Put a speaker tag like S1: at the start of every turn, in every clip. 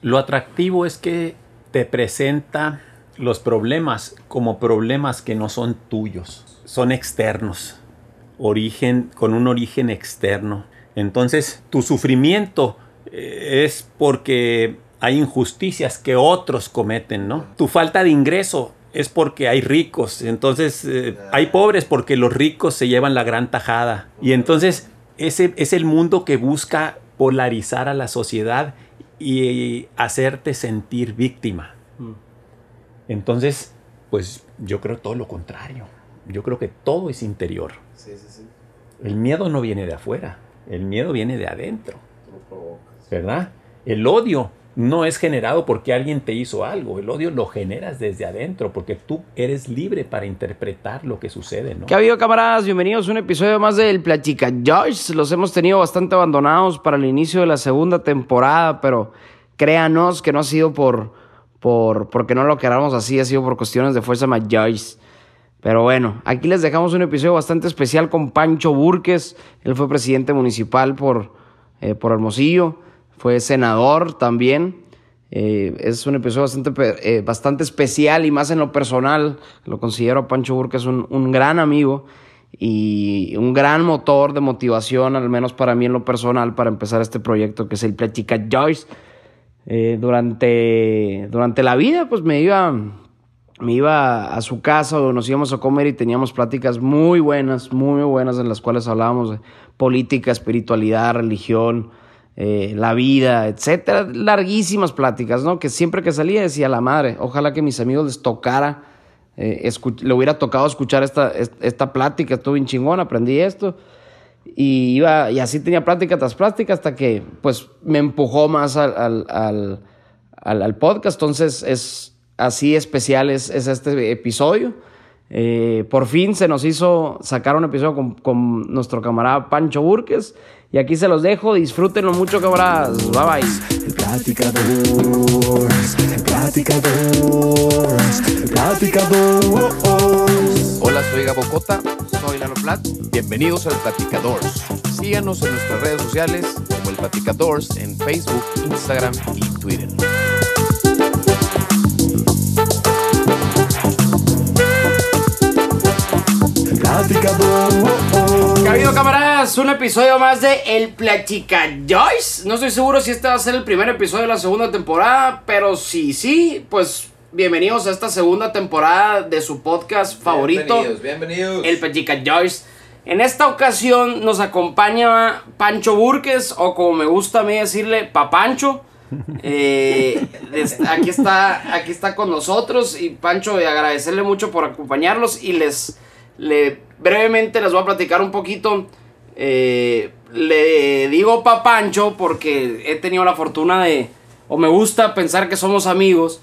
S1: Lo atractivo es que te presenta los problemas como problemas que no son tuyos, son externos, origen con un origen externo. Entonces, tu sufrimiento eh, es porque hay injusticias que otros cometen, ¿no? Tu falta de ingreso es porque hay ricos, entonces eh, hay pobres porque los ricos se llevan la gran tajada. Y entonces ese es el mundo que busca polarizar a la sociedad y hacerte sentir víctima. Mm. Entonces, pues yo creo todo lo contrario. Yo creo que todo es interior. El miedo no viene de afuera, el miedo viene de adentro. ¿Verdad? El odio no es generado porque alguien te hizo algo. El odio lo generas desde adentro porque tú eres libre para interpretar lo que sucede, ¿no?
S2: ¿Qué ha habido, camaradas? Bienvenidos a un episodio más del Platica Joyce. Los hemos tenido bastante abandonados para el inicio de la segunda temporada, pero créanos que no ha sido por, por porque no lo queramos así, ha sido por cuestiones de fuerza Joyce. Pero bueno, aquí les dejamos un episodio bastante especial con Pancho Burques. Él fue presidente municipal por, eh, por Hermosillo fue senador también. Eh, es un episodio bastante, eh, bastante especial y más en lo personal. Lo considero a Pancho Burke es un, gran amigo y un gran motor de motivación, al menos para mí en lo personal, para empezar este proyecto que es el Plática Joyce. Eh, durante, durante la vida, pues me iba, me iba a su casa o nos íbamos a comer y teníamos pláticas muy buenas, muy buenas, en las cuales hablábamos de política, espiritualidad, religión eh, la vida, etcétera. Larguísimas pláticas, ¿no? Que siempre que salía decía la madre, ojalá que mis amigos les tocara, eh, le hubiera tocado escuchar esta, esta plática, estuvo bien chingón, aprendí esto. Y, iba, y así tenía plática tras plática hasta que pues me empujó más al, al, al, podcast. Entonces es así especial es, es este episodio. Eh, por fin se nos hizo sacar un episodio con, con nuestro camarada Pancho Burques. Y aquí se los dejo, disfrútenlo mucho, cabras. Bye bye. El platicador, el platicador, el platicador.
S3: Hola, soy Gabo Cota. Soy Lalo Plat. Bienvenidos al Platicador. Síganos en nuestras redes sociales como el Platicadores en Facebook, Instagram y Twitter.
S2: ¿Qué ha habido, camaradas? Un episodio más de El Platica Joyce. No estoy seguro si este va a ser el primer episodio de la segunda temporada, pero si sí, pues bienvenidos a esta segunda temporada de su podcast favorito.
S3: Bienvenidos, bienvenidos.
S2: El Platica Joyce. En esta ocasión nos acompaña Pancho Burques, o como me gusta a mí decirle, Papancho. Eh, aquí, está, aquí está con nosotros y Pancho, agradecerle mucho por acompañarlos y les le, brevemente les voy a platicar un poquito. Eh, le digo Papancho porque he tenido la fortuna de, o me gusta pensar que somos amigos.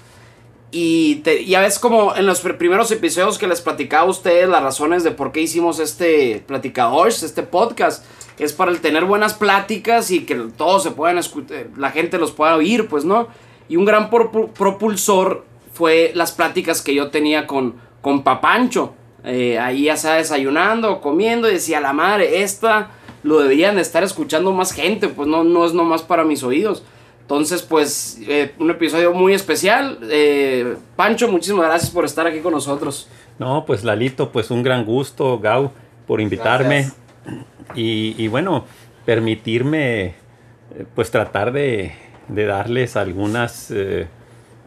S2: Y ya ves como en los primeros episodios que les platicaba a ustedes las razones de por qué hicimos este platicadores, este podcast. Es para el tener buenas pláticas y que todos se puedan escuchar, la gente los pueda oír, pues, ¿no? Y un gran propulsor fue las pláticas que yo tenía con, con Papancho. Eh, ahí ya sea desayunando, comiendo, y decía, la madre, esta lo deberían estar escuchando más gente, pues no, no es nomás para mis oídos. Entonces, pues, eh, un episodio muy especial. Eh, Pancho, muchísimas gracias por estar aquí con nosotros.
S1: No, pues Lalito, pues un gran gusto, Gau, por invitarme. Y, bueno, permitirme, pues tratar de, de darles algunas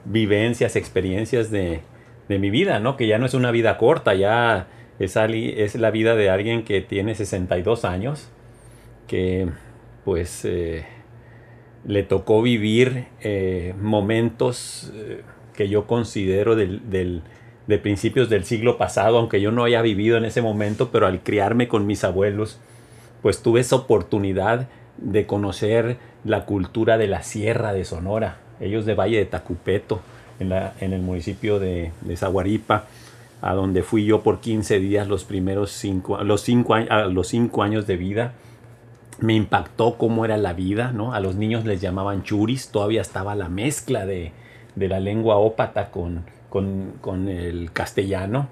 S1: vivencias, experiencias de, de mi vida, ¿no? Que ya no es una vida corta, ya es, es la vida de alguien que tiene 62 años, que pues eh, le tocó vivir eh, momentos eh, que yo considero del, de principios del siglo pasado, aunque yo no haya vivido en ese momento, pero al criarme con mis abuelos, pues tuve esa oportunidad de conocer la cultura de la Sierra de Sonora, ellos de Valle de Tacupeto, en, el municipio de, de Zaguaripa, a donde fui yo por 15 días los primeros cinco, los cinco, años de vida. Me impactó cómo era la vida, ¿no? A los niños les llamaban churis, todavía estaba la mezcla de, la lengua ópata con, el castellano.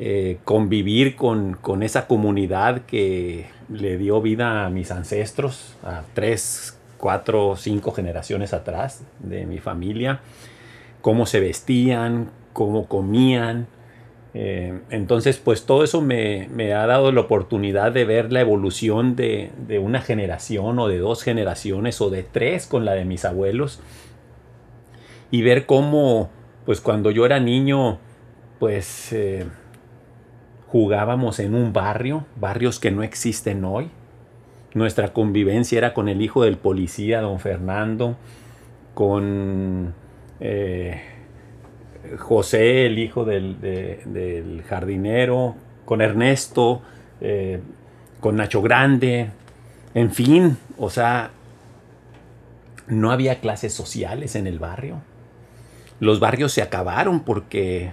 S1: Eh, convivir con, con, esa comunidad que le dio vida a mis ancestros, a tres cuatro cinco generaciones atrás de mi familia, cómo se vestían, cómo comían. Eh, entonces, pues todo eso me, ha dado la oportunidad de ver la evolución de, una generación o de dos generaciones o de tres con la de mis abuelos y ver cómo, pues cuando yo era niño, pues eh, jugábamos en un barrio, barrios que no existen hoy. Nuestra convivencia era con el hijo del policía, don Fernando, con eh, José, el hijo del, jardinero, con Ernesto, eh, con Nacho Grande, en fin, o sea, no había clases sociales en el barrio. Los barrios se acabaron porque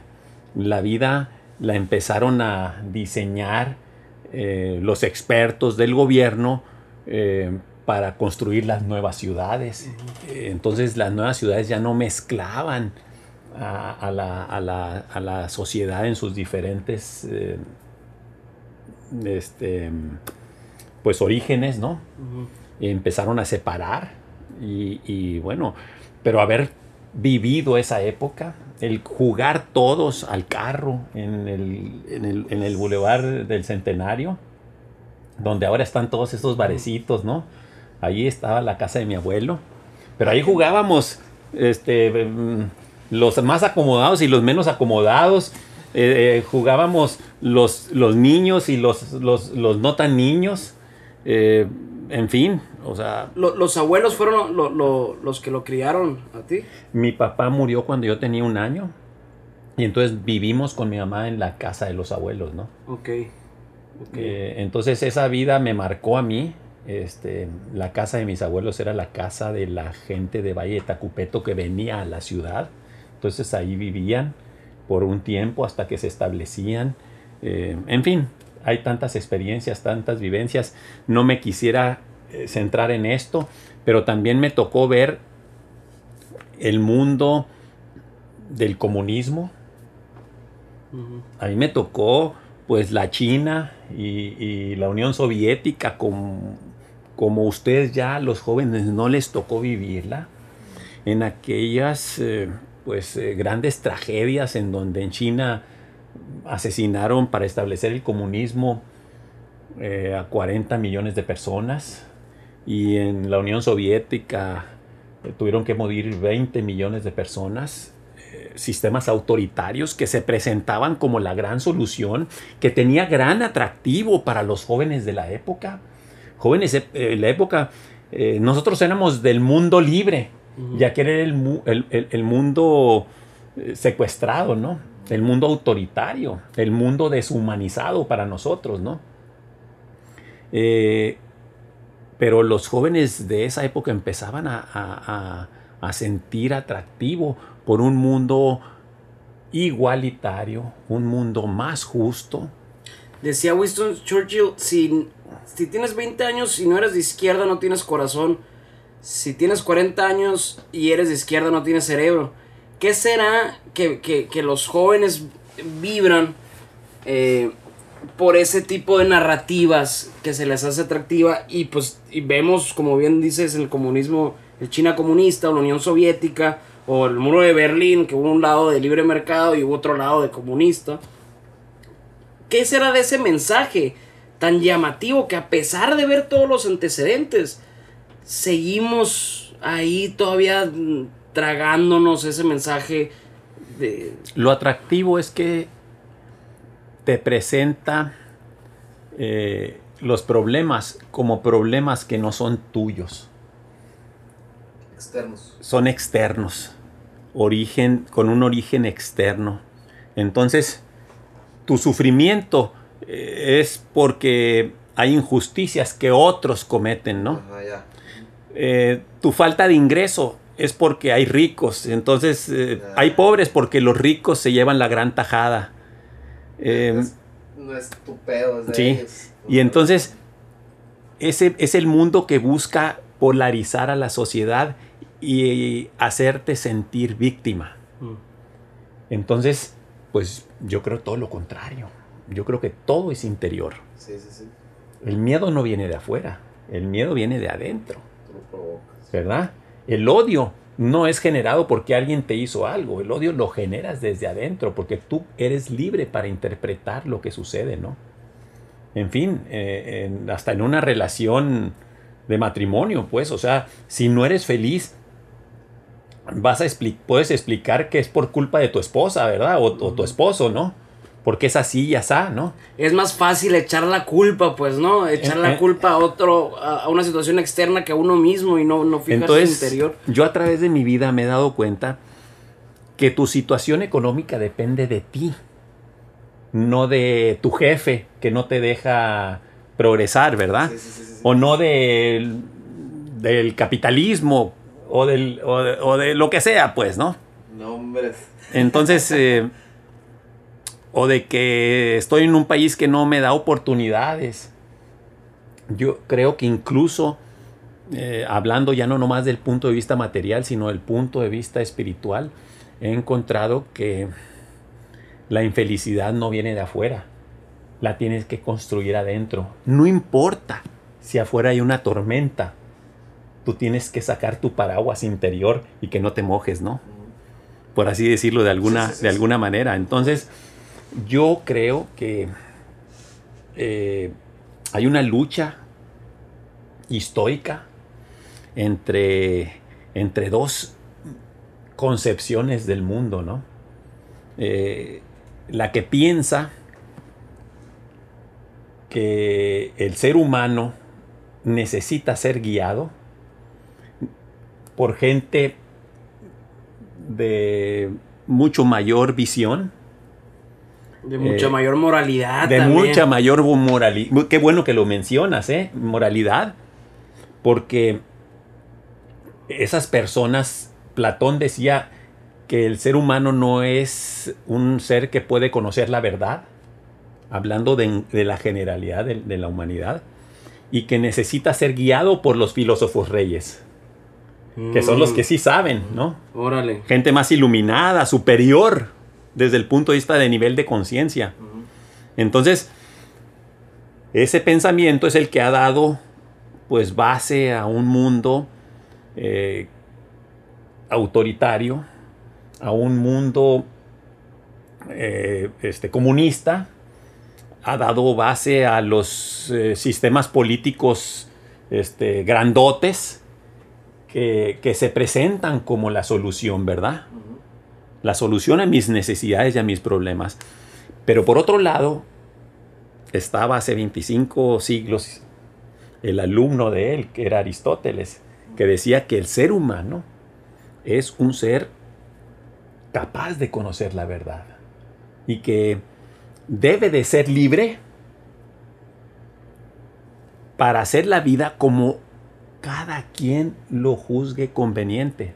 S1: la vida la empezaron a diseñar eh, los expertos del gobierno para construir las nuevas ciudades. entonces las nuevas ciudades ya no mezclaban a, la, sociedad en sus diferentes eh, este, pues orígenes, ¿no? empezaron a separar y, y, bueno, pero haber vivido esa época, el jugar todos al carro en el, en el, en el Boulevard del Centenario, donde ahora están todos esos barecitos, ¿no? Ahí estaba la casa de mi abuelo, pero ahí jugábamos, este, los más acomodados y los menos acomodados, eh, eh, jugábamos los, los niños y los, los, no tan niños, eh, en fin, o sea...
S2: ¿Los abuelos fueron los que lo criaron a ti?
S1: Mi papá murió cuando yo tenía un año. Y entonces vivimos con mi mamá en la casa de los abuelos, ¿no?
S2: Ok.
S1: Eh, entonces esa vida me marcó a mí. Este, la casa de mis abuelos era la casa de la gente de Valle de Tacupeto que venía a la ciudad. Entonces ahí vivían por un tiempo hasta que se establecían. Eh, en fin, hay tantas experiencias, tantas vivencias. No me quisiera eh, centrar en esto, pero también me tocó ver el mundo del comunismo. A mí me tocó pues la China y, la Unión Soviética como, como ustedes ya los jóvenes no les tocó vivirla en aquellas eh, pues eh, grandes tragedias en donde en China asesinaron para establecer el comunismo a 40 millones de personas y en la Unión Soviética eh, tuvieron que morir 20 millones de personas. Eh, sistemas autoritarios que se presentaban como la gran solución, que tenía gran atractivo para los jóvenes de la época. Jóvenes de eh, la época, nosotros éramos del mundo libre, ya que era el, el, el mundo secuestrado, ¿no? El mundo autoritario, el mundo deshumanizado para nosotros, ¿no? Eh, pero los jóvenes de esa época empezaban a, sentir atractivo por un mundo igualitario, un mundo más justo.
S2: Decía Winston Churchill, si, si tienes 20 años y no eres de izquierda no tienes corazón, si tienes 40 años y eres de izquierda no tienes cerebro. ¿Qué será que, los jóvenes vibran eh, por ese tipo de narrativas que se les hace atractiva y pues y vemos como bien dices el comunismo el China comunista o la Unión Soviética o el muro de Berlín que hubo un lado de libre mercado y hubo otro lado de comunista. ¿qué será de ese mensaje tan llamativo que a pesar de ver todos los antecedentes seguimos ahí todavía mm, tragándonos ese mensaje de...
S1: lo atractivo es que te presenta eh, los problemas como problemas que no son tuyos.
S2: Externos.
S1: Son externos. Origen, con un origen externo. Entonces, tu sufrimiento es porque hay injusticias que otros cometen, ¿no? Eh, tu falta de ingreso es porque hay ricos. Entonces, hay pobres porque los ricos se llevan la gran tajada.
S2: Em, no es tu pedo,
S1: sí. Y entonces, ese es el mundo que busca polarizar a la sociedad y hacerte sentir víctima. Mm. Entonces, pues yo creo todo lo contrario. Yo creo que todo es interior.
S2: Sí, sí, sí.
S1: El miedo no viene de afuera, el miedo viene de adentro. ¿verdad? El odio no es generado porque alguien te hizo algo, el odio lo generas desde adentro, porque tú eres libre para interpretar lo que sucede, ¿no? En fin, eh, hasta en una relación de matrimonio, pues, o sea, si no eres feliz, vas a puedes explicar que es por culpa de tu esposa, ¿verdad? O, o tu esposo, ¿no? Porque es así y así, ¿no?
S2: Es más fácil echar la culpa, pues, ¿no? Echar la eh, eh, culpa a otro, a una situación externa que a uno mismo y no, no fijarse en el interior.
S1: Yo a través de mi vida me he dado cuenta que tu situación económica depende de ti, no de tu jefe que no te deja progresar, ¿verdad? o no del, del capitalismo o, del, o de, lo que sea, pues, ¿no?
S2: No, hombre.
S1: Entonces... Eh, o de que estoy en un país que no me da oportunidades. Yo creo que incluso eh, hablando ya no nomás del punto de vista material, sino del punto de vista espiritual, he encontrado que la infelicidad no viene de afuera, la tienes que construir adentro. No importa si afuera hay una tormenta, tú tienes que sacar tu paraguas interior y que no te mojes, ¿no? Por así decirlo de alguna, de alguna manera. Entonces, yo creo que eh, hay una lucha histórica entre, entre dos concepciones del mundo, ¿no? Eh, la que piensa que el ser humano necesita ser guiado por gente de mucho mayor visión,
S2: de mucha eh, mayor moralidad.
S1: De mucha mayor moralidad. Qué bueno que lo mencionas, ¿eh? Moralidad. Porque esas personas, Platón decía que el ser humano no es un ser que puede conocer la verdad, hablando de, la generalidad de, la humanidad, y que necesita ser guiado por los filósofos reyes, que son los que sí saben, ¿no?
S2: Órale.
S1: Gente más iluminada, superior desde el punto de vista de nivel de conciencia. Entonces, ese pensamiento es el que ha dado pues base a un mundo eh, autoritario, a un mundo eh, este, comunista, ha dado base a los eh, sistemas políticos este, grandotes que, que, se presentan como la solución, ¿verdad? La solución a mis necesidades y a mis problemas. Pero por otro lado, estaba hace 25 siglos el alumno de él, que era Aristóteles, que decía que el ser humano es un ser capaz de conocer la verdad y que debe de ser libre para hacer la vida como cada quien lo juzgue conveniente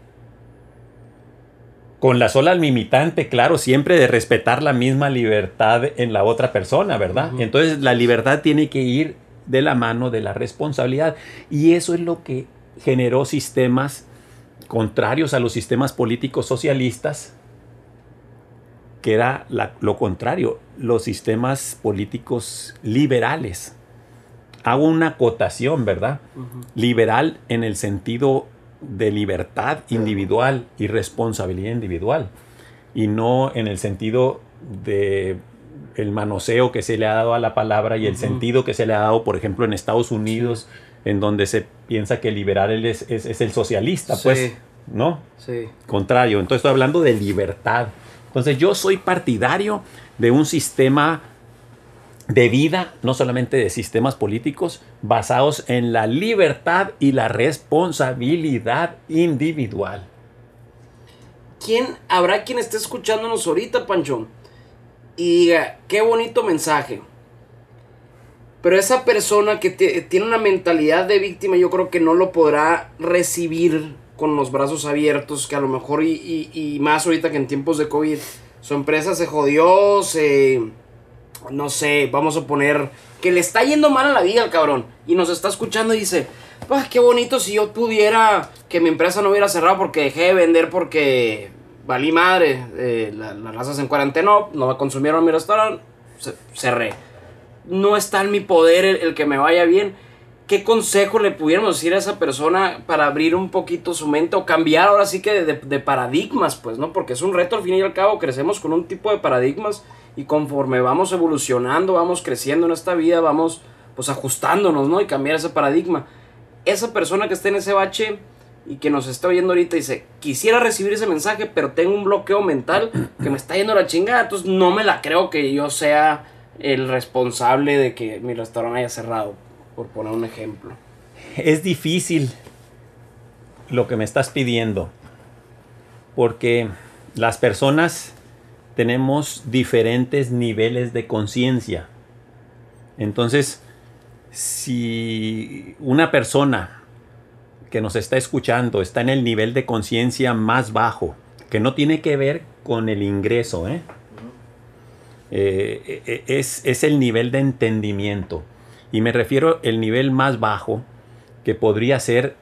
S1: con la sola limitante, claro, siempre de respetar la misma libertad en la otra persona, ¿verdad? Entonces la libertad tiene que ir de la mano de la responsabilidad y eso es lo que generó sistemas contrarios a los sistemas políticos socialistas, que era lo contrario, los sistemas políticos liberales. Hago una acotación, ¿verdad? Liberal en el sentido de libertad individual y responsabilidad individual y no en el sentido de el manoseo que se le ha dado a la palabra y el sentido que se le ha dado, por ejemplo, en Estados Unidos, en donde se piensa que liberal es, es, el socialista, pues, ¿no?
S2: Sí.
S1: Contrario. Entonces estoy hablando de libertad. Entonces yo soy partidario de un sistema de vida, no solamente de sistemas políticos, basados en la libertad y la responsabilidad individual.
S2: ¿Quién habrá quien esté escuchándonos ahorita, Panchón? Y diga, qué bonito mensaje. Pero esa persona que tiene una mentalidad de víctima, yo creo que no lo podrá recibir con los brazos abiertos, que a lo mejor, y, y más ahorita que en tiempos de COVID, su empresa se jodió, se no sé, vamos a poner que le está yendo mal a la vida al cabrón y nos está escuchando y dice, pues qué bonito si yo pudiera que mi empresa no hubiera cerrado porque dejé de vender porque valí madre, eh, las razas en cuarentena, no consumieron mi restaurante, cerré. No está en mi poder el, que me vaya bien. ¿qué consejo le pudiéramos decir a esa persona para abrir un poquito su mente o cambiar ahora sí que de, de, paradigmas, pues, ¿no? Porque es un reto al fin y al cabo, crecemos con un tipo de paradigmas y conforme vamos evolucionando, vamos creciendo en esta vida, vamos pues ajustándonos, ¿no? Y cambiar ese paradigma. Esa persona que esté en ese bache y que nos está oyendo ahorita dice, quisiera recibir ese mensaje, pero tengo un bloqueo mental que me está yendo la chingada, entonces no me la creo que yo sea el responsable de que mi restaurante haya cerrado, por poner un ejemplo.
S1: Es difícil lo que me estás pidiendo, porque las personas tenemos diferentes niveles de conciencia. Entonces, si una persona que nos está escuchando está en el nivel de conciencia más bajo, que no tiene que ver con el ingreso, ¿eh? Eh, eh, es, es, el nivel de entendimiento. Y me refiero al nivel más bajo, que podría ser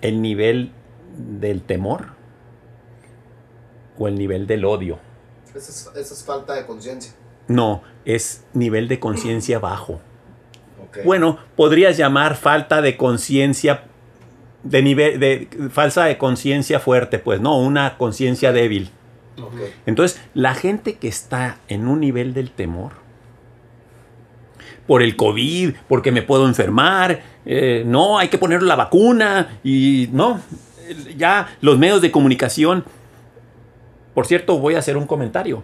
S1: el nivel del temor o el nivel del odio.
S3: Esa es, falta de conciencia.
S1: No, es nivel de conciencia bajo. Bueno, podrías llamar falta de conciencia de nivel de falsa de conciencia fuerte, pues no, una conciencia débil. Entonces, la gente que está en un nivel del temor, por el COVID, porque me puedo enfermar, eh, no, hay que poner la vacuna y no, ya los medios de comunicación. Por cierto, voy a hacer un comentario.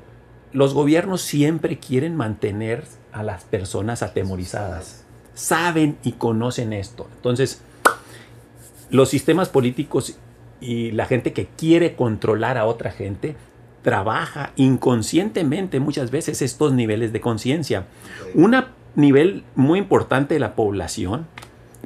S1: Los gobiernos siempre quieren mantener a las personas atemorizadas saben y conocen esto. Entonces, los sistemas políticos y la gente que quiere controlar a otra gente trabaja inconscientemente muchas veces estos niveles de conciencia. Un nivel muy importante de la población,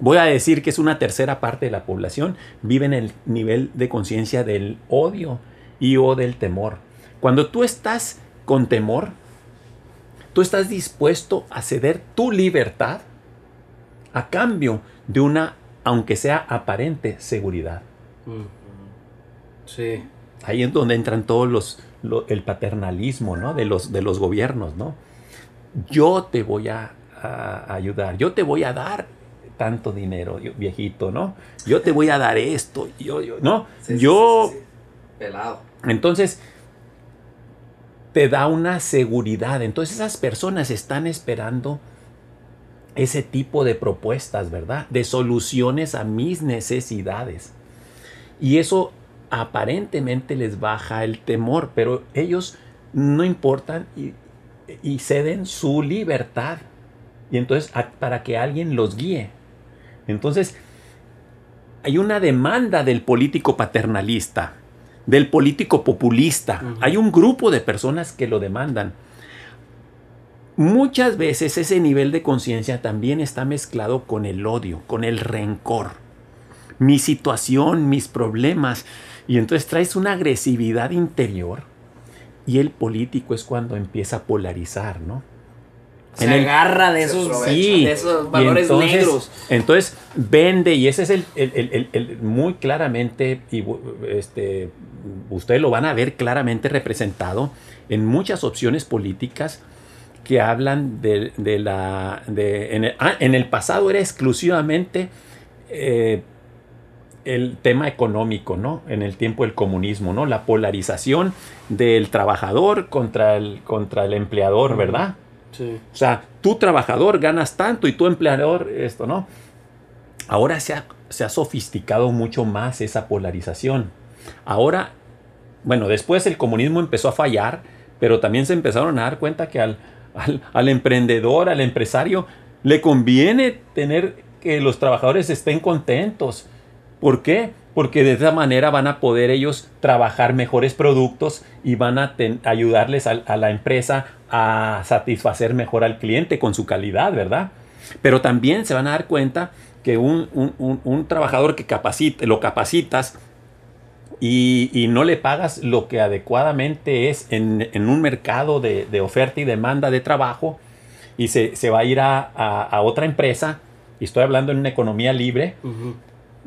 S1: voy a decir que es una tercera parte de la población, vive en el nivel de conciencia del odio y o del temor. Cuando tú estás con temor, tú estás dispuesto a ceder tu libertad a cambio de una, aunque sea aparente, seguridad.
S2: Sí.
S1: Ahí es donde entran todos los, el paternalismo, ¿no? De los, de los gobiernos, ¿no? Yo te voy a, ayudar, yo te voy a dar tanto dinero, viejito, ¿no? Yo te voy a dar esto, yo, yo, ¿no? yo...
S2: Pelado.
S1: Entonces, te da una seguridad. Entonces esas personas están esperando ese tipo de propuestas, ¿verdad? De soluciones a mis necesidades. Y eso aparentemente les baja el temor, pero ellos no importan y, ceden su libertad. Y entonces para que alguien los guíe. Entonces hay una demanda del político paternalista, del político populista. Hay un grupo de personas que lo demandan muchas veces ese nivel de conciencia también está mezclado con el odio, con el rencor. Mi situación, mis problemas. Y entonces traes una agresividad interior. Y el político es cuando empieza a polarizar, ¿no?
S2: Se agarra de esos, de esos valores
S1: entonces,
S2: negros.
S1: Entonces vende, y ese es el, muy claramente, y este, ustedes lo van a ver claramente representado en muchas opciones políticas que hablan de, la... De, ah, en, el, pasado era exclusivamente eh, el tema económico, ¿no? En el tiempo del comunismo, ¿no? La polarización del trabajador contra el, contra el empleador, ¿verdad? O sea, tú trabajador ganas tanto y tú empleador esto, ¿no? Ahora se ha, se ha sofisticado mucho más esa polarización. Ahora, bueno, después el comunismo empezó a fallar, pero también se empezaron a dar cuenta que al, al, emprendedor, al empresario, le conviene tener que los trabajadores estén contentos. ¿Por qué? Porque de esa manera van a poder ellos trabajar mejores productos y van a ayudarles a, la empresa a satisfacer mejor al cliente con su calidad, ¿verdad? Pero también se van a dar cuenta que un, trabajador que capacite, lo capacitas y, no le pagas lo que adecuadamente es en, un mercado de, oferta y demanda de trabajo y se, va a ir a, otra empresa, y estoy hablando en una economía libre,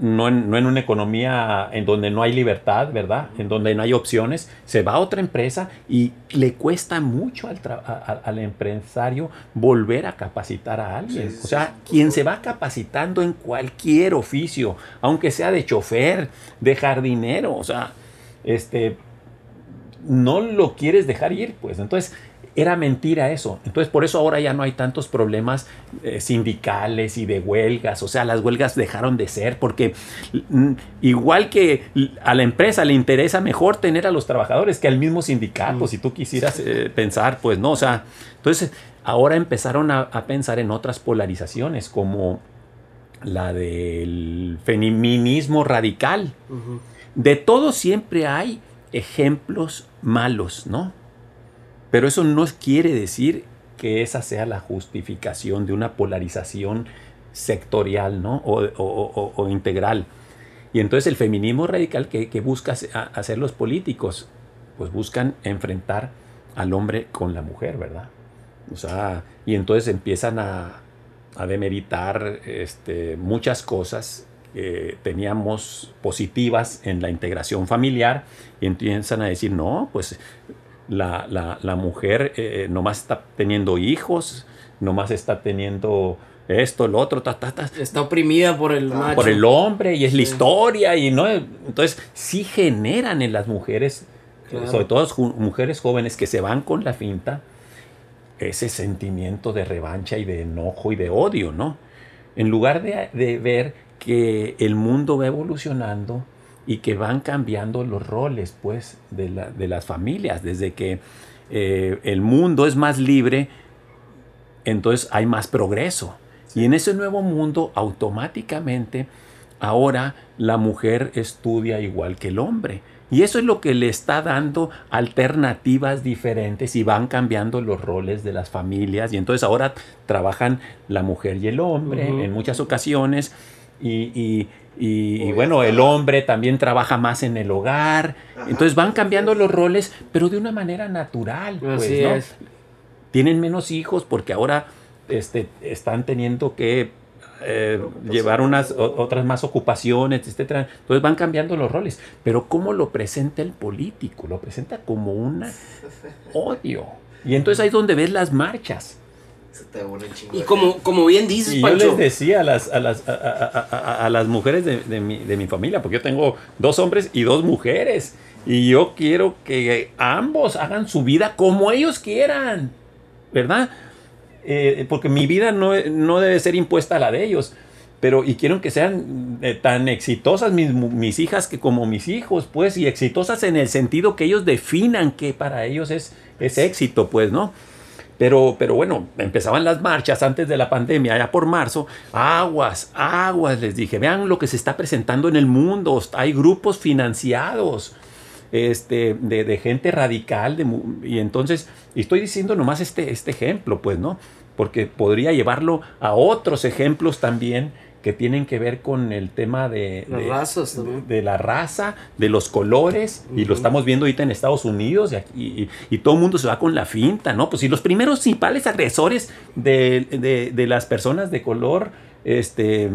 S1: no en, una economía en donde no hay libertad, ¿verdad? En donde no hay opciones, se va a otra empresa y le cuesta mucho al, al empresario volver a capacitar a alguien. o sea, quien se va capacitando en cualquier oficio, aunque sea de chofer, de jardinero, o sea, este, no lo quieres dejar ir, pues. Entonces, era mentira eso. Entonces, por eso ahora ya no hay tantos problemas eh, sindicales y de huelgas. O sea, las huelgas dejaron de ser porque mm, igual que a la empresa le interesa mejor tener a los trabajadores que al mismo sindicato, mm. si tú quisieras eh, pensar, pues no, o sea, entonces ahora empezaron a, pensar en otras polarizaciones como la del feminismo radical. De todo siempre hay ejemplos malos, ¿no? Pero eso no quiere decir que esa sea la justificación de una polarización sectorial ¿no? o, integral. Y entonces el feminismo radical que, busca hacer los políticos, pues buscan enfrentar al hombre con la mujer, ¿verdad? O sea, y entonces empiezan a, a demeritar este, muchas cosas que teníamos positivas en la integración familiar y empiezan a decir, no, pues la, la, mujer eh, nomás está teniendo hijos, nomás está teniendo esto, lo otro, ta, ta,
S2: Está oprimida por el
S1: Por el hombre y es la historia y no. Entonces sí generan en las mujeres, sobre todo las mujeres jóvenes que se van con la finta, ese sentimiento de revancha y de enojo y de odio, ¿no? En lugar de, de ver que el mundo va evolucionando, y que van cambiando los roles pues de, las familias. Desde que eh, el mundo es más libre entonces hay más progreso. Y en ese nuevo mundo automáticamente ahora la mujer estudia igual que el hombre. Y eso es lo que le está dando alternativas diferentes y van cambiando los roles de las familias. Y entonces ahora trabajan la mujer y el hombre en muchas ocasiones y, y, bueno, el hombre también trabaja más en el hogar. Entonces van cambiando los roles, pero de una manera natural. Pues, Tienen menos hijos porque ahora este, están teniendo que eh, llevar unas otras más ocupaciones, etcétera. Entonces van cambiando los roles. Pero ¿cómo lo presenta el político? Lo presenta como un odio. Y entonces ahí es donde ves las marchas.
S2: Y como, como bien dices,
S1: y yo les decía a las, a las, a, las mujeres de, de, mi, de mi familia, porque yo tengo dos hombres y dos mujeres. Y yo quiero que ambos hagan su vida como ellos quieran, ¿verdad? Eh, porque mi vida no, no, debe ser impuesta a la de ellos. Pero, y quiero que sean eh, tan exitosas mis, mis, hijas que como mis hijos, pues, y exitosas en el sentido que ellos definan que para ellos es, es éxito, pues, ¿no? Pero, pero bueno, empezaban las marchas antes de la pandemia, ya por marzo. Aguas, aguas, les dije, vean lo que se está presentando en el mundo. Hay grupos financiados este, de, gente radical. De, y entonces, estoy diciendo nomás este, este ejemplo, pues, ¿no? Porque podría llevarlo a otros ejemplos también que tienen que ver con el tema de, de, la raza, de los colores, y lo estamos viendo ahorita en Estados Unidos, y, y, todo el mundo se va con la finta, ¿no? Pues si los primeros principales agresores de, las personas de color este,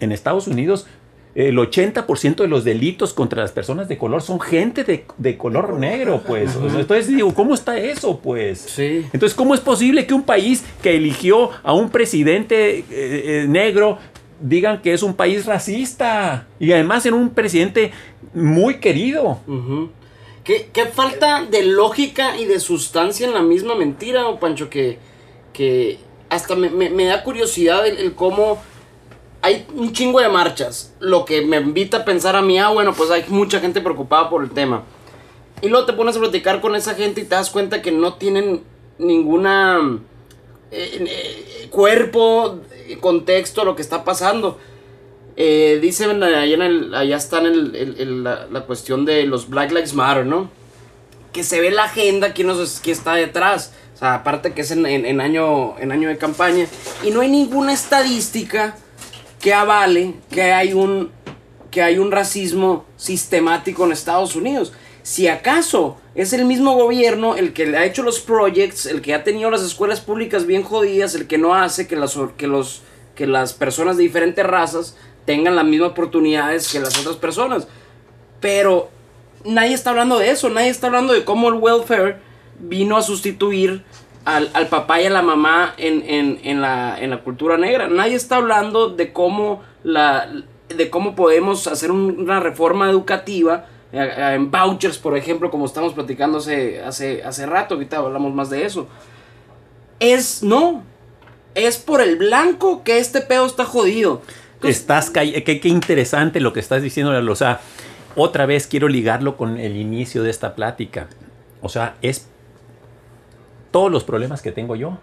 S1: en Estados Unidos, el 80% de los delitos contra las personas de color son gente de, color negro, pues. Entonces digo, ¿cómo está eso, pues?
S2: Sí.
S1: Entonces, ¿cómo es posible que un país que eligió a un presidente eh, eh, negro digan que es un país racista y además en un presidente muy querido.
S2: ¿Qué, falta de lógica y de sustancia en la misma mentira, o Pancho? Que, que hasta me, da curiosidad el, cómo hay un chingo de marchas, lo que me invita a pensar a mí, ah, bueno, pues hay mucha gente preocupada por el tema. Y luego te pones a platicar con esa gente y te das cuenta que no tienen ninguna eh, eh, cuerpo contexto a lo que está pasando. Eh, dicen en el, está en el, la, cuestión de los Black Lives Matter, ¿no? Que se ve la agenda, quién, nos, está detrás. O sea, aparte que es en, en, año, en año de campaña. Y no hay ninguna estadística que avale que hay un, que hay un racismo sistemático en Estados Unidos. Si acaso es el mismo gobierno el que ha hecho los projects, el que ha tenido las escuelas públicas bien jodidas, el que no hace que, las, que, los, que las personas de diferentes razas tengan las mismas oportunidades que las otras personas. Pero nadie está hablando de eso, nadie está hablando de cómo el welfare vino a sustituir al, papá y a la mamá en, la, en, la, cultura negra. Nadie está hablando de cómo, la, de cómo podemos hacer una reforma educativa en vouchers, por ejemplo, como estamos platicando hace, hace, hace rato, ahorita hablamos más de eso. Es, no, es por el blanco que este pedo está jodido.
S1: estás, qué, qué interesante lo que estás diciendo, o sea, otra vez quiero ligarlo con el inicio de esta plática. O sea, es todos los problemas que tengo yo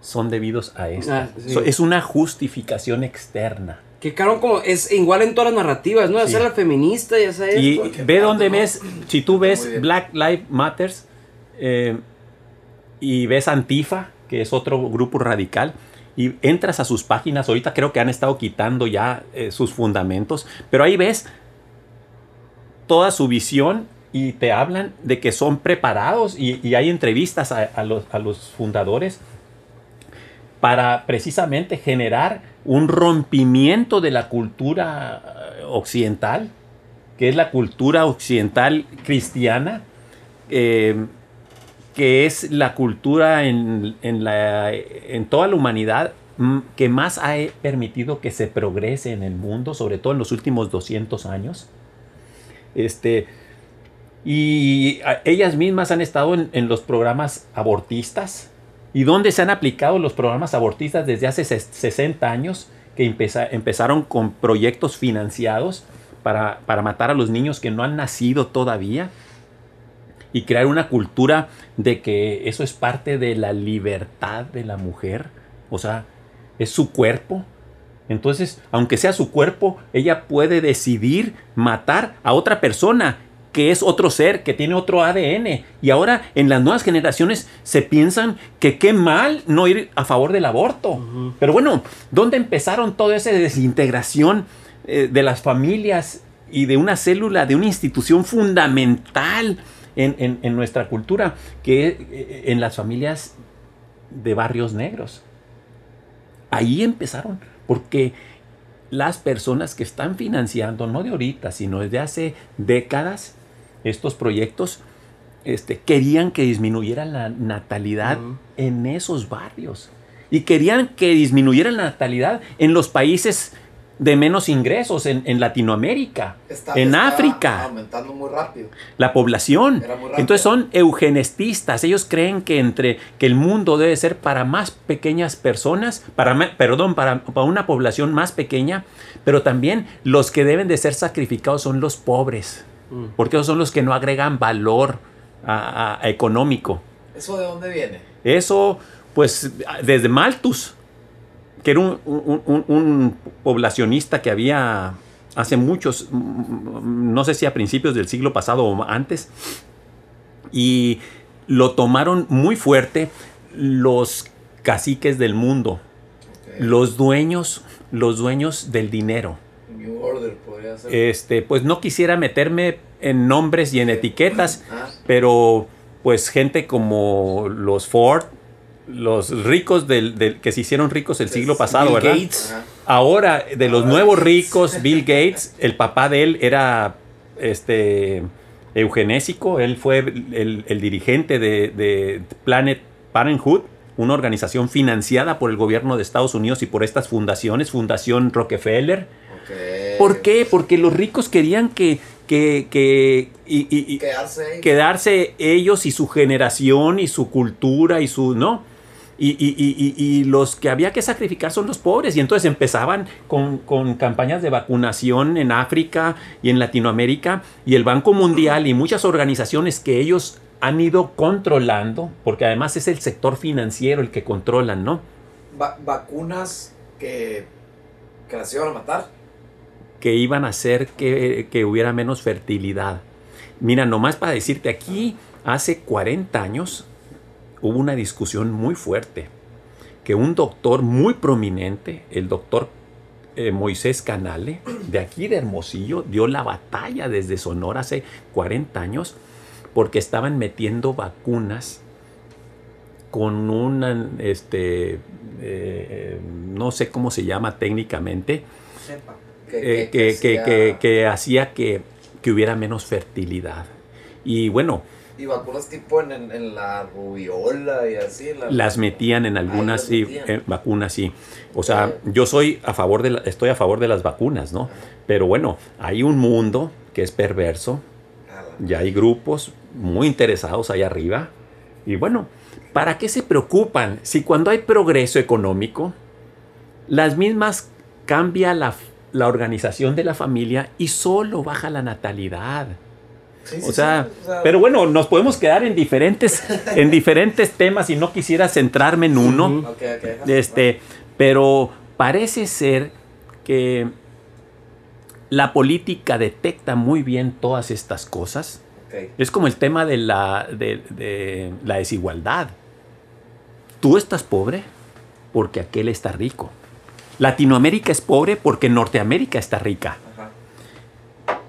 S1: son debidos a esto. Ah, es una justificación externa.
S2: Que claro, como es igual en todas las narrativas, ¿no? Hacer la feminista y hacer
S1: Y ve donde ves, si tú ves Black Lives Matters eh, y ves Antifa, que es otro grupo radical, y entras a sus páginas, ahorita creo que han estado quitando ya eh, sus fundamentos, pero ahí ves toda su visión y te hablan de que son preparados y, hay entrevistas a, los, fundadores para precisamente generar un rompimiento de la cultura eh, occidental, que es la cultura occidental cristiana, eh, que es la cultura en, la, en toda la humanidad mm, que más ha permitido que se progrese en el mundo, sobre todo en los últimos 200 años. Este, y ellas mismas han estado en, los programas abortistas. ¿Y dónde se han aplicado los programas abortistas desde hace 60 años? Que empezaron con proyectos financiados para, para matar a los niños que no han nacido todavía. Y crear una cultura de que eso es parte de la libertad de la mujer. O sea, es su cuerpo. Entonces, aunque sea su cuerpo, ella puede decidir matar a otra persona que es otro ser, que tiene otro ADN. Y ahora en las nuevas generaciones se piensan que qué mal no ir a favor del aborto. Pero bueno, ¿dónde empezaron toda esa desintegración eh, de las familias y de una célula, de una institución fundamental en, en nuestra cultura, que eh, en las familias de barrios negros? Ahí empezaron, porque las personas que están financiando, no de ahorita, sino desde hace décadas, estos proyectos este, querían que disminuyera la natalidad en esos barrios. Y querían que disminuyera la natalidad en los países de menos ingresos, en, Latinoamérica, en África.
S4: aumentando muy rápido.
S1: La población. Entonces son eugenestistas. Ellos creen que entre que el mundo debe ser para más pequeñas personas, para perdón, para, para una población más pequeña, pero también los que deben de ser sacrificados son los pobres. Mm. Porque esos son los que no agregan valor económico.
S4: ¿Eso de dónde viene?
S1: Eso, pues, desde Malthus, que era un, poblacionista que había hace muchos, no sé si a principios del siglo pasado o antes, y lo tomaron muy fuerte los caciques del mundo, los dueños, los dueños del dinero. Este, pues no quisiera meterme en nombres y en etiquetas, ah. pero pues gente como los Ford, los ricos del, que se hicieron ricos el siglo pasado, ¿verdad? Gates. Ahora, de los nuevos ricos, Bill Gates, el papá de él era este eugenésico, él fue el, dirigente de, de, Planet Parenthood, una organización financiada por el gobierno de Estados Unidos y por estas fundaciones, Fundación Rockefeller, ¿Por qué? Porque los ricos querían que, que, y, quedarse, ellos. y su generación y su cultura y su, ¿no? Y, los que había que sacrificar son los pobres. Y entonces empezaban con, con, campañas de vacunación en África y en Latinoamérica y el Banco Mundial y muchas organizaciones que ellos han ido controlando, porque además es el sector financiero el que controlan, ¿no?
S4: vacunas que, que las iban a matar
S1: que iban a hacer que, hubiera menos fertilidad. Mira, nomás para decirte, aquí hace 40 años hubo una discusión muy fuerte, que un doctor muy prominente, el doctor eh, Moisés Canale, de aquí de Hermosillo, dio la batalla desde Sonora hace 40 años, porque estaban metiendo vacunas con una, este, eh, no sé cómo se llama técnicamente, eh,
S4: que-
S1: que,
S4: que
S1: que-
S4: hacía-
S1: que- que hacía que, hubiera menos fertilidad. Y bueno,
S4: Y vacunas tipo en, en, en la rubiola y así. la-
S1: las metían en algunas sí,
S4: metían.
S1: eh, vacunas, sí. O sea,
S4: Eh.
S1: yo soy a favor de la- estoy a favor de las vacunas, ¿no? Pero bueno, hay un mundo que es perverso, ya hay grupos muy interesados allá arriba. Y bueno, ¿para qué se preocupan si cuando hay progreso económico, las mismas cambia la, la organización de la familia y solo baja la natalidad?
S4: Sí, sí,
S1: O sea,
S4: sí, o sea,
S1: pero bueno, nos podemos quedar en diferentes, en diferentes temas y no quisiera centrarme en uno. Este, pero parece ser que la política detecta muy bien todas estas cosas. Es como el tema de la, de, de la desigualdad. Tú estás pobre porque aquel está rico. Latinoamérica es pobre porque Norteamérica está rica.
S4: Ajá.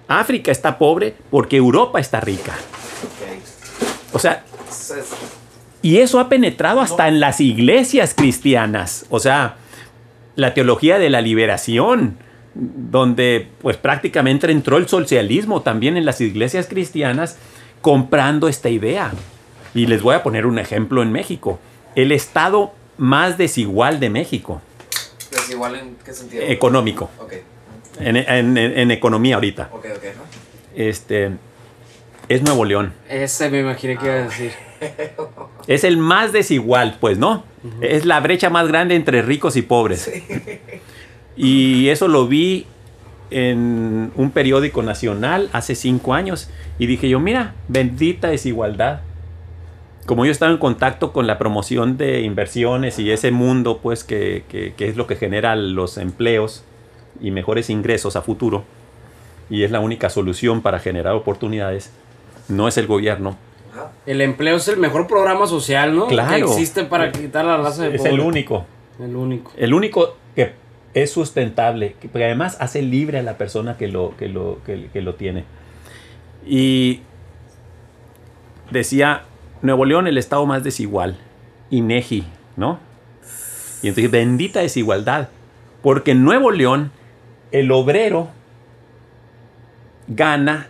S1: África está pobre porque Europa está rica. O sea, y eso ha penetrado hasta en las iglesias cristianas. O sea, la teología de la liberación, donde pues prácticamente entró el socialismo también en las iglesias cristianas comprando esta idea. Y les voy a poner un ejemplo en México. El estado más desigual de México,
S4: ¿Desigual en qué sentido?
S1: económico,
S4: Ok.
S1: en, en- en- economía ahorita,
S4: Ok, ok, ajá.
S1: este, es Nuevo León.
S2: Ese me imaginé que iba a decir.
S1: Es el más desigual, pues, ¿no? Es la brecha más grande entre ricos y pobres. Y eso lo vi en un periódico nacional hace cinco años. Y dije yo, mira, bendita desigualdad. Como yo estaba en contacto con la promoción de inversiones y ese mundo, pues, que, que- que es lo que genera los empleos y mejores ingresos a futuro, y es la única solución para generar oportunidades, no es el gobierno.
S2: El empleo es el mejor programa social, ¿no?
S1: Claro.
S2: Que existe para quitar la raza de
S1: es
S2: pobre.
S1: el único.
S2: El único.
S1: El único que es sustentable, que además hace libre a la persona que lo, que lo, que, que lo tiene. Y decía, Nuevo León, el estado más desigual, INEGI, ¿no? Y entonces, bendita desigualdad, porque en Nuevo León, el obrero gana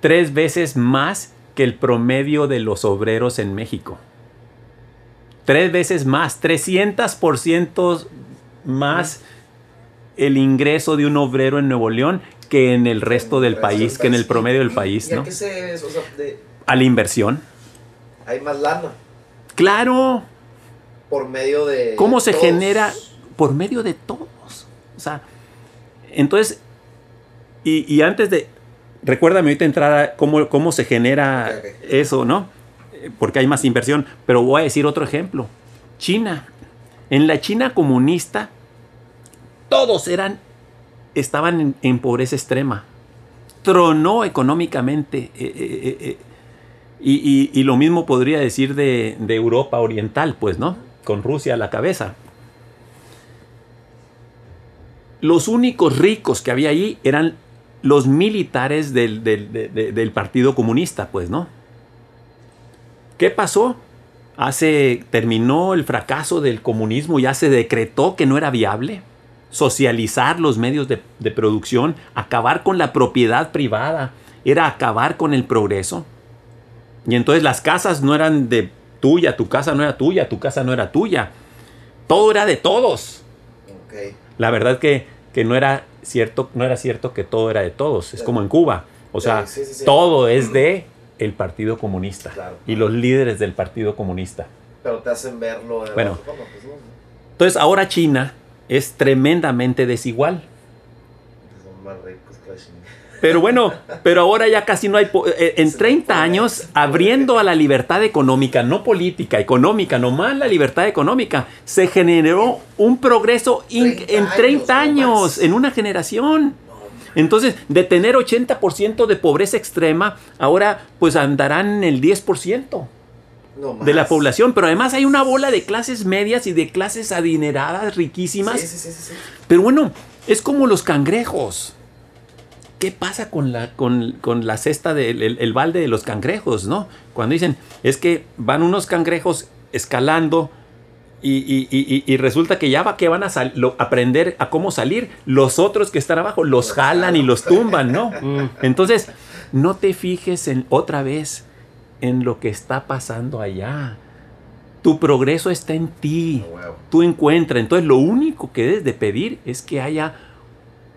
S1: tres veces más que el promedio de los obreros en México. Tres veces más, 300% más el ingreso de un obrero en Nuevo León que en el resto del país, que en el promedio del
S4: ¿Y-
S1: país,
S4: ¿Y a
S1: ¿no? A la inversión.
S4: Hay más lana
S1: Claro,
S4: por medio de.
S1: ¿cómo se
S4: todos.
S1: genera? Por medio de todos. O sea, entonces, y, y antes de, recuérdame ahorita entrar a cómo, cómo se genera eso, ¿no? Porque hay más inversión, pero voy a decir otro ejemplo. China. En la China comunista, todos eran, estaban en, en pobreza extrema. Tronó económicamente. eh, eh, eh, y, lo mismo podría decir de, Europa Oriental, pues, ¿no? Con Rusia a la cabeza. Los únicos ricos que había ahí eran los militares del, del- de- de- del Partido Comunista, pues, ¿no? ¿Qué pasó? Hace, terminó el fracaso del comunismo, ya se decretó que no era viable socializar los medios de producción, acabar con la propiedad privada, era acabar con el progreso. Y entonces las casas no eran de tuya, tu casa no era tuya, tu casa no era tuya. Todo era de todos. La verdad que, que no era cierto, no era cierto que todo era de todos. Es como en Cuba. O sea,
S4: Sí, sí, sí.
S1: todo es de el Partido Comunista
S4: Claro.
S1: y los líderes del Partido Comunista.
S4: Pero te hacen verlo de
S1: Bueno.
S4: forma, pues, ¿no?
S1: Entonces ahora China es tremendamente desigual.
S4: Son más ricos que la chingada.
S1: Pero bueno, pero ahora ya casi no hay... po- eh, En
S4: Se
S1: 30
S4: me
S1: años, abriendo a la libertad económica, no política, económica, nomás la libertad económica, se generó un progreso in-
S4: 30
S1: en 30
S4: años,
S1: en una generación. Entonces, de tener 80% de pobreza extrema, ahora pues andarán en el 10%
S4: no
S1: de la población. Pero además hay una bola de clases medias y de clases adineradas, riquísimas.
S4: Sí, sí, sí.
S1: Pero bueno, es como los cangrejos. ¿Qué pasa con la, con, con la cesta del el, el balde de los cangrejos, no? Cuando dicen, es que van unos cangrejos escalando Y, y- y- y resulta que ya va que van a sal- lo- aprender a cómo salir, los otros que están abajo los jalan y los tumban, ¿no?
S2: Mm.
S1: Entonces, no te fijes en otra vez en lo que está pasando allá. Tu progreso está en ti. Tú encuentras. Entonces, lo único que debes de pedir es que haya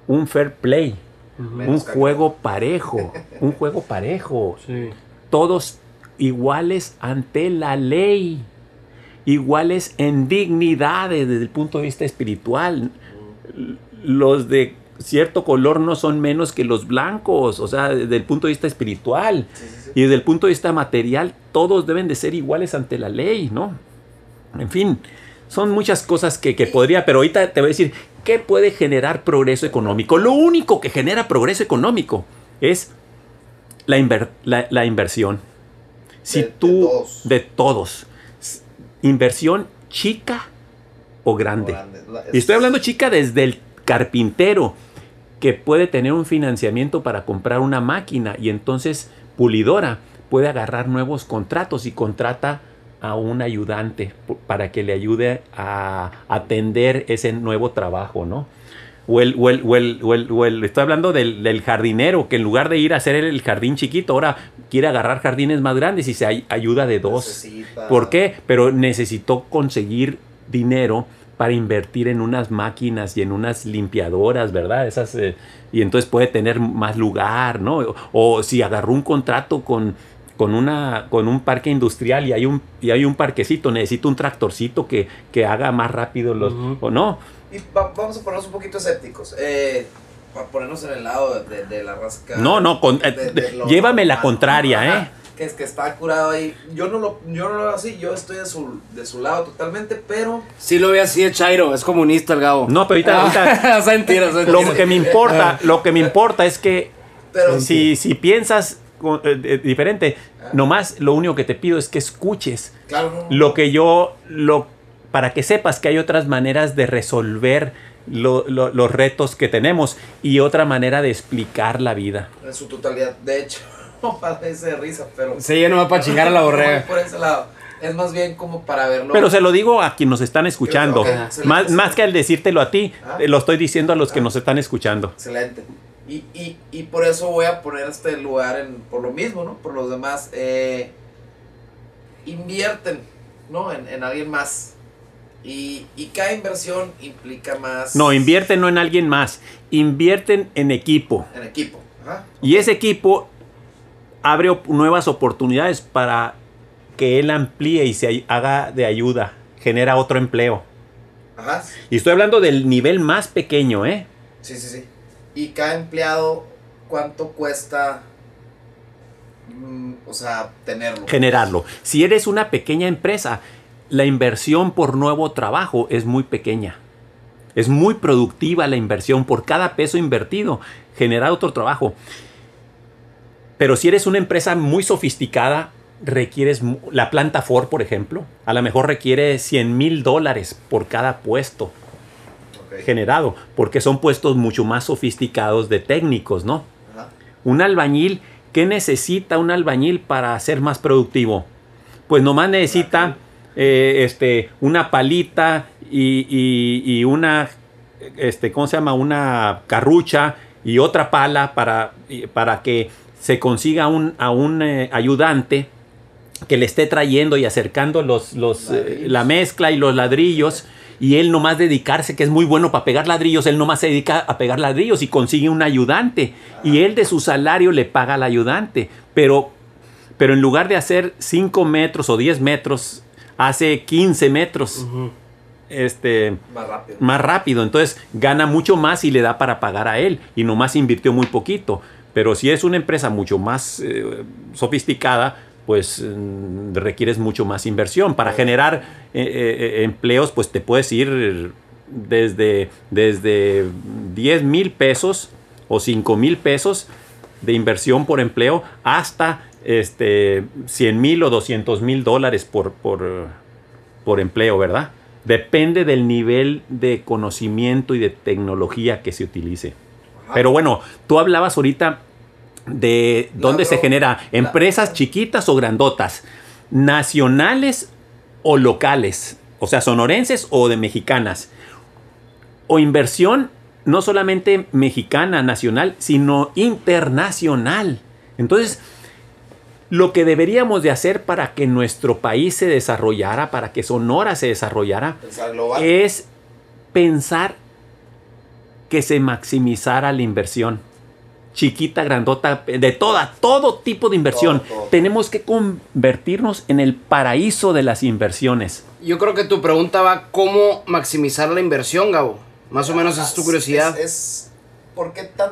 S1: un fair play, un juego parejo, un juego parejo.
S2: Sí.
S1: Todos iguales ante la ley, iguales en dignidades desde el punto de vista espiritual. Los de cierto color no son menos que los blancos, o sea, desde el punto de vista espiritual.
S4: Sí, sí, sí.
S1: Y desde el punto de vista material, todos deben de ser iguales ante la ley, ¿no? En fin, son muchas cosas que, que podría, pero ahorita te voy a decir, ¿qué puede generar progreso económico? Lo único que genera progreso económico es la, inver- la- la inversión. Si
S4: De- de
S1: tú,
S4: todos.
S1: de todos, inversión chica o grande.
S4: Grande. La-
S1: Y estoy hablando chica desde el carpintero que puede tener un financiamiento para comprar una máquina y entonces pulidora puede agarrar nuevos contratos y contrata a un ayudante para que le ayude a atender ese nuevo trabajo, ¿no? O el, o el- o el- o el- o el- estoy hablando del, del jardinero que en lugar de ir a hacer el jardín chiquito, ahora quiere agarrar jardines más grandes y se ay- ayuda de dos.
S4: Necesita-
S1: ¿Por qué? Pero necesitó conseguir dinero para invertir en unas máquinas y en unas limpiadoras, ¿verdad? Esas, eh, y entonces puede tener más lugar, ¿no? O, o si agarró un contrato con, con, una, con un parque industrial y hay un, y hay un parquecito, necesita un tractorcito que, que haga más rápido los... ¿O no?
S4: Y va- vamos a ponernos un poquito escépticos. Eh, para ponernos en el lado de, de la rasca.
S1: No, no, con-
S4: de-
S1: eh,
S4: de lo
S1: llévame la contraria,
S4: Ajá,
S1: ¿eh?
S4: Que es que está curado ahí. Yo no lo, yo no lo veo así. Yo estoy de su, de su lado totalmente, pero.
S2: Sí lo ve así de Chairo, es comunista el Gabo.
S1: No, pero ahorita- ahorita-
S2: es mentira, es
S1: Lo
S2: mentira.
S1: que me importa, lo que me importa es que
S4: pero
S1: si, si piensas eh, eh, diferente,
S4: Ah.
S1: nomás lo único que te pido es que escuches
S4: Claro, no, no.
S1: lo que yo, lo, para que sepas que hay otras maneras de resolver lo- lo- los retos que tenemos y otra manera de explicar la vida.
S4: En su totalidad. De hecho, parece de risa, pero.
S2: Sí, ya no va para chingar a la borrega.
S4: por ese lado. Es más bien como para verlo.
S1: Pero se lo digo a quienes nos están escuchando. Más, más que al decírtelo a ti,
S4: Ah.
S1: lo estoy diciendo a los que
S4: Ah.
S1: nos están escuchando.
S4: Excelente. Y, y, y por eso voy a poner este lugar en, por lo mismo, ¿no? Por los demás. eh, invierten, ¿no? En, en alguien más. Y, y cada inversión implica más.
S1: No, invierten no en alguien más, invierten en equipo.
S4: En equipo. Ajá.
S1: Y ese equipo abre op- nuevas oportunidades para que él amplíe y se haga de ayuda, genera otro empleo.
S4: Ajá.
S1: Y estoy hablando del nivel más pequeño, ¿eh?
S4: Sí, sí, sí. Y cada empleado, ¿cuánto cuesta? mm, o sea, tenerlo.
S1: Generarlo. Si eres una pequeña empresa, la inversión por nuevo trabajo es muy pequeña. Es muy productiva la inversión por cada peso invertido, generar otro trabajo. Pero si eres una empresa muy sofisticada, requieres la planta Ford, por ejemplo, a lo mejor requiere 100 mil dólares por cada puesto Generado, porque son puestos mucho más sofisticados de técnicos, ¿no? Un albañil, ¿qué necesita un albañil para ser más productivo? Pues nomás necesita eh, este, una palita y, y- y una, este, ¿cómo se llama? Una carrucha y otra pala para, para que se consiga un, a un eh, ayudante que le esté trayendo y acercando los, los, eh, la mezcla y los ladrillos y él nomás dedicarse, que es muy bueno para pegar ladrillos, él nomás se dedica a pegar ladrillos y consigue un ayudante. Y él de su salario le paga al ayudante, pero, pero en lugar de hacer 5 metros o 10 metros, hace 15 metros. Este,
S4: Más rápido.
S1: más rápido, entonces gana mucho más y le da para pagar a él. Y nomás invirtió muy poquito. Pero si es una empresa mucho más eh, sofisticada, pues mm, requieres mucho más inversión. Para generar eh, eh, empleos, pues te puedes ir desde, desde 10 mil pesos o 5 mil pesos de inversión por empleo hasta este, 100 mil o 200 mil dólares por, por, eh, por empleo, ¿verdad? Depende del nivel de conocimiento y de tecnología que se utilice. Pero bueno, tú hablabas ahorita de dónde se genera empresas chiquitas o grandotas, nacionales o locales. o sea, sonorenses o de mexicanas. O inversión no solamente mexicana, nacional, sino internacional. Entonces, lo que deberíamos de hacer para que nuestro país se desarrollara, para que Sonora se desarrollara, es pensar que se maximizara la inversión. Chiquita, grandota, de toda, todo tipo de inversión.
S4: Todo, todo.
S1: Tenemos que convertirnos en el paraíso de las inversiones.
S2: Yo creo que tu pregunta va cómo maximizar la inversión, Gabo. Más o menos esa es tu curiosidad.
S4: Es, es- ¿Por qué tan.?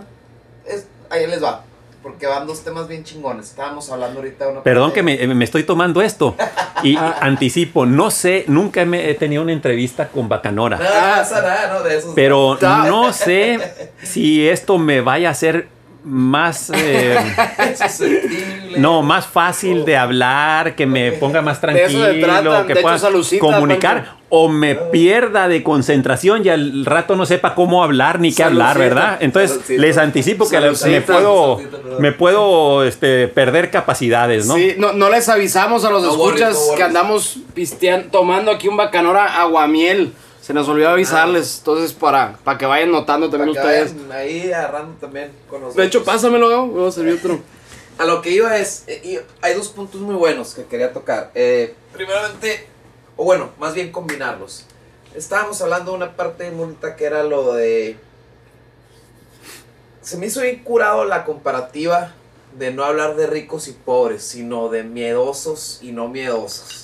S4: Es, ahí les va. Porque van dos temas bien chingones. Estábamos hablando ahorita de una.
S1: Perdón que me, me estoy tomando esto. Y anticipo, no sé, nunca me he tenido una entrevista con Bacanora.
S4: No, no pasa nada, ¿no? De esos.
S1: Pero no sé si esto me vaya a hacer más... eh. No, más fácil de hablar, que me ponga más tranquilo,
S2: tratan,
S1: que pueda
S2: hecho, salucita,
S1: comunicar
S2: Pancho.
S1: o me pierda de concentración y al rato no sepa cómo hablar ni qué hablar, ¿verdad? Entonces
S4: salucita.
S1: les anticipo que me puedo
S4: salucita,
S1: me puedo este, perder capacidades, ¿no?
S2: Sí, no, no les avisamos a los
S4: No
S2: escuchas
S4: worries, no worries.
S2: que andamos pistean, tomando aquí un bacanora aguamiel. Se nos olvidó avisarles, entonces para, para que vayan notando también
S4: Para que
S2: ustedes.
S4: vayan ahí agarrando también con nosotros.
S2: De hecho, pásamelo, Gabo, me va a servir otro.
S4: A lo que iba es, eh, y hay dos puntos muy buenos que quería tocar. Eh, primeramente, o bueno, más bien combinarlos. Estábamos hablando de una parte muy bonita que era lo de... Se me hizo bien curado la comparativa de no hablar de ricos y pobres, sino de miedosos y no miedosos.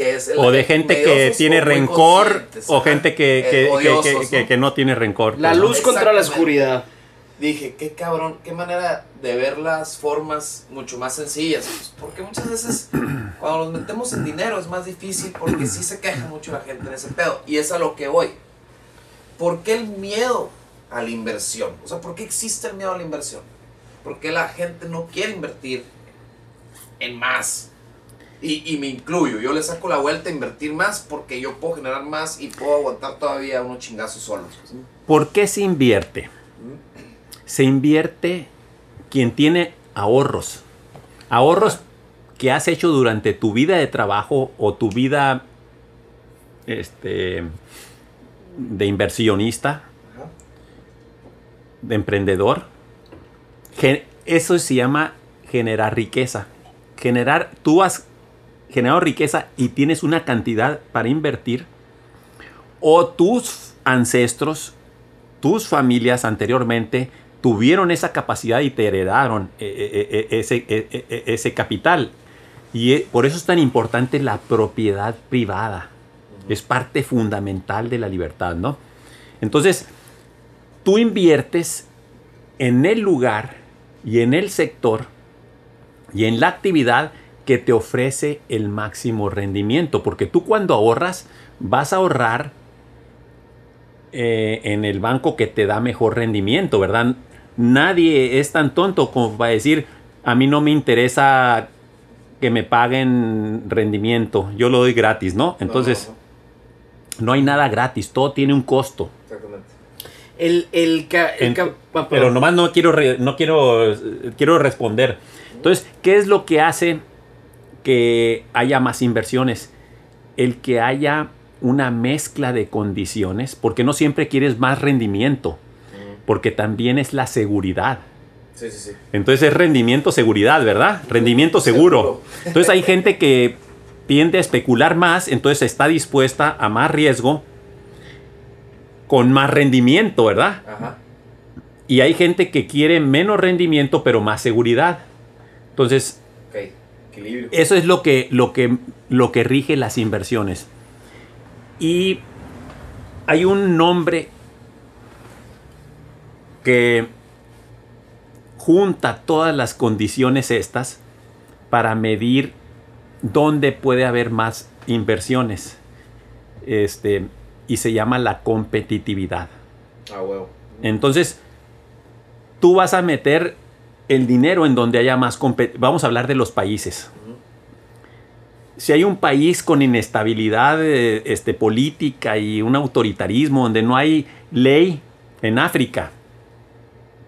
S4: Que es el-
S1: O de gente que tiene rencor o gente que, que- que-
S4: odiosos,
S1: que-
S4: ¿no?
S1: que- que no tiene rencor.
S2: La
S1: pues, ¿no?
S2: luz contra la oscuridad.
S4: dije, qué cabrón, qué manera de ver las formas mucho más sencillas. Pues, porque muchas veces cuando nos metemos en dinero es más difícil porque sí se queja mucho la gente en ese pedo. Y es a lo que voy. ¿Por qué el miedo a la inversión? O sea, ¿por qué existe el miedo a la inversión? ¿Por qué la gente no quiere invertir en más? Y, y me incluyo, yo le saco la vuelta a invertir más porque yo puedo generar más y puedo aguantar todavía unos chingazos solos.
S1: ¿Por qué se invierte? Se invierte quien tiene ahorros. Ahorros que has hecho durante tu vida de trabajo o tu vida este, de inversionista, de emprendedor. Eso se llama generar riqueza. Generar, tú has generado riqueza y tienes una cantidad para invertir. O tus ancestros, tus familias anteriormente tuvieron esa capacidad y te heredaron eh, eh, eh, ese, ese capital. Y por eso es tan importante la propiedad privada. Es parte fundamental de la libertad, ¿no? Entonces, tú inviertes en el lugar y en el sector y en la actividad que te ofrece el máximo rendimiento. Porque tú cuando ahorras, vas a ahorrar eh, en el banco que te da mejor rendimiento, ¿verdad? Nadie es tan tonto como para decir, a mí no me interesa que me paguen rendimiento, yo lo doy gratis, ¿no? Entonces,
S4: No, no,
S1: no hay nada gratis, todo tiene un costo.
S4: exactamente.
S2: El, el, ca- el
S1: Ent-
S2: ca- ah,
S1: pero nomás no quiero, re- no quiero, eh, quiero responder. Entonces, ¿qué es lo que hace que haya más inversiones? El que haya una mezcla de condiciones, porque no siempre quieres más rendimiento, porque también es la seguridad.
S4: Sí, sí, sí.
S1: Entonces es rendimiento, seguridad, ¿verdad? Rendimiento seguro. Entonces hay gente que tiende a especular más, entonces está dispuesta a más riesgo con más rendimiento, ¿verdad?
S4: Ajá.
S1: Y hay gente que quiere menos rendimiento pero más seguridad. Entonces.
S4: Equilibrio.
S1: eso es lo que, lo que, lo que rige las inversiones. Y hay un nombre que junta todas las condiciones estas para medir dónde puede haber más inversiones. Este, y se llama la competitividad.
S4: Ah, huevo.
S1: Entonces, tú vas a meter el dinero en donde haya más competitividad. Vamos a hablar de los países. Si hay un país con inestabilidad eh, este, política y un autoritarismo donde no hay ley en África,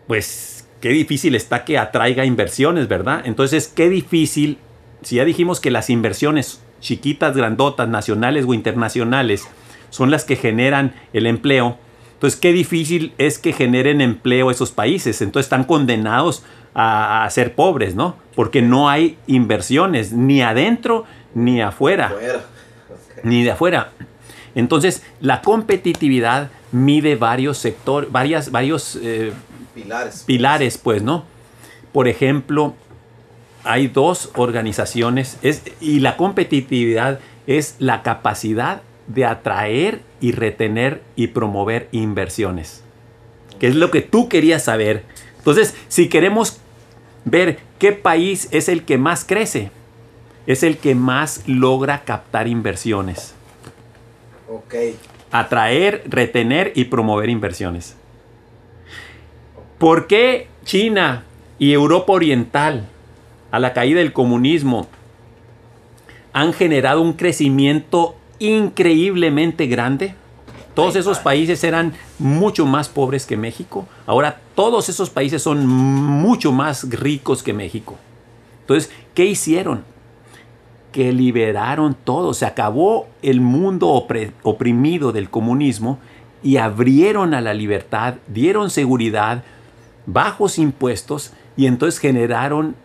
S1: pues qué difícil está que atraiga inversiones, ¿verdad? Entonces, qué difícil, si ya dijimos que las inversiones chiquitas, grandotas, nacionales o internacionales, son las que generan el empleo. Entonces, qué difícil es que generen empleo esos países. Entonces, están condenados a, ser pobres, ¿no? Porque no hay inversiones, ni adentro ni afuera. Ni de afuera. Entonces, la competitividad mide varios sectores, varias, varios eh, pilares. pilares, pues, ¿no? Por ejemplo, hay dos organizaciones es, y la competitividad es la capacidad de atraer y retener y promover inversiones. Que es lo que tú querías saber. Entonces, si queremos ver qué país es el que más crece, es el que más logra captar inversiones.
S4: Ok.
S1: Atraer, retener y promover inversiones. ¿Por qué China y Europa Oriental, a la caída del comunismo, han generado un crecimiento increíblemente grande? Todos esos países eran mucho más pobres que México. Ahora todos esos países son mucho más ricos que México. Entonces, ¿qué hicieron? Que liberaron todo. Se acabó el mundo oprimido del comunismo y abrieron a la libertad, dieron seguridad, bajos impuestos y entonces generaron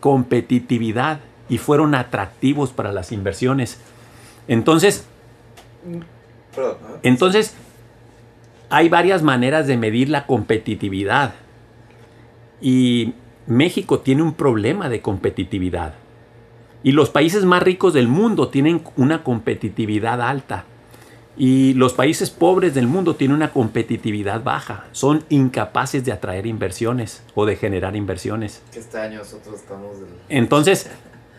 S1: competitividad y fueron atractivos para las inversiones. Entonces, entonces, hay varias maneras de medir la competitividad. Y México tiene un problema de competitividad. Y los países más ricos del mundo tienen una competitividad alta. Y los países pobres del mundo tienen una competitividad baja. Son incapaces de atraer inversiones o de generar inversiones.
S4: Este año nosotros estamos...
S1: Entonces,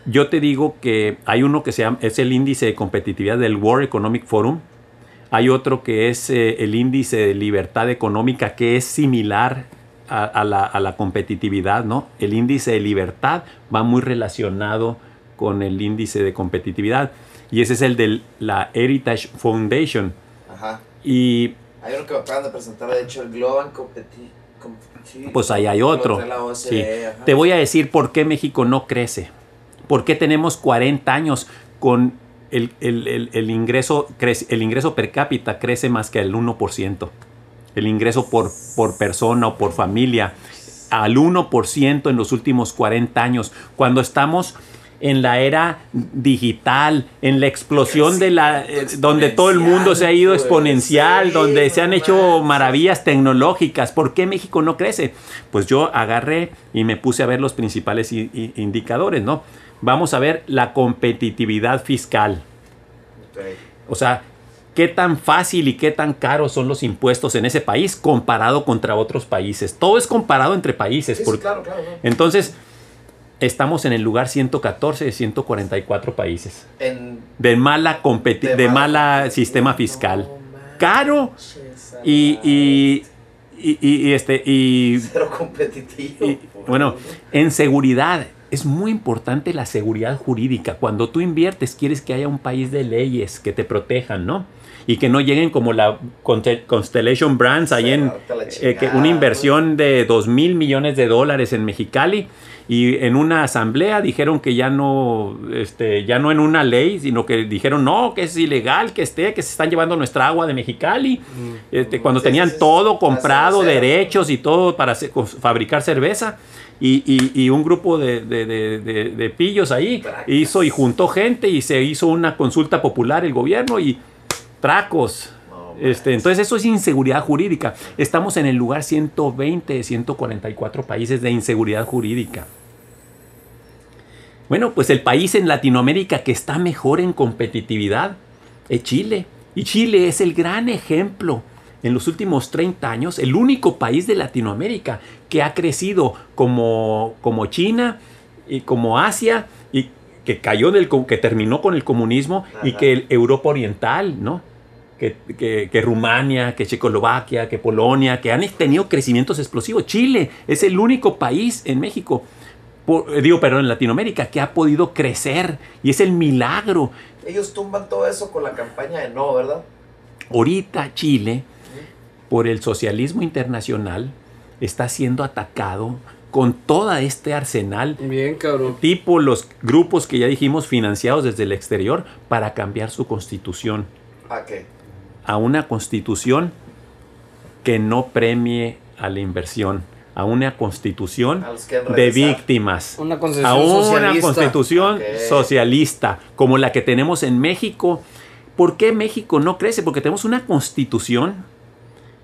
S1: yo te digo que hay uno que se llama, es el índice de competitividad del World Economic Forum, hay otro que es eh, el índice de libertad económica, que es similar a, la, competitividad, ¿no? El índice de libertad va muy relacionado con el índice de competitividad. Y ese es el de la Heritage Foundation.
S4: Ajá.
S1: Y...
S4: Hay uno que acaban de presentar, de hecho, el Global Competitive.
S1: Pues ahí hay otro. Te voy a decir por qué México no crece. ¿Por qué tenemos 40 años con el, ingreso el ingreso per cápita crece más que el 1%. El ingreso por, por persona o por familia al 1% en los últimos 40 años. Cuando estamos en la era digital, en la explosión de la eh, donde todo el mundo se ha ido exponencial, donde se han hecho maravillas tecnológicas. ¿Por qué México no crece? Pues yo agarré y me puse a ver los principales indicadores, ¿no? Vamos a ver la competitividad fiscal. O sea, qué tan fácil y qué tan caros son los impuestos en ese país comparado contra otros países. Todo es comparado entre países. Entonces, estamos en el lugar 114 de 144 países. de mala, de, mala sistema fiscal. Caro y, y, este y
S4: cero competitivo.
S1: bueno, en seguridad es muy importante la seguridad jurídica. Cuando tú inviertes, quieres que haya un país de leyes que te protejan, ¿no? Y que no lleguen como la Constellation Brands ahí en eh, que una inversión de 2 mil millones de dólares en Mexicali y en una asamblea dijeron que ya no, este, ya no en una ley, sino que dijeron no, que es ilegal que esté, que se están llevando nuestra agua de Mexicali, mm. este, cuando tenían todo comprado, derechos y todo para fabricar cerveza y, un grupo de, pillos ahí hizo y juntó gente y se hizo una consulta popular el gobierno y tracos. Este, entonces eso es inseguridad jurídica. Estamos en el lugar 120 de 144 países de inseguridad jurídica. Bueno, pues el país en Latinoamérica que está mejor en competitividad es Chile. Y Chile es el gran ejemplo en los últimos 30 años, el único país de Latinoamérica que ha crecido como, como China y como Asia y que cayó del que terminó con el comunismo y que Europa Oriental, ¿no? Que, que, Rumania, que Checoslovaquia, que Polonia, que han tenido crecimientos explosivos. Chile es el único país en México, digo, perdón, en Latinoamérica, que ha podido crecer y es el milagro.
S4: Ellos tumban todo eso con la campaña de no, ¿verdad?
S1: Ahorita Chile por el socialismo internacional está siendo atacado con todo este arsenal,
S2: Bien, cabrón.
S1: tipo los grupos que ya dijimos financiados desde el exterior, para cambiar su constitución
S4: ¿A qué?
S1: a una constitución que no premie a la inversión, a una constitución
S4: A
S1: de víctimas,
S2: Una
S1: a una
S2: socialista.
S1: constitución socialista como la que tenemos en México. ¿Por qué México no crece? Porque tenemos una constitución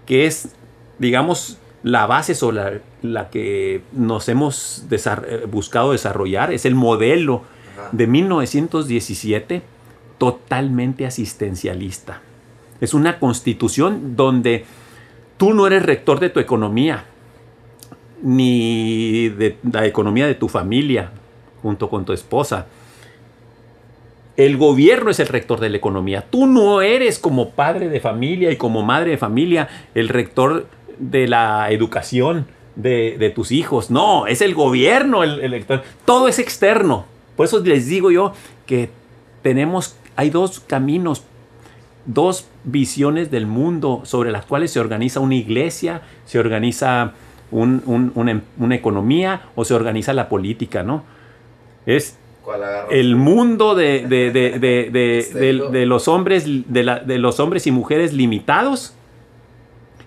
S1: que es, digamos, la base sobre la, la que nos hemos desar- eh, buscado desarrollar, es el modelo
S4: Ajá.
S1: de 1917 totalmente asistencialista. Es una constitución donde tú no eres rector de tu economía, ni de la economía de tu familia, junto con tu esposa. El gobierno es el rector de la economía. Tú no eres como padre de familia y como madre de familia el rector de la educación de, tus hijos. No, es el gobierno el, el rector. Todo es externo. Por eso les digo yo que tenemos, hay dos caminos, dos visiones del mundo sobre las cuales se organiza una iglesia, se organiza un- un- una, una economía o se organiza la política, ¿no? Es el mundo de, de los hombres de, la- de los hombres y mujeres limitados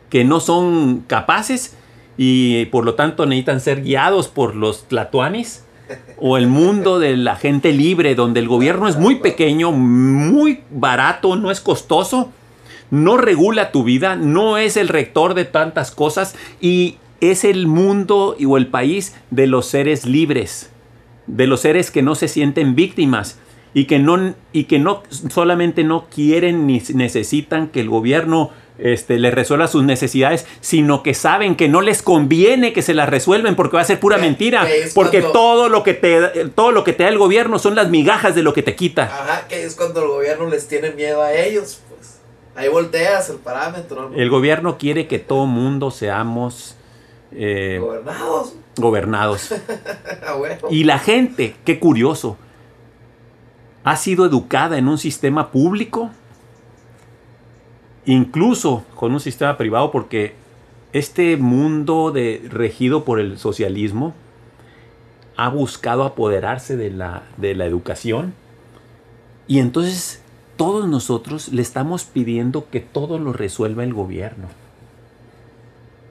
S1: que no son capaces y por lo tanto necesitan ser guiados por los tlatoanis o el mundo de la gente libre donde el gobierno es muy pequeño, muy barato, no es costoso, no regula tu vida, no es el rector de tantas cosas y es el mundo o el país de los seres libres de los seres que no se sienten víctimas y que no, y que no solamente no quieren ni necesitan que el gobierno este, les resuelva sus necesidades, sino que saben que no les conviene que se las resuelven porque va a ser pura
S4: Que-
S1: mentira.
S4: que
S1: Porque
S4: cuando-
S1: todo lo que te da- todo lo que te da el gobierno son las migajas de lo que te quita.
S4: Ajá, que es cuando el gobierno les tiene miedo a ellos, pues. Ahí volteas el parámetro, ¿no?
S1: El gobierno quiere que todo mundo seamos eh,
S4: Gobernados.
S1: gobernados.
S4: Ah.
S1: Y la gente, qué curioso, ha sido educada en un sistema público, incluso con un sistema privado, porque este mundo de, regido por el socialismo ha buscado apoderarse de la, de la educación. Y entonces todos nosotros le estamos pidiendo que todo lo resuelva el gobierno.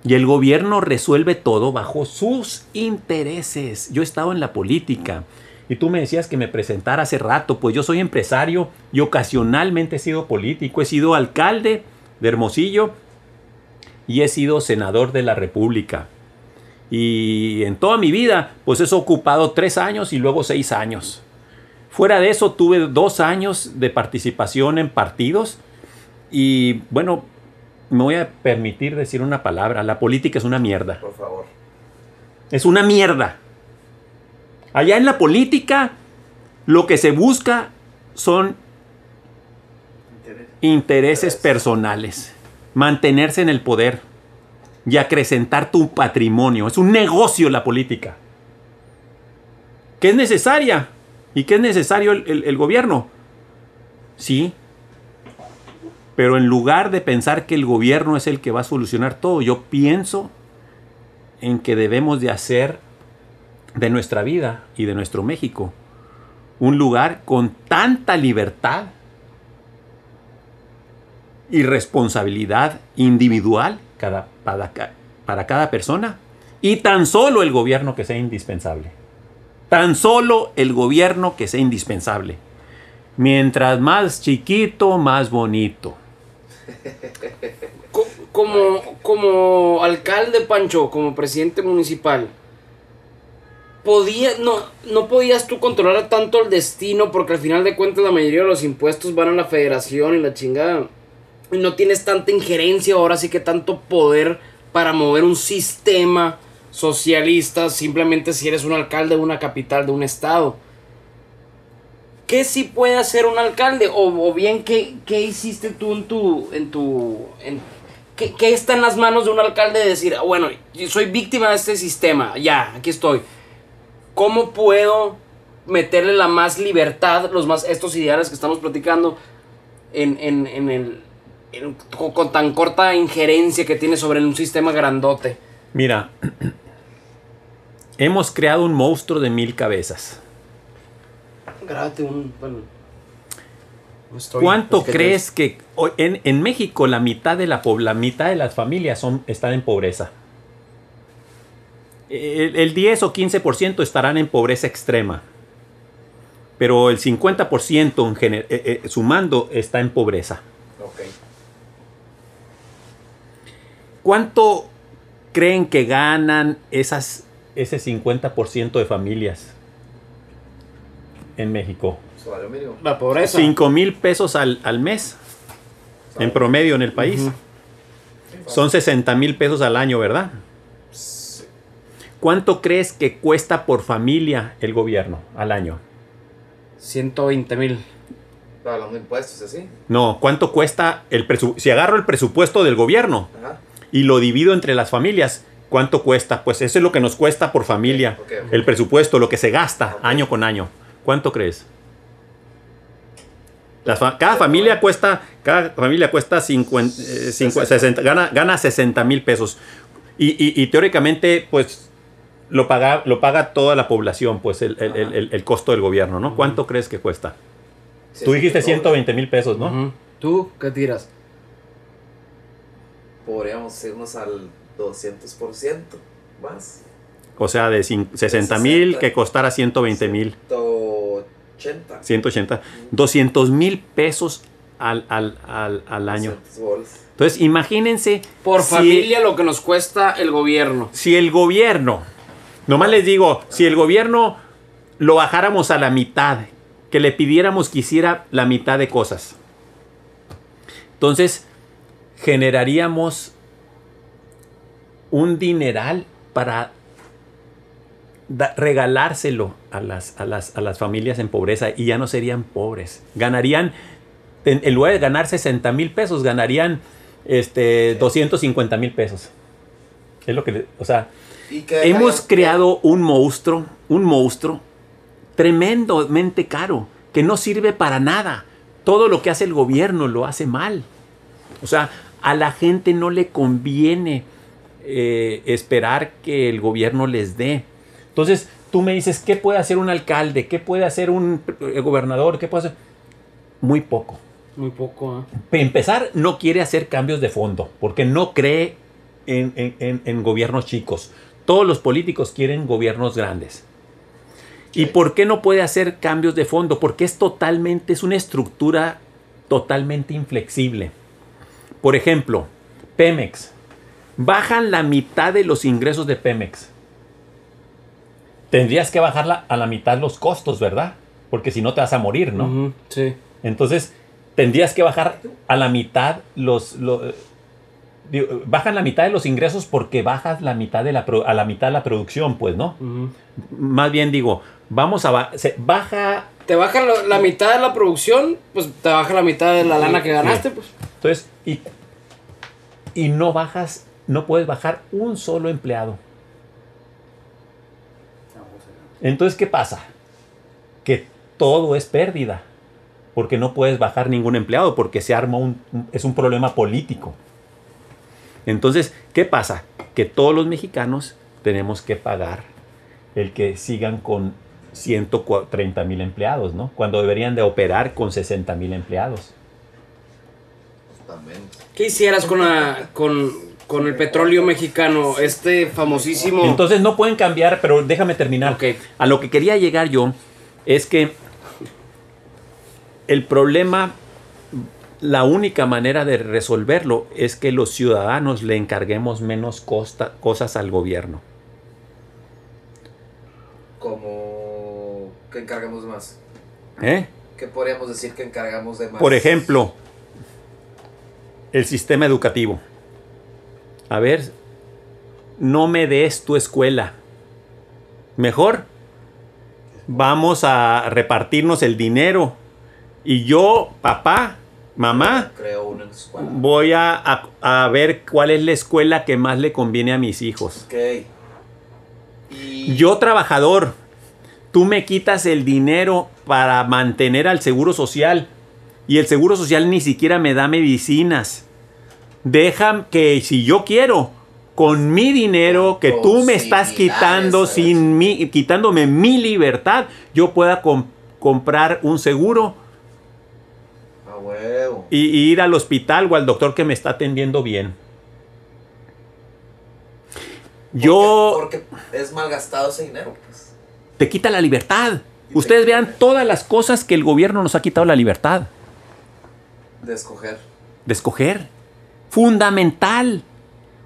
S1: Y el gobierno resuelve todo bajo sus intereses. Yo he estado en la política y tú me decías que me presentara hace rato, pues yo soy empresario y ocasionalmente he sido político, he sido alcalde de Hermosillo y he sido senador de la República. Y en toda mi vida, pues he ocupado tres años y luego seis años. Fuera de eso, tuve dos años de participación en partidos y bueno, me voy a permitir decir una palabra. La política es una mierda.
S4: Por favor.
S1: Es una mierda. Allá en la política, lo que se busca son intereses personales. Mantenerse en el poder y acrecentar tu patrimonio. Es un negocio la política. ¿Que es necesaria? ¿Y qué es necesario el, el- el gobierno? Sí. Pero en lugar de pensar que el gobierno es el que va a solucionar todo, yo pienso en que debemos de hacer de nuestra vida y de nuestro México un lugar con tanta libertad y responsabilidad individual para, para cada persona y tan solo el gobierno que sea indispensable. Tan solo el gobierno que sea indispensable. Mientras más chiquito, más bonito.
S2: Co- Como, como alcalde, Pancho, como presidente municipal, podía, no, no podías tú controlar tanto el destino porque al final de cuentas la mayoría de los impuestos van a la federación y la chingada. Y no tienes tanta injerencia, ahora sí que tanto poder para mover un sistema socialista simplemente si eres un alcalde de una capital de un estado. ¿Qué sí puede hacer un alcalde? O, bien, ¿qué, qué hiciste tú en tu... En tu en- ¿qué, qué está en las manos de un alcalde de decir, "Ah, bueno, soy víctima de este sistema, ya, aquí estoy? ¿Cómo puedo meterle la más libertad, los más, estos ideales que estamos platicando, en, en, en el... con, con tan corta injerencia que tiene sobre un sistema grandote?
S1: Mira, hemos creado un monstruo de mil cabezas.
S2: Grábate un. Bueno, no estoy,
S1: ¿Cuánto
S2: es que
S1: crees que hoy- en, en México la mitad de la la mitad de las familias son, están en pobreza? El, el 10 o 15% estarán en pobreza extrema. Pero el 50% en gener- eh, eh, sumando está en pobreza. ¿Cuánto creen que ganan esas, ese 50% de familias en México?
S4: Salario mínimo.
S2: La pobreza.
S1: 5 mil pesos al, al mes, en promedio en el país. Son 60 mil pesos al año, ¿verdad? ¿Cuánto crees que cuesta por familia el gobierno al año?
S2: 120 mil.
S4: Hablando de impuestos, así.
S1: No, ¿cuánto cuesta el presupuesto? Si agarro el presupuesto del gobierno
S4: Ajá.
S1: y lo divido entre las familias, ¿cuánto cuesta? Pues eso es lo que nos cuesta por familia. El presupuesto, lo que se gasta año con año. ¿Cuánto crees? Fa- cada familia cuesta, cada familia cuesta 50, eh, cincu- 60, gana, gana 60 mil pesos. Y, y- y teóricamente, pues, lo paga, lo paga toda la población, pues, el, el- el- el- costo del gobierno, ¿no? ¿Cuánto crees que cuesta? Tú dijiste
S4: que
S1: 120 mil pesos, ¿no?
S2: Ujú. ¿Tú qué tiras?
S4: Podríamos irnos al 200% más.
S1: O sea, de cin- 60 mil que costara 120 mil.
S4: 180.
S1: 180, 200 mil pesos al, al, al, al año.
S4: 200 bolas.
S1: Entonces, imagínense.
S2: Por
S1: si-
S2: familia lo que nos cuesta el gobierno.
S1: Si el gobierno, nomás les digo, si el gobierno lo bajáramos a la mitad, que le pidiéramos que hiciera la mitad de cosas, entonces generaríamos un dineral para da- regalárselo a las, a, las, a las familias en pobreza y ya no serían pobres. Ganarían, en, en lugar de ganar 60 mil pesos, ganarían este, 250 mil pesos. Es lo que, o sea, hemos creado un monstruo, un monstruo tremendamente caro, que no sirve para nada. Todo lo que hace el gobierno lo hace mal. O sea, a la gente no le conviene eh, esperar que el gobierno les dé. Entonces, tú me dices, ¿qué puede hacer un alcalde? ¿Qué puede hacer un eh, gobernador? ¿Qué puede hacer? Muy poco.
S2: Muy poco, ¿eh?
S1: Para empezar, no quiere hacer cambios de fondo, porque no cree en, en- en- en gobiernos chicos. Todos los políticos quieren gobiernos grandes. ¿Y por qué no puede hacer cambios de fondo? Porque es totalmente, es una estructura totalmente inflexible. Por ejemplo, Pemex. Bajan la mitad de los ingresos de Pemex. Tendrías que bajarla a la mitad los costos, ¿verdad? Porque si no te vas a morir, ¿no?
S2: Sí.
S1: Entonces, tendrías que bajar a la mitad los... lo- digo, bajan la mitad de los ingresos porque bajas la mitad de la, a la mitad de la producción, pues, ¿no? Más bien digo, vamos a... ba- se baja...
S2: Te baja la, la mitad de la producción, pues te baja la mitad de la lana que ganaste, pues.
S1: Entonces, y, y no bajas, no puedes bajar un solo empleado. Entonces, ¿qué pasa? Que todo es pérdida. Porque no puedes bajar ningún empleado, porque se arma un, un- es un problema político. Entonces, ¿qué pasa? Que todos los mexicanos tenemos que pagar el que sigan con 130 mil empleados, ¿no? Cuando deberían de operar con 60 mil empleados.
S2: ¿Qué hicieras con, la, con, con el petróleo mexicano? Este famosísimo.
S1: Entonces no pueden cambiar, pero déjame terminar.
S2: Ok.
S1: A lo que quería llegar yo es que el problema, la única manera de resolverlo es que los ciudadanos le encarguemos menos costa- cosas al gobierno.
S4: Como que encargamos de más.
S1: ¿eh?
S4: ¿Qué podríamos decir que encargamos de más?
S1: Por ejemplo, el sistema educativo. A ver, no me des tu escuela. Mejor vamos a repartirnos el dinero. Y yo, papá, mamá,
S4: Creo una escuela.
S1: voy a, a- a ver cuál es la escuela que más le conviene a mis hijos.
S4: Ok. Y
S1: Yo trabajador, tú me quitas el dinero para mantener al seguro social y el seguro social ni siquiera me da medicinas. Dejan que si yo quiero con mi dinero que tú me estás quitando sin mi, quitándome mi libertad, yo pueda com- comprar un seguro
S4: A huevo.
S1: y, y ir al hospital o al doctor que me está atendiendo bien. Yo
S4: Porque, es malgastado ese dinero, pues.
S1: te quita la libertad. Ustedes vean todas las cosas que el gobierno nos ha quitado la libertad
S4: De escoger.
S1: de escoger. Fundamental.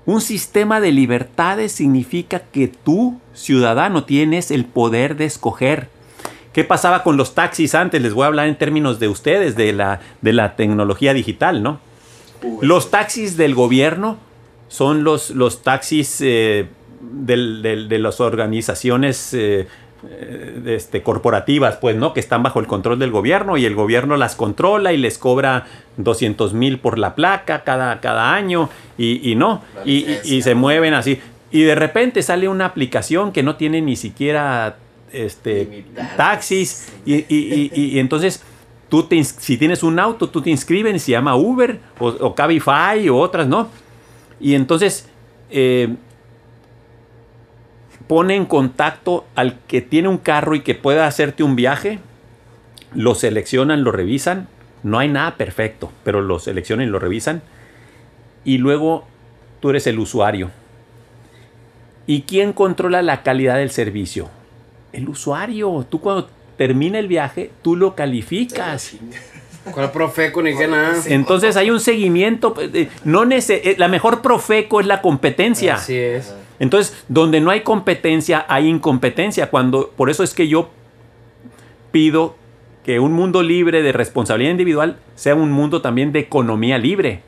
S1: Un sistema de libertades significa que tú, ciudadano, tienes el poder de escoger. ¿Qué pasaba con los taxis antes? Les voy a hablar en términos de ustedes, de la, de la tecnología digital, ¿no? Los taxis del gobierno son los, los taxis eh, del- del- de las organizaciones eh, este, corporativas, pues, ¿no? Que están bajo el control del gobierno y el gobierno las controla y les cobra 200 mil por la placa cada, cada año y, y no, y, y- se mueven así. Y de repente sale una aplicación que no tiene ni siquiera este, taxis y, y- y- y- y entonces tú te si tienes un auto, tú te inscribes, se llama Uber o, o Cabify o otras, ¿no? Y entonces eh, pone en contacto al que tiene un carro y que pueda hacerte un viaje, lo seleccionan, lo revisan, no hay nada perfecto, pero lo seleccionan y lo revisan, y luego tú eres el usuario. ¿Y quién controla la calidad del servicio? El usuario. Tú cuando termina el viaje, tú lo calificas.
S2: ¿Cuál profeco ni qué nada?
S1: Entonces hay un seguimiento. eh, No eh, la mejor profeco es la competencia.
S2: Así es.
S1: Entonces, donde no hay competencia, hay incompetencia. Cuando, por eso es que yo pido que un mundo libre de responsabilidad individual sea un mundo también de economía libre,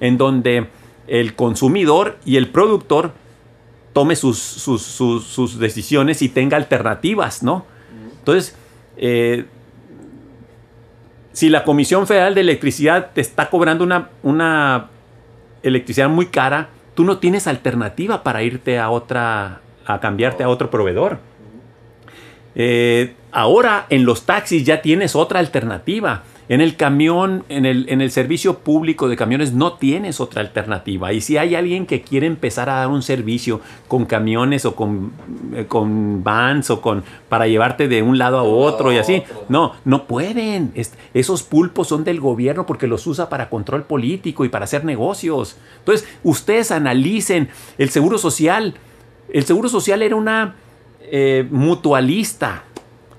S1: en donde el consumidor y el productor tome sus, sus, sus- decisiones y tenga alternativas, ¿no? Entonces, eh, si la Comisión Federal de Electricidad te está cobrando una, una electricidad muy cara, tú no tienes alternativa para irte a otra, a cambiarte a otro proveedor. Eh, ahora en los taxis ya tienes otra alternativa. En el camión, en el, en el servicio público de camiones no tienes otra alternativa. Y si hay alguien que quiere empezar a dar un servicio con camiones o con, eh, con vans o con para llevarte de un lado a otro y así, no, no pueden. Es- esos pulpos son del gobierno porque los usa para control político y para hacer negocios. Entonces, ustedes analicen el seguro social. El seguro social era una eh, mutualista.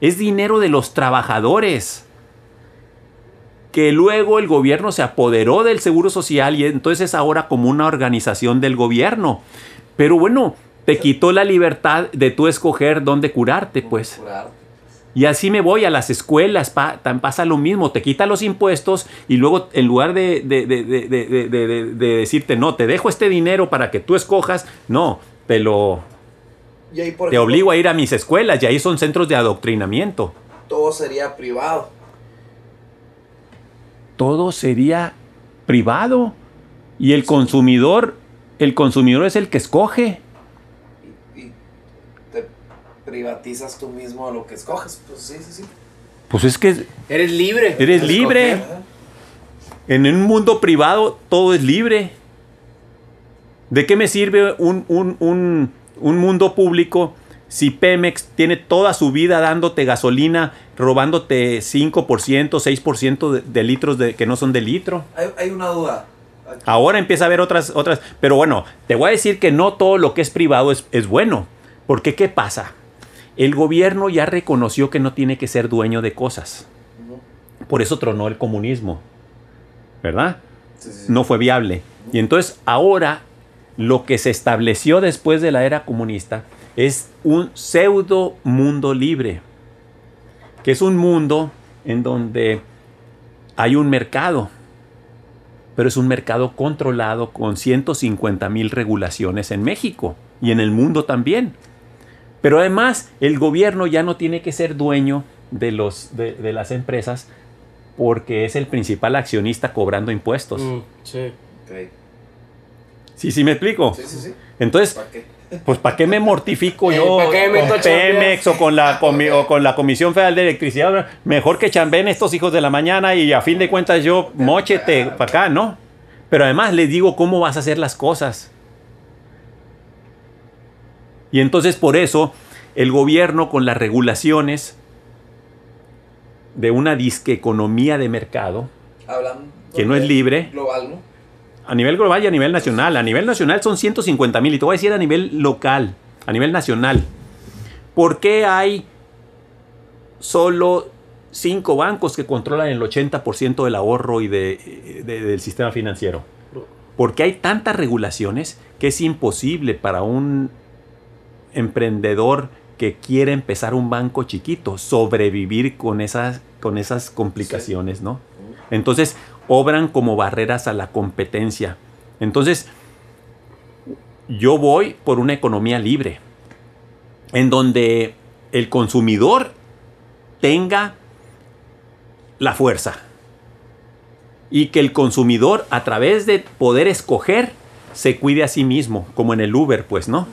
S1: Es dinero de los trabajadores. Que luego el gobierno se apoderó del seguro social y entonces es ahora como una organización del gobierno. Pero bueno, te quitó la libertad de tú escoger dónde curarte, pues. Y así me voy a las escuelas, pa- tan pasa lo mismo, te quita los impuestos y luego en lugar de, de- de- de- de- de- de- de- de decirte, no, te dejo este dinero para que tú escojas, no, te lo
S4: Y ahí, por
S1: te
S4: ejemplo,
S1: obligo a ir a mis escuelas y ahí son centros de adoctrinamiento.
S4: Todo sería privado.
S1: Todo sería privado y el consumidor, el consumidor es el que escoge.
S4: Y, y te privatizas tú mismo lo que escoges. Pues sí, sí, sí.
S1: Pues es que
S2: Eres libre.
S1: eres libre.
S2: escoger.
S1: En un mundo privado todo es libre. ¿De qué me sirve un, un- un- un mundo público si Pemex tiene toda su vida dándote gasolina, robándote 5%, 6% de, de litros de, que no son de litro?
S4: Hay, hay una duda. Aquí.
S1: Ahora empieza a haber otras, otras. Pero bueno, te voy a decir que no todo lo que es privado es, es bueno. Porque ¿qué pasa? El gobierno ya reconoció que no tiene que ser dueño de cosas. Por eso tronó el comunismo. ¿Verdad?
S4: Sí, sí, sí.
S1: no fue viable. Y entonces ahora lo que se estableció después de la era comunista es un pseudo mundo libre, que es un mundo en donde hay un mercado, pero es un mercado controlado con 150 mil regulaciones en México y en el mundo también. Pero además el gobierno ya no tiene que ser dueño de, los, de, de las empresas porque es el principal accionista cobrando impuestos.
S2: Mm, sí.
S4: Ok.
S1: Sí, sí me explico.
S4: Sí, sí, sí.
S1: Entonces,
S4: ¿Para qué?
S1: Pues ¿para qué me mortifico
S2: Eh,
S1: yo
S2: ¿para qué me
S1: con? Pemex o con, la, o con la Comisión Federal de Electricidad? Mejor que chambeen estos hijos de la mañana y a fin de cuentas yo mochete para acá, ¿no? Pero además les digo cómo vas a hacer las cosas. Y entonces por eso el gobierno con las regulaciones de una disque economía de mercado,
S4: Hablando
S1: que no es libre,
S4: Global, ¿no?
S1: A nivel global y a nivel nacional. A nivel nacional son 150 mil y te voy a decir a nivel local, a nivel nacional. ¿Por qué hay solo cinco bancos que controlan el 80% del ahorro y de- de- del sistema financiero? Porque hay tantas regulaciones que es imposible para un emprendedor que quiere empezar un banco chiquito sobrevivir con esas, con esas complicaciones, ¿no? Entonces, obran como barreras a la competencia. Entonces, yo voy por una economía libre, en donde el consumidor tenga la fuerza y que el consumidor a través de poder escoger se cuide a sí mismo, como en el Uber, pues, ¿no?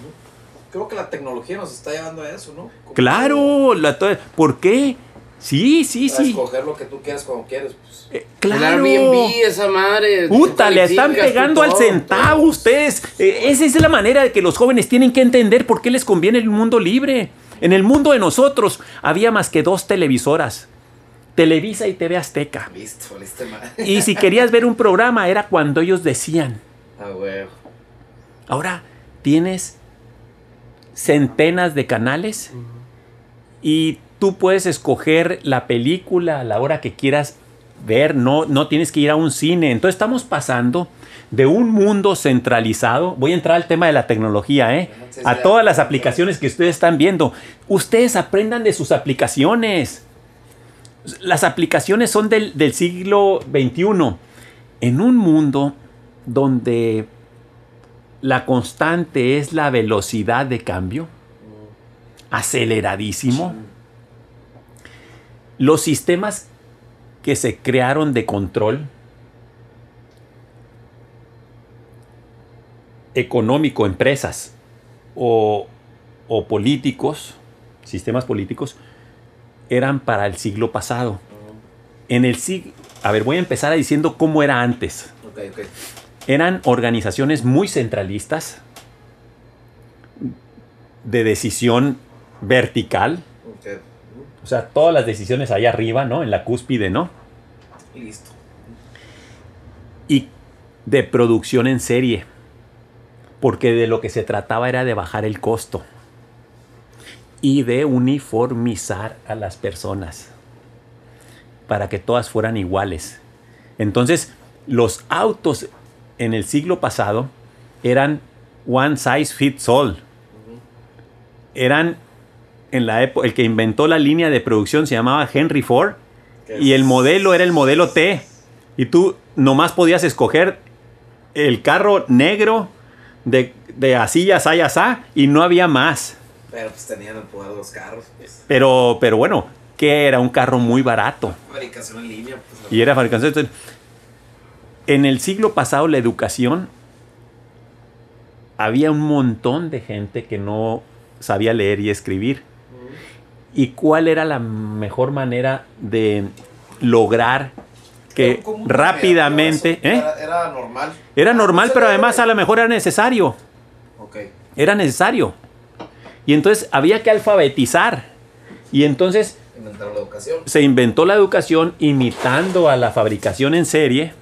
S4: Creo que la tecnología nos está llevando a eso, ¿no? Como
S1: Claro, la ¿por qué? Sí, sí,
S4: A
S1: sí.
S4: escoger lo que tú quieres cuando quieres, pues.
S1: Eh, claro.
S2: Airbnb, esa madre.
S1: Puta, le están pegando al
S2: todo,
S1: centavo ustedes. Eh, esa es la manera de que los jóvenes tienen que entender por qué les conviene el mundo libre. En el mundo de nosotros había más que dos televisoras. Televisa y TV Azteca.
S4: Listo, listo, mal.
S1: Y si querías ver un programa era cuando ellos decían.
S4: Ah, huevo.
S1: Ahora tienes centenas de canales y tú puedes escoger la película a la hora que quieras ver, no, no tienes que ir a un cine. Entonces estamos pasando de un mundo centralizado, voy a entrar al tema de la tecnología, ¿eh? A todas las aplicaciones que ustedes están viendo. Ustedes aprendan de sus aplicaciones. Las aplicaciones son del, del siglo XXI. En un mundo donde la constante es la velocidad de cambio, aceleradísimo. Los sistemas que se crearon de control económico, empresas o, o políticos, sistemas políticos, eran para el siglo pasado. En el siglo... A ver, voy a empezar diciendo cómo era antes eran organizaciones muy centralistas de decisión vertical. O sea, todas las decisiones ahí arriba, ¿no? En la cúspide, ¿no?
S4: Listo.
S1: Y de producción en serie, porque de lo que se trataba era de bajar el costo y de uniformizar a las personas para que todas fueran iguales. Entonces, los autos en el siglo pasado eran one size fits all. Eran en la época el que inventó la línea de producción se llamaba Henry Ford y el modelo era el modelo T y tú nomás podías escoger el carro negro de, de así ya asá, y no había más.
S4: Pero pues tenían el poder de los carros. Pues.
S1: Pero, pero bueno, que era un carro muy barato.
S4: Fabricación en línea. Pues,
S1: Y era fabricación. Entonces, en el siglo pasado la educación había un montón de gente que no sabía leer y escribir. ¿Y cuál era la mejor manera de lograr que rápidamente... ¿eh?
S4: Era, era normal.
S1: Era normal, pero además a lo mejor era necesario. Era necesario. Y entonces había que alfabetizar. Y entonces
S4: Inventaron la educación.
S1: se inventó la educación imitando a la fabricación en serie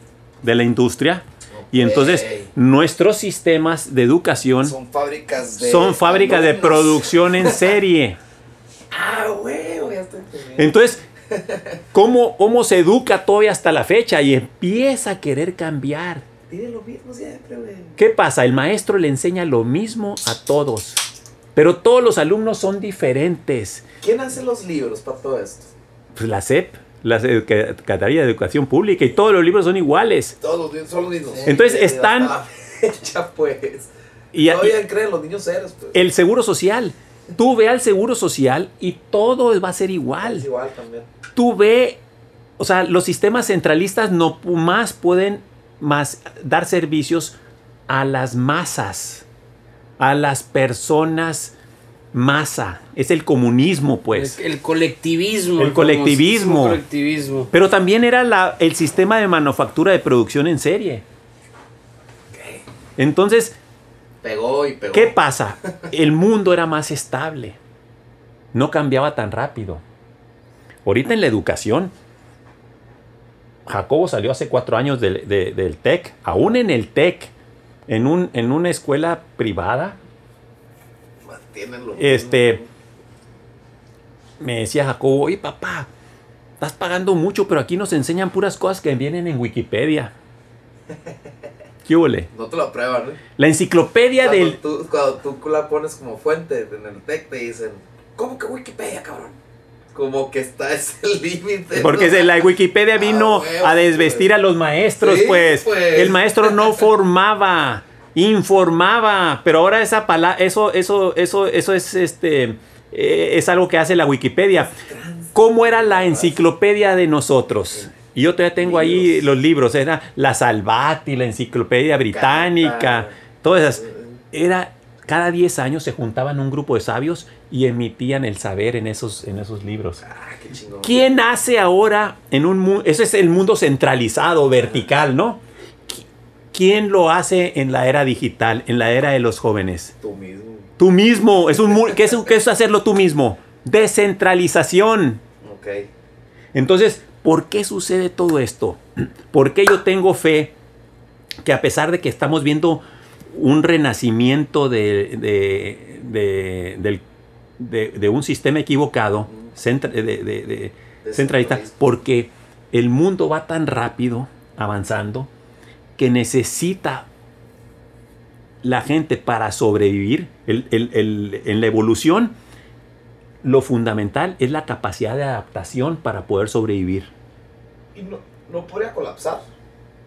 S1: de la industria. Y entonces nuestros sistemas de educación
S4: Son fábricas de.
S1: son fábricas de producción en serie.
S4: Ah, huevo, ya estoy entendiendo.
S1: Entonces, ¿cómo, ¿cómo se educa todavía hasta la fecha? Y empieza a querer cambiar.
S4: Tiene lo mismo siempre, güey.
S1: ¿Qué pasa? El maestro le enseña lo mismo a todos. Pero todos los alumnos son diferentes.
S4: ¿Quién hace los libros para todo esto?
S1: Pues la SEP, la Secretaría de Educación Pública, y todos los libros son iguales.
S4: Todos los niños son los mismos.
S1: Entonces,
S4: Sí,
S1: están-
S4: hasta la fecha, pues.
S1: Y,
S4: Todavía creen los niños serios, pues.
S1: el seguro social. Tú ve al seguro social y todo va a ser igual.
S4: Es igual también.
S1: Tú ve, o sea, los sistemas centralistas no más pueden más dar servicios a las masas, a las personas masa. Es el comunismo, pues.
S2: El, el colectivismo.
S1: El colectivismo. Pero también era la- el sistema de manufactura de producción en serie. Entonces,
S4: Pegó y pegó.
S1: ¿Qué pasa? El mundo era más estable. No cambiaba tan rápido. Ahorita en la educación, Jacobo salió hace cuatro años del, de- del TEC. Aún en el TEC, en, un, en una escuela privada, Este- me decía Jacobo, oye papá, estás pagando mucho, pero aquí nos enseñan puras cosas que vienen en Wikipedia. ¿Qué huele?
S4: No te lo aprueban, ¿eh?
S1: La enciclopedia
S4: Cuando,
S1: del...
S4: tú, cuando tú la pones como fuente en el TEC te dicen, ¿cómo que Wikipedia, cabrón? Como que está ese límite.
S1: Porque
S4: ¿no?
S1: la Wikipedia vino
S4: Ah, huevo,
S1: a desvestir
S4: pues.
S1: a los maestros,
S4: Sí,
S1: pues.
S4: pues.
S1: El maestro no formaba, informaba, pero ahora esa palabra, eso, eso, eso, eso es este, eh, es algo que hace la Wikipedia. ¿Cómo era la enciclopedia de nosotros? Y yo todavía tengo ahí los libros, era la Salvati, la enciclopedia británica, todas esas. Era, cada 10 años se juntaban un grupo de sabios y emitían el saber en esos, en esos libros.
S4: Ah, qué chingón.
S1: ¿Quién hace ahora en un mundo, ese es el mundo centralizado, vertical, ¿no? Qui- ¿Quién lo hace en la era digital, en la era de los jóvenes?
S4: Tú mismo.
S1: Tú mismo, es un, ¿qué, es, qué es hacerlo tú mismo? Descentralización.
S4: Ok.
S1: Entonces, ¿por qué sucede todo esto? ¿Por qué yo tengo fe que a pesar de que estamos viendo un renacimiento de, de- de- del- de- de un sistema equivocado, centra- de- de- de- centralista, porque el mundo va tan rápido avanzando que necesita la gente para sobrevivir el- el- el- en la evolución lo fundamental es la capacidad de adaptación para poder sobrevivir.
S4: Y no, no podría colapsar.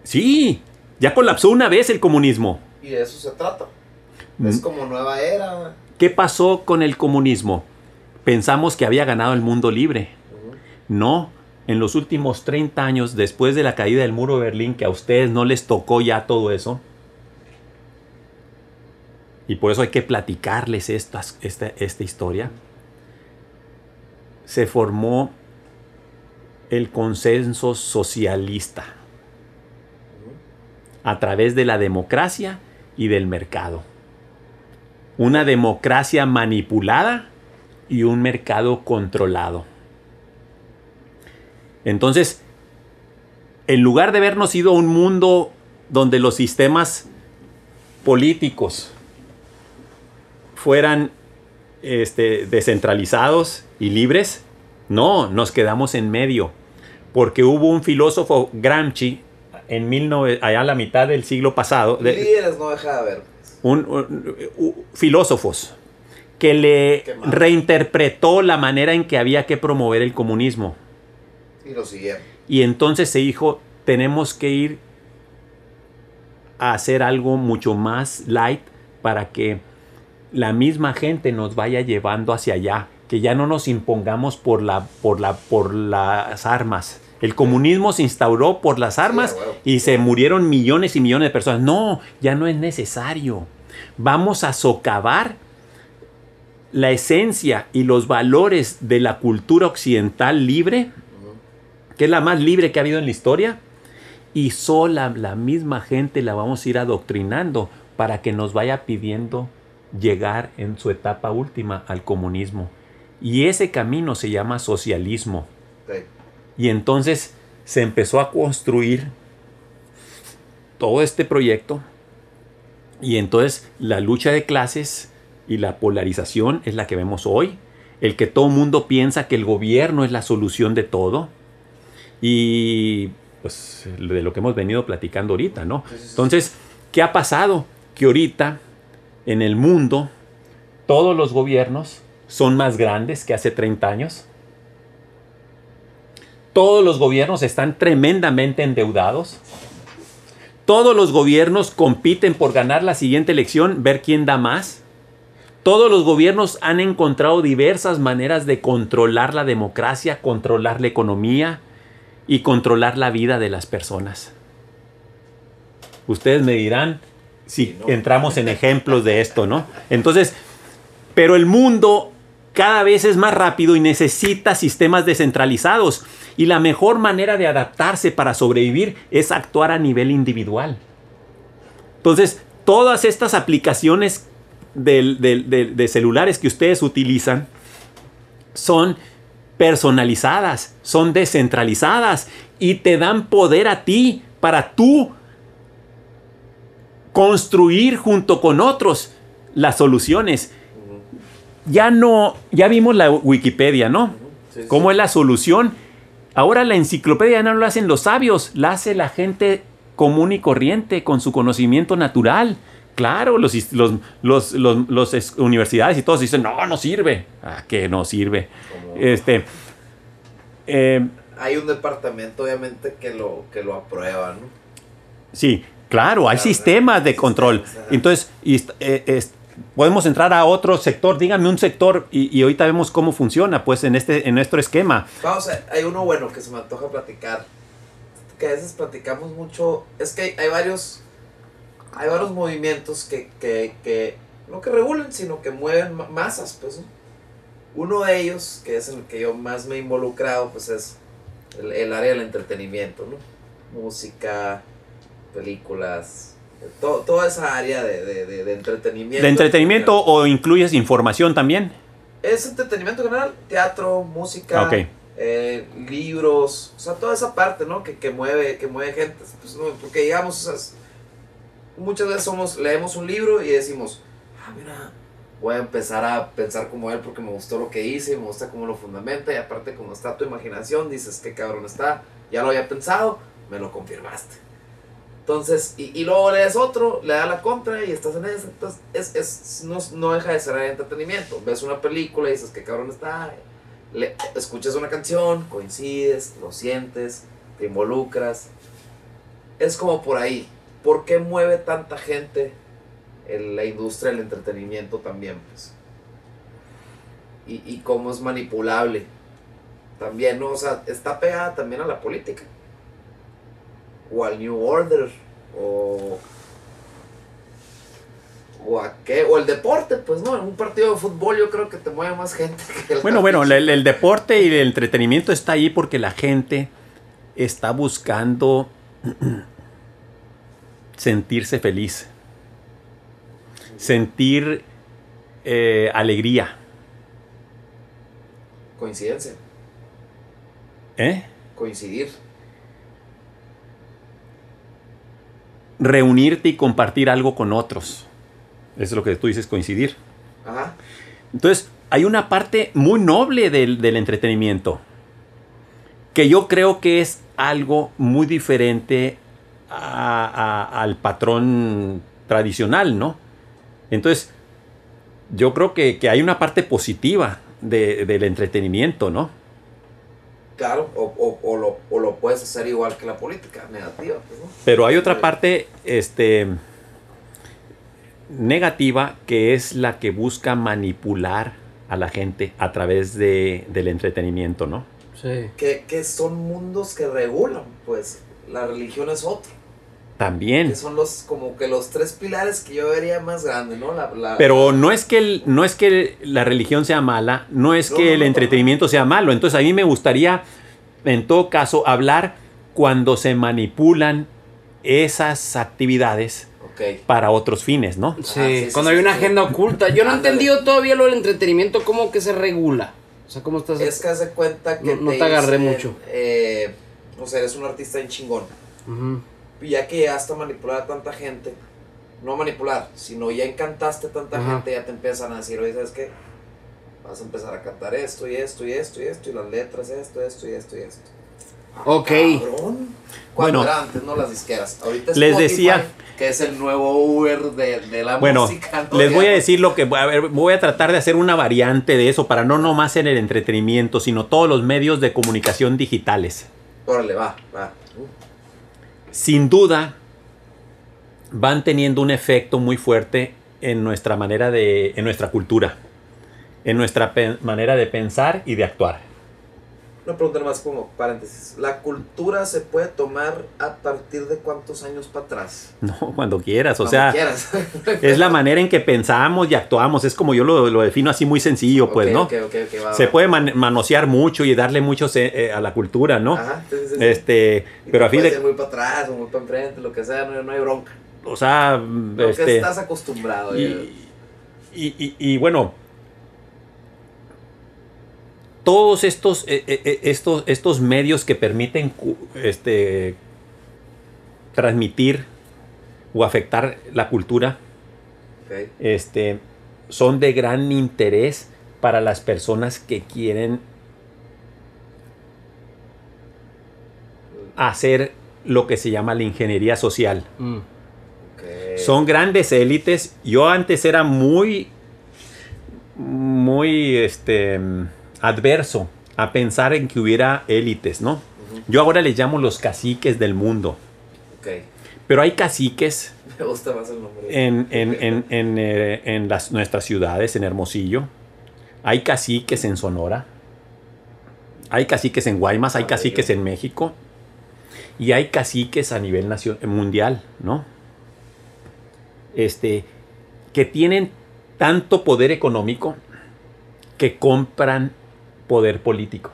S1: Sí, ya colapsó una vez el comunismo.
S4: Y de eso se trata.
S1: Mm.
S4: Es como nueva era.
S1: ¿Qué pasó con el comunismo? Pensamos que había ganado el mundo libre. No, en los últimos 30 años, después de la caída del muro de Berlín, que a ustedes no les tocó ya todo eso, y por eso hay que platicarles estas, esta, esta historia, se formó el consenso socialista a través de la democracia y del mercado. Una democracia manipulada y un mercado controlado. Entonces, en lugar de habernos ido a un mundo donde los sistemas políticos fueran este, descentralizados y libres, no, nos quedamos en medio. Porque hubo un filósofo Gramsci en 19 allá a la mitad del siglo pasado, de-
S4: Líderes no deja de haber.
S1: un- un- u- filósofos que le reinterpretó la manera en que había que promover el comunismo.
S4: Y lo siguieron.
S1: Y entonces se dijo, tenemos que ir a hacer algo mucho más light para que la misma gente nos vaya llevando hacia allá, que ya no nos impongamos por, la, por, la, por las armas. El comunismo se instauró por las armas y se murieron millones y millones de personas. No, ya no es necesario. Vamos a socavar la esencia y los valores de la cultura occidental libre que es la más libre que ha habido en la historia, y sola la misma gente la vamos a ir adoctrinando para que nos vaya pidiendo llegar en su etapa última al comunismo. Y ese camino se llama socialismo.
S4: Sí.
S1: Y entonces se empezó a construir todo este proyecto. Y entonces la lucha de clases y la polarización es la que vemos hoy. El que todo mundo piensa que el gobierno es la solución de todo. Y pues de lo que hemos venido platicando ahorita, ¿no? Entonces, ¿qué ha pasado? Que ahorita en el mundo todos los gobiernos son más grandes que hace 30 años. Todos los gobiernos están tremendamente endeudados. Todos los gobiernos compiten por ganar la siguiente elección, ver quién da más. Todos los gobiernos han encontrado diversas maneras de controlar la democracia, controlar la economía y controlar la vida de las personas. Ustedes me dirán si
S4: Sí, ¿no?
S1: entramos en ejemplos de esto, ¿no? Entonces, pero el mundo cada vez es más rápido y necesita sistemas descentralizados. Y la mejor manera de adaptarse para sobrevivir es actuar a nivel individual. Entonces, todas estas aplicaciones del- de celulares que ustedes utilizan son personalizadas, son descentralizadas y te dan poder a ti para tú construir junto con otros las soluciones. Ya no, ya vimos la Wikipedia, ¿no?
S4: Sí, sí.
S1: ¿Cómo es la solución? Ahora la enciclopedia no lo hacen los sabios, la hace la gente común y corriente con su conocimiento natural. Claro, los, los, los, los- los es- universidades y todos dicen, no, no sirve. Ah, que no sirve. Este, eh,
S4: Hay un departamento, obviamente, que lo, que lo aprueba, ¿no?
S1: sí, claro, hay
S4: Claro,
S1: sistemas de control. Entonces, y eh, es- podemos entrar a otro sector. Díganme un sector y, y ahorita vemos cómo funciona, pues, en, este, en nuestro esquema.
S4: Vamos, a- hay uno bueno que se me antoja platicar. Que a veces platicamos mucho. Es que hay, hay varios. Hay varios movimientos que, que, que no que regulen, sino que mueven ma- masas, pues. ¿no? Uno de ellos, que es en el que yo más me he involucrado, pues es el, el área del entretenimiento, ¿no? Música, películas, to- toda esa área de, de, de- de entretenimiento.
S1: ¿De entretenimiento o incluyes información también?
S4: Es entretenimiento general, teatro, música,
S1: Ok.
S4: eh, libros, o sea, toda esa parte, ¿no? Que, que mueve, que mueve gente. Pues, no, porque digamos, o sea, muchas veces somos, leemos un libro y decimos, ah, mira, voy a empezar a pensar como él porque me gustó lo que hice, me gusta cómo lo fundamenta y aparte como está tu imaginación, dices, qué cabrón está, ya lo había pensado, me lo confirmaste. Entonces, y, y luego lees otro, le da la contra y estás en eso. Entonces, es, es, no, no deja de ser entretenimiento. Ves una película y dices, qué cabrón está. Le, escuchas una canción, coincides, lo sientes, te involucras. Es como por ahí. ¿Por qué mueve tanta gente en la industria del entretenimiento también? Pues? Y, y cómo es manipulable. También, ¿no? O sea, está pegada también a la política o al New Order o o a qué o el deporte pues no en un partido de fútbol yo creo que te mueve más gente que la
S1: Bueno, bueno, el, el deporte y el entretenimiento está ahí porque la gente está buscando sentirse feliz, sentir eh, alegría.
S4: coincidencia
S1: ¿eh?
S4: coincidir
S1: Reunirte y compartir algo con otros. Eso es lo que tú dices, coincidir.
S4: ajá
S1: Entonces, hay una parte muy noble del, del entretenimiento que yo creo que es algo muy diferente a- a- al patrón tradicional, ¿no? Entonces, yo creo que, que hay una parte positiva de- del entretenimiento, ¿no?
S4: Claro o, o, o lo, o lo puedes hacer igual que la política negativa pues, ¿no?
S1: Pero hay otra parte, este, negativa que es la que busca manipular a la gente a través de, del entretenimiento, ¿no?
S2: Sí.
S4: que, que son mundos que regulan pues la religión es otro
S1: También.
S4: que son los como que los tres pilares que yo vería más grandes no la, la-
S1: Pero no es que el- no es que la religión sea mala, no es
S4: No,
S1: que
S4: no,
S1: el
S4: no,
S1: entretenimiento sea malo. Entonces a mí me gustaría, en todo caso, hablar cuando se manipulan esas actividades para otros fines, ¿no?
S2: Sí, cuando
S4: sí,
S2: hay una
S4: sí.
S2: agenda oculta. Yo no he entendido todavía lo del entretenimiento, cómo que se regula. O sea, cómo estás...
S4: Es que hace cuenta que
S2: No- no te agarré mucho.
S4: Eh, o sea, eres un artista en chingón. Y ya que llegaste a manipular a tanta gente, no manipular, sino ya encantaste a tanta
S2: Ajá.
S4: gente, ya te empiezan a decir, oye, ¿sabes qué? Vas a empezar a cantar esto y esto y esto y esto y las letras, esto, esto y esto y esto. Ah,
S2: Ok.
S4: Cabrón.
S1: Bueno.
S4: era antes, no las disqueras. Ahorita es
S1: Les
S4: Spotify,
S1: decía-
S4: que es el nuevo Uber de, de la
S1: Bueno,
S4: música. ¿no?
S1: les voy a
S4: Ya,
S1: decir lo que a ver, voy a tratar de hacer una variante de eso para no nomás en el entretenimiento, sino todos los medios de comunicación digitales.
S4: Órale, va, va.
S1: Sin duda van teniendo un efecto muy fuerte en nuestra manera de, en nuestra cultura, en nuestra manera de pensar y de actuar.
S4: Una pregunta más como paréntesis. ¿La cultura se puede tomar a partir de cuántos años para atrás?
S1: No, cuando quieras, o
S4: Cuando
S1: sea,
S4: quieras.
S1: es la manera en que pensamos y actuamos, es como yo lo, lo defino así muy sencillo, pues, ¿no?
S4: va,
S1: Se
S4: va.
S1: puede man- manosear mucho y darle mucho eh, a la cultura, ¿no?
S4: Ajá, sí, sí, sí.
S1: Este,
S4: Y
S1: pero a fin de
S4: muy para atrás o muy para enfrente, lo que sea, no, no hay bronca.
S1: o sea,
S4: Lo que
S1: este,
S4: estás acostumbrado. ya.
S1: y, y- y- y bueno, todos estos, eh, eh, eh, estos, estos medios que permiten este, transmitir o afectar la cultura este, son de gran interés para las personas que quieren hacer lo que se llama la ingeniería social.
S2: Mm.
S1: Son grandes élites. Yo antes era muy, muy, este, adverso a pensar en que hubiera élites, ¿no? Yo ahora les llamo los caciques del mundo.
S4: Ok.
S1: Pero hay caciques
S4: Me gusta más el nombre.
S1: en, en- en- en, eh, en las, nuestras ciudades, en Hermosillo. Hay caciques en Sonora. Hay caciques en Guaymas, hay
S4: Ah,
S1: caciques en México. Y hay caciques a nivel nacio- mundial, ¿no? Este, que tienen tanto poder económico que compran poder político.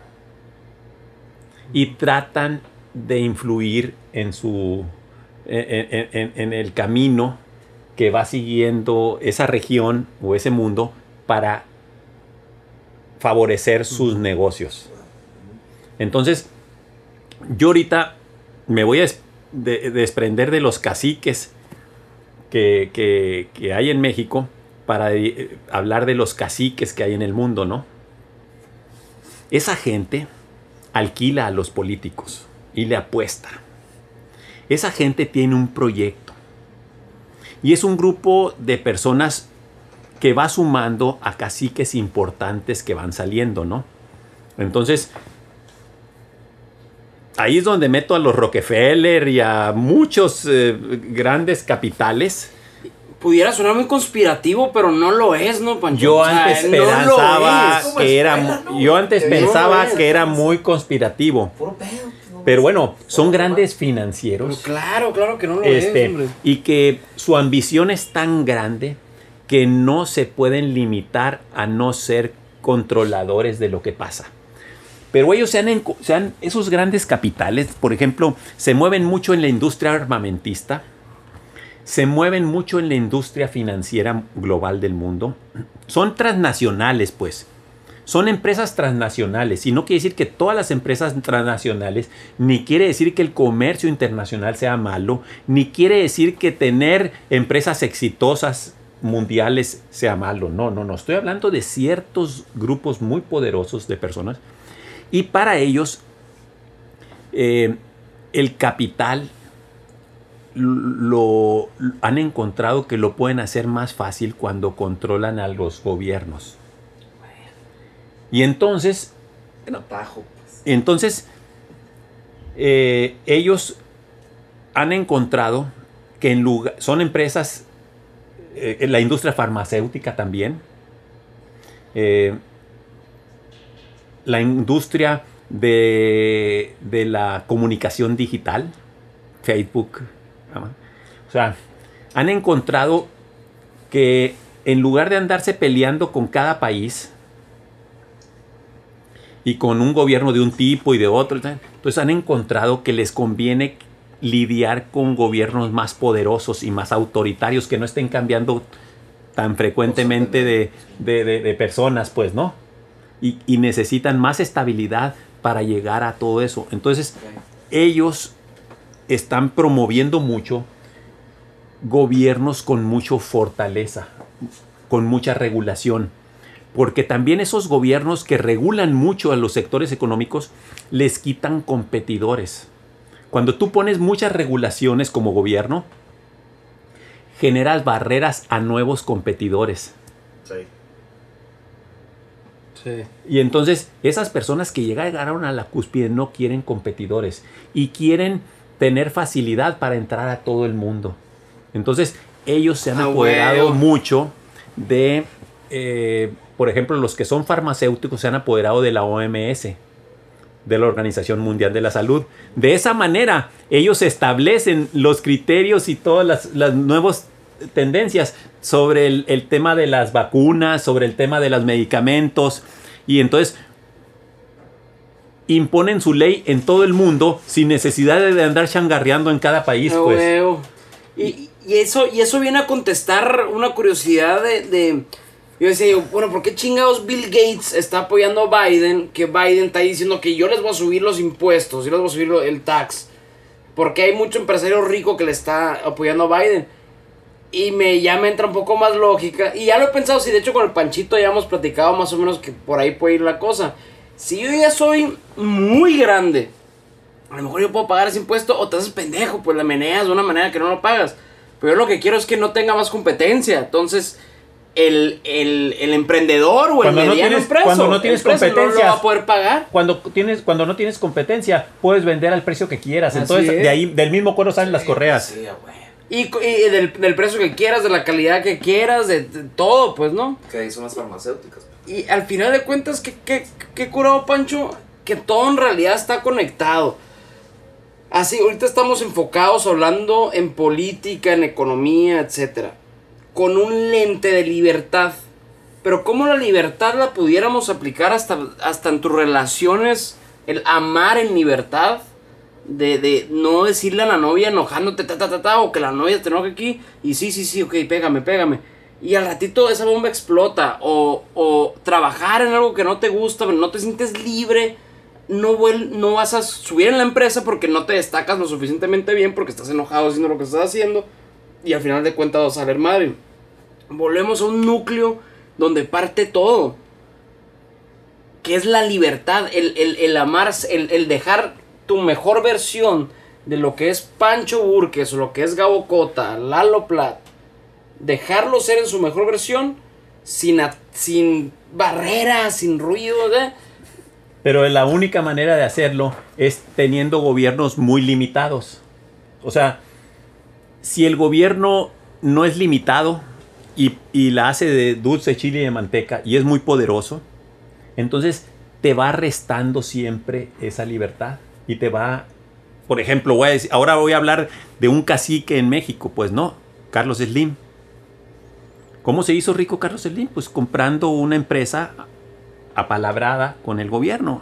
S1: Y tratan de influir en su en, en- en- en el camino que va siguiendo esa región o ese mundo para favorecer sus negocios. Entonces, yo ahorita me voy a des- de- desprender de los caciques que, que- que hay en México para eh, hablar de los caciques que hay en el mundo, ¿no? Esa gente alquila a los políticos y le apuesta. Esa gente tiene un proyecto. Y es un grupo de personas que va sumando a caciques importantes que van saliendo, ¿no? Entonces, ahí es donde meto a los Rockefeller y a muchos eh, grandes capitales.
S2: Pudiera sonar muy conspirativo, pero no lo es, ¿no, Pancho?
S1: Yo
S2: O sea,
S1: antes
S2: no es.
S4: como
S1: que era,
S4: escuela, ¿no?
S1: yo antes
S4: Que
S2: no
S1: pensaba que era muy conspirativo.
S4: Puro pedo. no
S1: Pero bueno, son grandes
S2: Pero
S1: financieros.
S2: claro, claro que no lo
S1: este,
S2: es, hombre.
S1: y que su ambición es tan grande que no se pueden limitar a no ser controladores de lo que pasa. Pero ellos se han, se han- esos grandes capitales, por ejemplo, se mueven mucho en la industria armamentista, se mueven mucho en la industria financiera global del mundo. Son transnacionales, pues. Son empresas transnacionales. Y no quiere decir que todas las empresas transnacionales, ni quiere decir que el comercio internacional sea malo, ni quiere decir que tener empresas exitosas mundiales sea malo. No, no, no. Estoy hablando de ciertos grupos muy poderosos de personas. Y para ellos, eh, el capital lo han encontrado que lo pueden hacer más fácil cuando controlan a los gobiernos. Y entonces,
S4: pues.
S1: entonces eh, ellos han encontrado que en lugar, son empresas, eh, en la industria farmacéutica también, eh, la industria de, de la comunicación digital, Facebook. O sea, han encontrado que en lugar de andarse peleando con cada país, y con un gobierno de un tipo y de otro. Entonces han encontrado que les conviene lidiar con gobiernos más poderosos y más autoritarios que no estén cambiando tan frecuentemente de, de- personas, pues, ¿no? Y, necesitan más estabilidad para llegar a todo eso. Entonces, ellos están promoviendo mucho gobiernos con mucha fortaleza, con mucha regulación. Porque también esos gobiernos que regulan mucho a los sectores económicos les quitan competidores. Cuando tú pones muchas regulaciones como gobierno, generas barreras a nuevos competidores.
S4: Sí.
S2: Sí.
S1: Y entonces esas personas que llegaron a la cúspide no quieren competidores y quieren tener facilidad para entrar a todo el mundo. Entonces ellos se han
S2: Ah,
S1: apoderado mucho de, eh, por ejemplo, los que son farmacéuticos se han apoderado de la OMS, de la Organización Mundial de la Salud. De esa manera ellos establecen los criterios y todas las, las nuevas tendencias sobre el, el tema de las vacunas, sobre el tema de los medicamentos. Y entonces imponen su ley en todo el mundo sin necesidad de andar changarreando en cada país.
S2: Ah,
S1: Pues.
S2: huevo. Y, y, eso, y eso viene a contestar una curiosidad de, de yo decía, bueno, ¿por qué chingados Bill Gates está apoyando a Biden? Que Biden está diciendo que yo les voy a subir los impuestos, yo les voy a subir el tax. Porque hay mucho empresario rico que le está apoyando a Biden. Y me, ya me entra un poco más lógica. Y ya lo he pensado, si de hecho con el Panchito ya hemos platicado más o menos que por ahí puede ir la cosa. Si yo ya soy muy grande, a lo mejor yo puedo pagar ese impuesto o te haces pendejo, pues la meneas de una manera que no lo pagas. Pero yo lo que quiero es que no tenga más competencia. Entonces, el, el, el emprendedor o el
S1: Cuando no
S2: mediano
S1: tienes-
S2: empreso,
S1: cuando no tienes
S2: empresa no lo va a poder pagar.
S1: Cuando, tienes, cuando no tienes competencia, puedes vender al precio que quieras.
S2: Así
S1: Entonces,
S2: es.
S1: de ahí, del mismo cuero salen las correas.
S4: Sí, güey.
S2: Y, co- y del, del precio que quieras, de la calidad que quieras, de, de todo, pues, ¿no?
S4: Que ahí son las farmacéuticas.
S2: Y al final de cuentas, ¿qué, qué, qué curado, Pancho? Que todo en realidad está conectado. Así, ahorita estamos enfocados hablando en política, en economía, etc. Con un lente de libertad. Pero ¿cómo la libertad la pudiéramos aplicar hasta, hasta en tus relaciones? El amar en libertad. De, de no decirle a la novia enojándote, ta, ta, ta, ta, o que la novia te enoje aquí. Y sí, sí, sí, ok, pégame, pégame. Y al ratito esa bomba explota. O, o trabajar en algo que no te gusta, no te sientes libre. No, no vas a subir en la empresa porque no te destacas lo suficientemente bien porque estás enojado haciendo lo que estás haciendo. Y al final de cuentas vas a salir madre. Volvemos a un núcleo donde parte todo. Que es la libertad, el, el, el amar, el, el dejar tu mejor versión de lo que es Pancho Burques o lo que es Gabo Cota, Lalo Plat. Dejarlo ser en su mejor versión sin, sin barreras, sin ruido.
S1: Pero la única manera de hacerlo es teniendo gobiernos muy limitados. O sea, si el gobierno no es limitado y, y la hace de dulce, chile y de manteca y es muy poderoso, entonces te va restando siempre esa libertad y te va, por ejemplo, voy a decir- ahora voy a hablar de un cacique en México, pues no, Carlos Slim. ¿Cómo se hizo rico Carlos Slim? Pues comprando una empresa apalabrada con el gobierno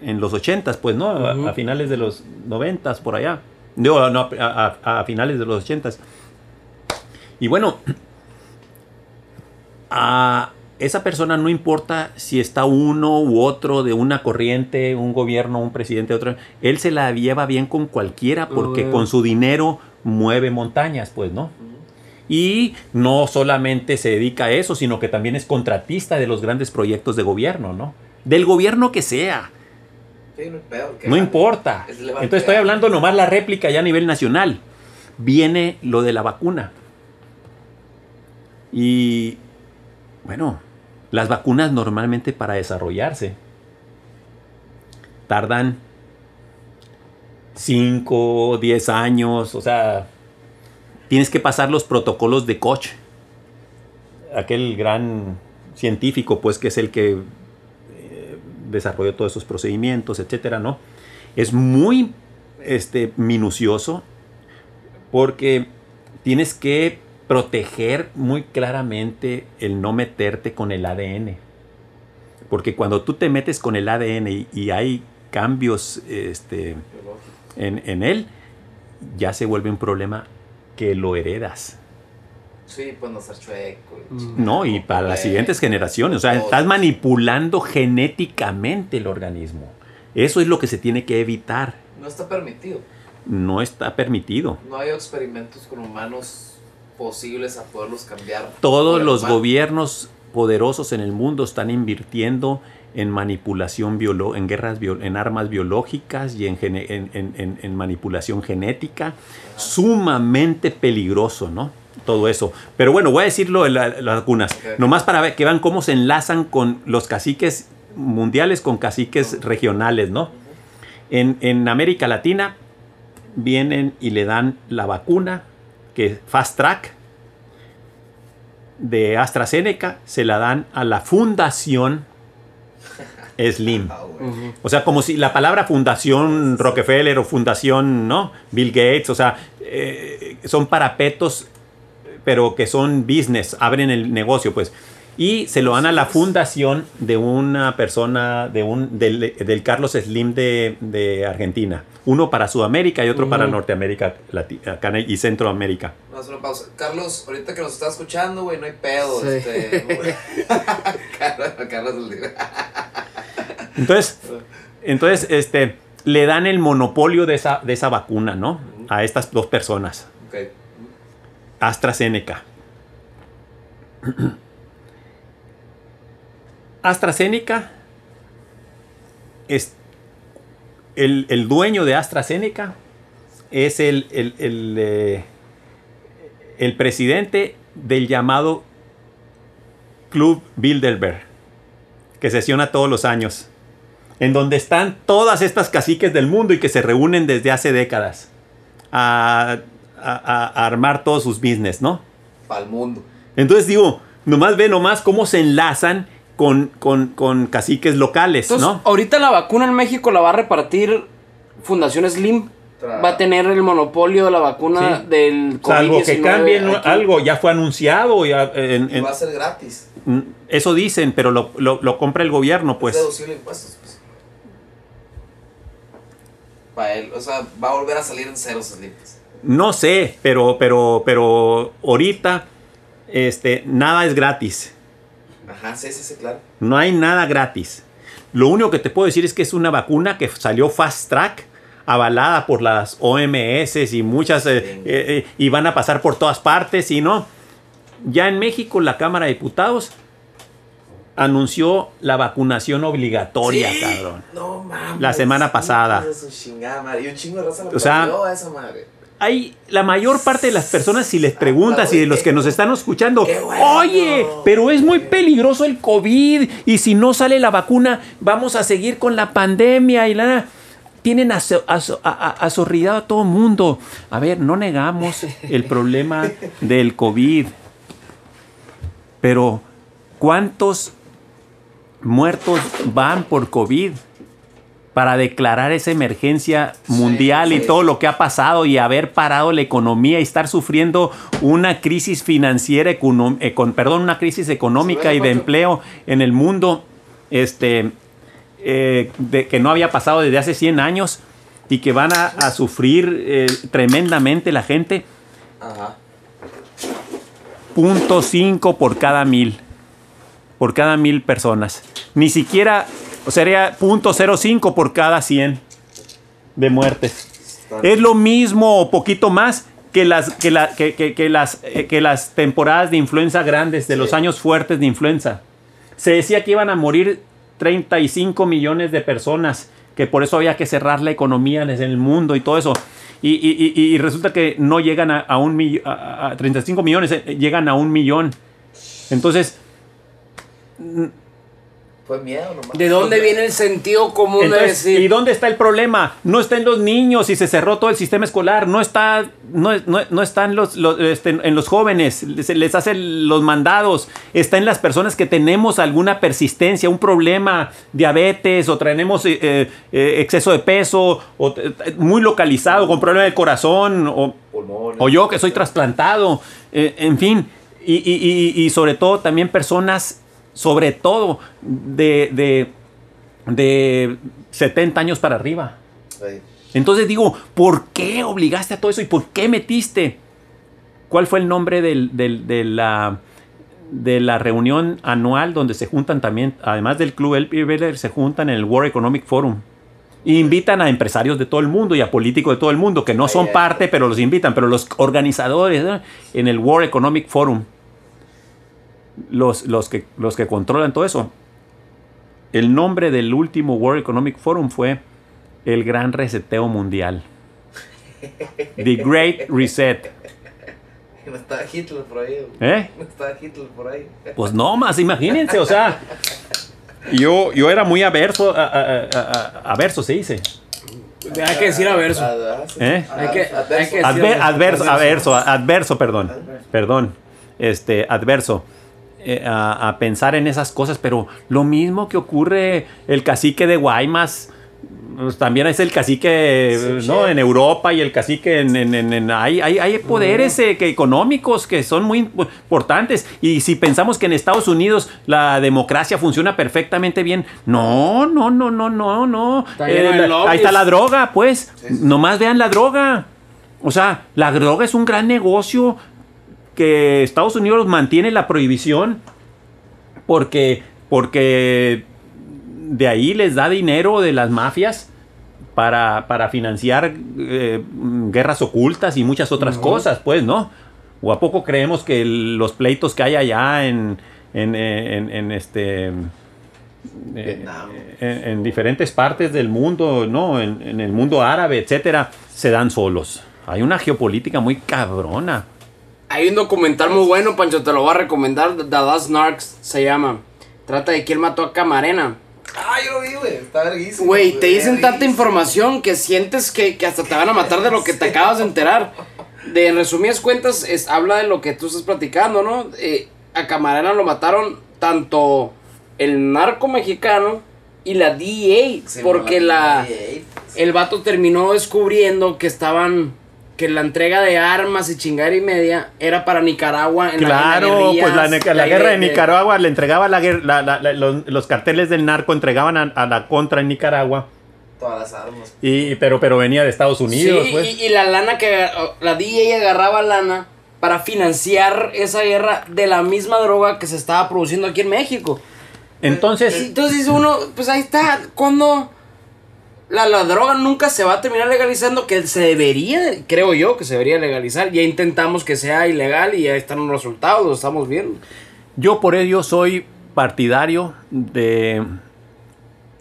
S1: en los 80 pues no, A- finales de los 90 por allá. No, no, a, a- a finales de los 80 Y bueno, a esa persona no importa si está uno u otro de una corriente, un gobierno, un presidente, otro, él se la lleva bien con cualquiera porque con su dinero mueve montañas, pues, ¿no? Y no solamente se dedica a eso, sino que también es contratista de los grandes proyectos de gobierno, ¿no? Del gobierno que sea,
S4: Sí, no
S1: importa.
S4: Es
S1: Entonces estoy hablando nomás la réplica ya a nivel nacional. Viene lo de la vacuna. Y bueno, las vacunas normalmente para desarrollarse tardan 5, 10 años, o sea, tienes que pasar los protocolos de Koch, aquel gran científico, pues que es el que eh, desarrolló todos esos procedimientos, etcétera, ¿no? Es muy este, minucioso porque tienes que proteger muy claramente el no meterte con el ADN. Porque cuando tú te metes con el ADN y, y hay cambios este, en, en él, ya se vuelve un problema que lo heredas.
S4: Sí, pues no ser chueco. y
S2: Mm.
S1: No, y para las siguientes generaciones. O sea, estás manipulando genéticamente el organismo. Eso es lo que se tiene que evitar.
S4: No está permitido.
S1: No está permitido.
S4: No hay experimentos con humanos posibles a poderlos cambiar.
S1: Todos los
S4: humano.
S1: gobiernos poderosos en el mundo están invirtiendo en manipulación biolo en guerras bio- en armas biológicas y en, en- en- manipulación genética sumamente peligroso no todo eso. Pero bueno voy a decirlo de la- las vacunas. Nomás para ver que vean cómo se enlazan con los caciques mundiales con caciques regionales no en, en América Latina vienen y le dan la vacuna que fast track de AstraZeneca se la dan a la Fundación Slim.
S4: Ah.
S1: O sea, como si la palabra Fundación Rockefeller o Fundación, ¿no? Bill Gates, o sea, eh, son parapetos, pero que son business, abren el negocio, pues. y se lo dan a la fundación de una persona, de un, del, del Carlos Slim de, de Argentina. Uno para Sudamérica y otro para Norteamérica Lati- acá y Centroamérica.
S4: Pausa. Carlos, ahorita que nos está escuchando, güey, no hay pedo.
S2: Sí.
S4: Este, Carlos, Carlos
S1: Entonces, entonces este, le dan el monopolio de esa, de esa vacuna, ¿no? A estas dos personas. AstraZeneca. AstraZeneca es el, el dueño de AstraZeneca es el, el, el, eh, el presidente del llamado Club Bilderberg, que sesiona todos los años, en donde están todas estas caciques del mundo y que se reúnen desde hace décadas a, a- a- a armar todos sus business, ¿no?
S4: Para el mundo.
S1: Entonces digo, nomás ve nomás cómo se enlazan con, con, con caciques locales,
S2: Entonces,
S1: ¿no?
S2: ahorita la vacuna en México la va a repartir Fundación Slim. Va a tener el monopolio de la vacuna
S1: Sí.
S2: del COVID-19.
S1: Salvo que cambien
S2: aquí.
S1: algo, ya fue anunciado, ya, en-
S4: Y va a ser gratis.
S1: eso dicen, pero lo, lo- lo compra el gobierno,
S4: Pues.
S1: pues.
S4: Es deducible impuestos, pues. Para él, o sea, va a volver a salir en ceros esos límites.
S1: No sé, pero, pero, pero ahorita este, nada es gratis.
S4: Ajá, sí, sí, sí, claro.
S1: No hay nada gratis. Lo único que te puedo decir es que es una vacuna que salió fast track, avalada por las OMS y muchas, eh, eh, eh, y van a pasar por todas partes, y no. Ya en México la Cámara de Diputados anunció la vacunación obligatoria,
S4: Sí.
S1: cabrón.
S4: No mames.
S1: La semana pasada. O sea,
S4: esa madre.
S1: Hay la mayor parte de las personas, si les preguntas y de los que nos están escuchando, oye, pero es muy peligroso el COVID y si no sale la vacuna, vamos a seguir con la pandemia y la. Tienen azo- azo- a- todo mundo. A ver, no negamos el problema del COVID. Pero, ¿cuántos muertos van por COVID? para declarar esa emergencia mundial y
S4: sí.
S1: todo lo que ha pasado y haber parado la economía y estar sufriendo una crisis financiera, eh, con, perdón, una crisis económica y de empleo en el mundo, este, eh, de, que no había pasado desde hace 100 años y que van a, a sufrir eh, tremendamente la gente.
S4: Ajá.
S1: Punto 5 por cada mil. Por cada mil personas. Ni siquiera, sería punto 0.5 por cada 100 de muertes. Es lo mismo o poquito más que las, que la- que- que- que las, eh, que las temporadas de influenza grandes, de los años fuertes de influenza. Se decía que iban a morir 35 millones de personas, que por eso había que cerrar la economía en el mundo y todo eso. Y, y- resulta que no llegan a, un mill- a- a 35 millones, eh, llegan a un millón. Entonces,
S4: Fue miedo nomás.
S2: ¿De dónde viene el sentido común de decir?
S1: ¿y dónde está el problema? No está en los niños y se cerró todo el sistema escolar, no está, no, no, no está en los, los, este, en los jóvenes, se les hacen los mandados, está en las personas que tenemos alguna persistencia, un problema, diabetes o tenemos eh, eh, eh, exceso de peso, o eh, muy localizado, con problema del corazón, o,
S4: Pulmones.
S1: o yo que soy trasplantado, eh, en fin, y, y- y- y sobre todo también personas, sobre todo de, de, de 70 años para arriba.
S4: Sí.
S1: Entonces digo, ¿por qué obligaste a todo eso y por qué metiste? ¿Cuál fue el nombre del- del- de, la, de la reunión anual donde se juntan también, además del Club El se juntan en el World Economic Forum? E invitan a empresarios de todo el mundo y a políticos de todo el mundo que no son parte, pero los invitan, pero los organizadores ¿no? en el World Economic Forum, los, los, que, los que controlan todo eso. El nombre del último World Economic Forum fue el Gran Reseteo Mundial. The Great Reset.
S4: No estaba Hitler por ahí.
S1: ¿Eh?
S4: No estaba Hitler por ahí.
S1: Pues no más, imagínense, o sea. Yo, yo era muy averso, a, a- a- a- averso se dice.
S2: Hay que decir a verso.
S4: Sí.
S1: ¿Eh?
S2: Hay que-
S4: adverso.
S2: hay que-
S1: Adver- adverso,
S2: Adverso.
S1: adverso, adverso, perdón. Perdón. Este, adverso. Eh, a, a pensar en esas cosas, pero lo mismo que ocurre el cacique de Guaymas pues, también es el cacique
S4: Sí,
S1: ¿no?
S4: sí.
S1: en Europa y el cacique en... en- en- en- hay, hay, hay poderes eh, que, económicos que son muy imp- importantes. Y si pensamos que en Estados Unidos la democracia funciona perfectamente bien, no, no, no, no, no, no. Ahí está la droga, pues.
S4: Sí.
S1: Nomás vean la droga. O sea, la droga es un gran negocio que Estados Unidos mantiene la prohibición porque, porque de ahí les da dinero de las mafias para, para financiar eh, guerras ocultas y muchas otras cosas, pues, ¿no? ¿O a poco creemos que el- los pleitos que hay allá en, en, en- en este... eh, en, en diferentes partes del mundo, ¿no? En, en el mundo árabe, etcétera, se dan solos. Hay una geopolítica muy cabrona.
S2: Hay un documental muy bueno, Pancho, te lo voy a recomendar. The Last Narcs se llama. Trata de quién mató a Camarena.
S4: Ah, yo lo vi, güey. Está verguísimo.
S2: Güey, te dicen tanta información que sientes que, que hasta te van a matar de lo que te acabas de enterar. De en resumidas cuentas, es, habla de lo que tú estás platicando, ¿no? Eh, a Camarena lo mataron tanto el narco mexicano y la DEA. Porque la,
S4: sí,
S2: el vato terminó descubriendo que estaban. Que la entrega de armas y chingadera y media era para Nicaragua. En la- la
S1: Claro,
S2: guerrillas
S1: pues la, la
S2: de-
S1: guerra de
S2: de-
S1: Nicaragua le entregaba la, la- la- la- los, los carteles del narco entregaban a, a la contra en Nicaragua,
S4: Todas las armas.
S1: y, pero, pero venía de Estados Unidos.
S2: Sí,
S1: pues.
S2: y, y la lana que la DEA agarraba lana para financiar esa guerra de la misma droga que se estaba produciendo aquí en México.
S1: Entonces,
S2: Entonces dice uno, pues ahí está, cuando la, la droga nunca se va a terminar legalizando, que se debería, creo yo, que se debería legalizar. Ya intentamos que sea ilegal y ya están los resultados, lo estamos viendo.
S1: yo por ello soy partidario de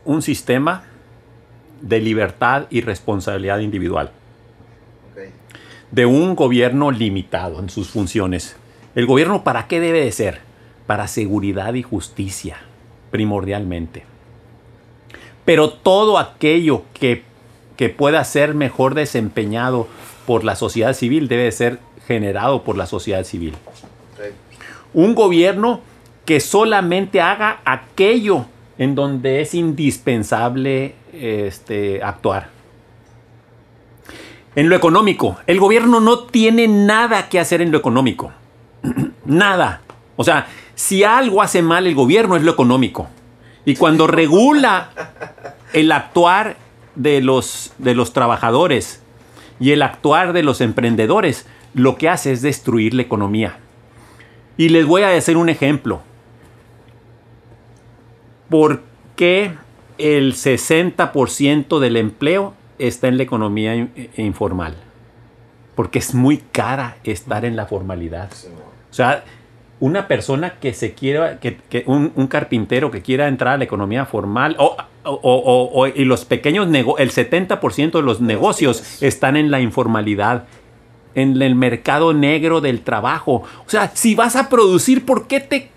S1: un sistema de libertad y responsabilidad individual. De un gobierno limitado en sus funciones. ¿El gobierno para qué debe de ser? Para seguridad y justicia, primordialmente. Pero todo aquello que, que pueda ser mejor desempeñado por la sociedad civil debe de ser generado por la sociedad civil. Un gobierno que solamente haga aquello en donde es indispensable este, actuar. En lo económico, el gobierno no tiene nada que hacer en lo económico. nada. O sea, si algo hace mal el gobierno es lo económico. Y cuando regula el actuar de los, de los trabajadores y el actuar de los emprendedores, lo que hace es destruir la economía. Y les voy a decir un ejemplo. ¿Por qué el 60% del empleo está en la economía in- eh, informal? Porque es muy cara estar en la formalidad. O sea, una persona que se quiera, que, que un, un carpintero que quiera entrar a la economía formal, o, o- o- o- y los pequeños negocios, el 70% de los negocios están en la informalidad, en el mercado negro del trabajo. O sea, si vas a producir, ¿por qué te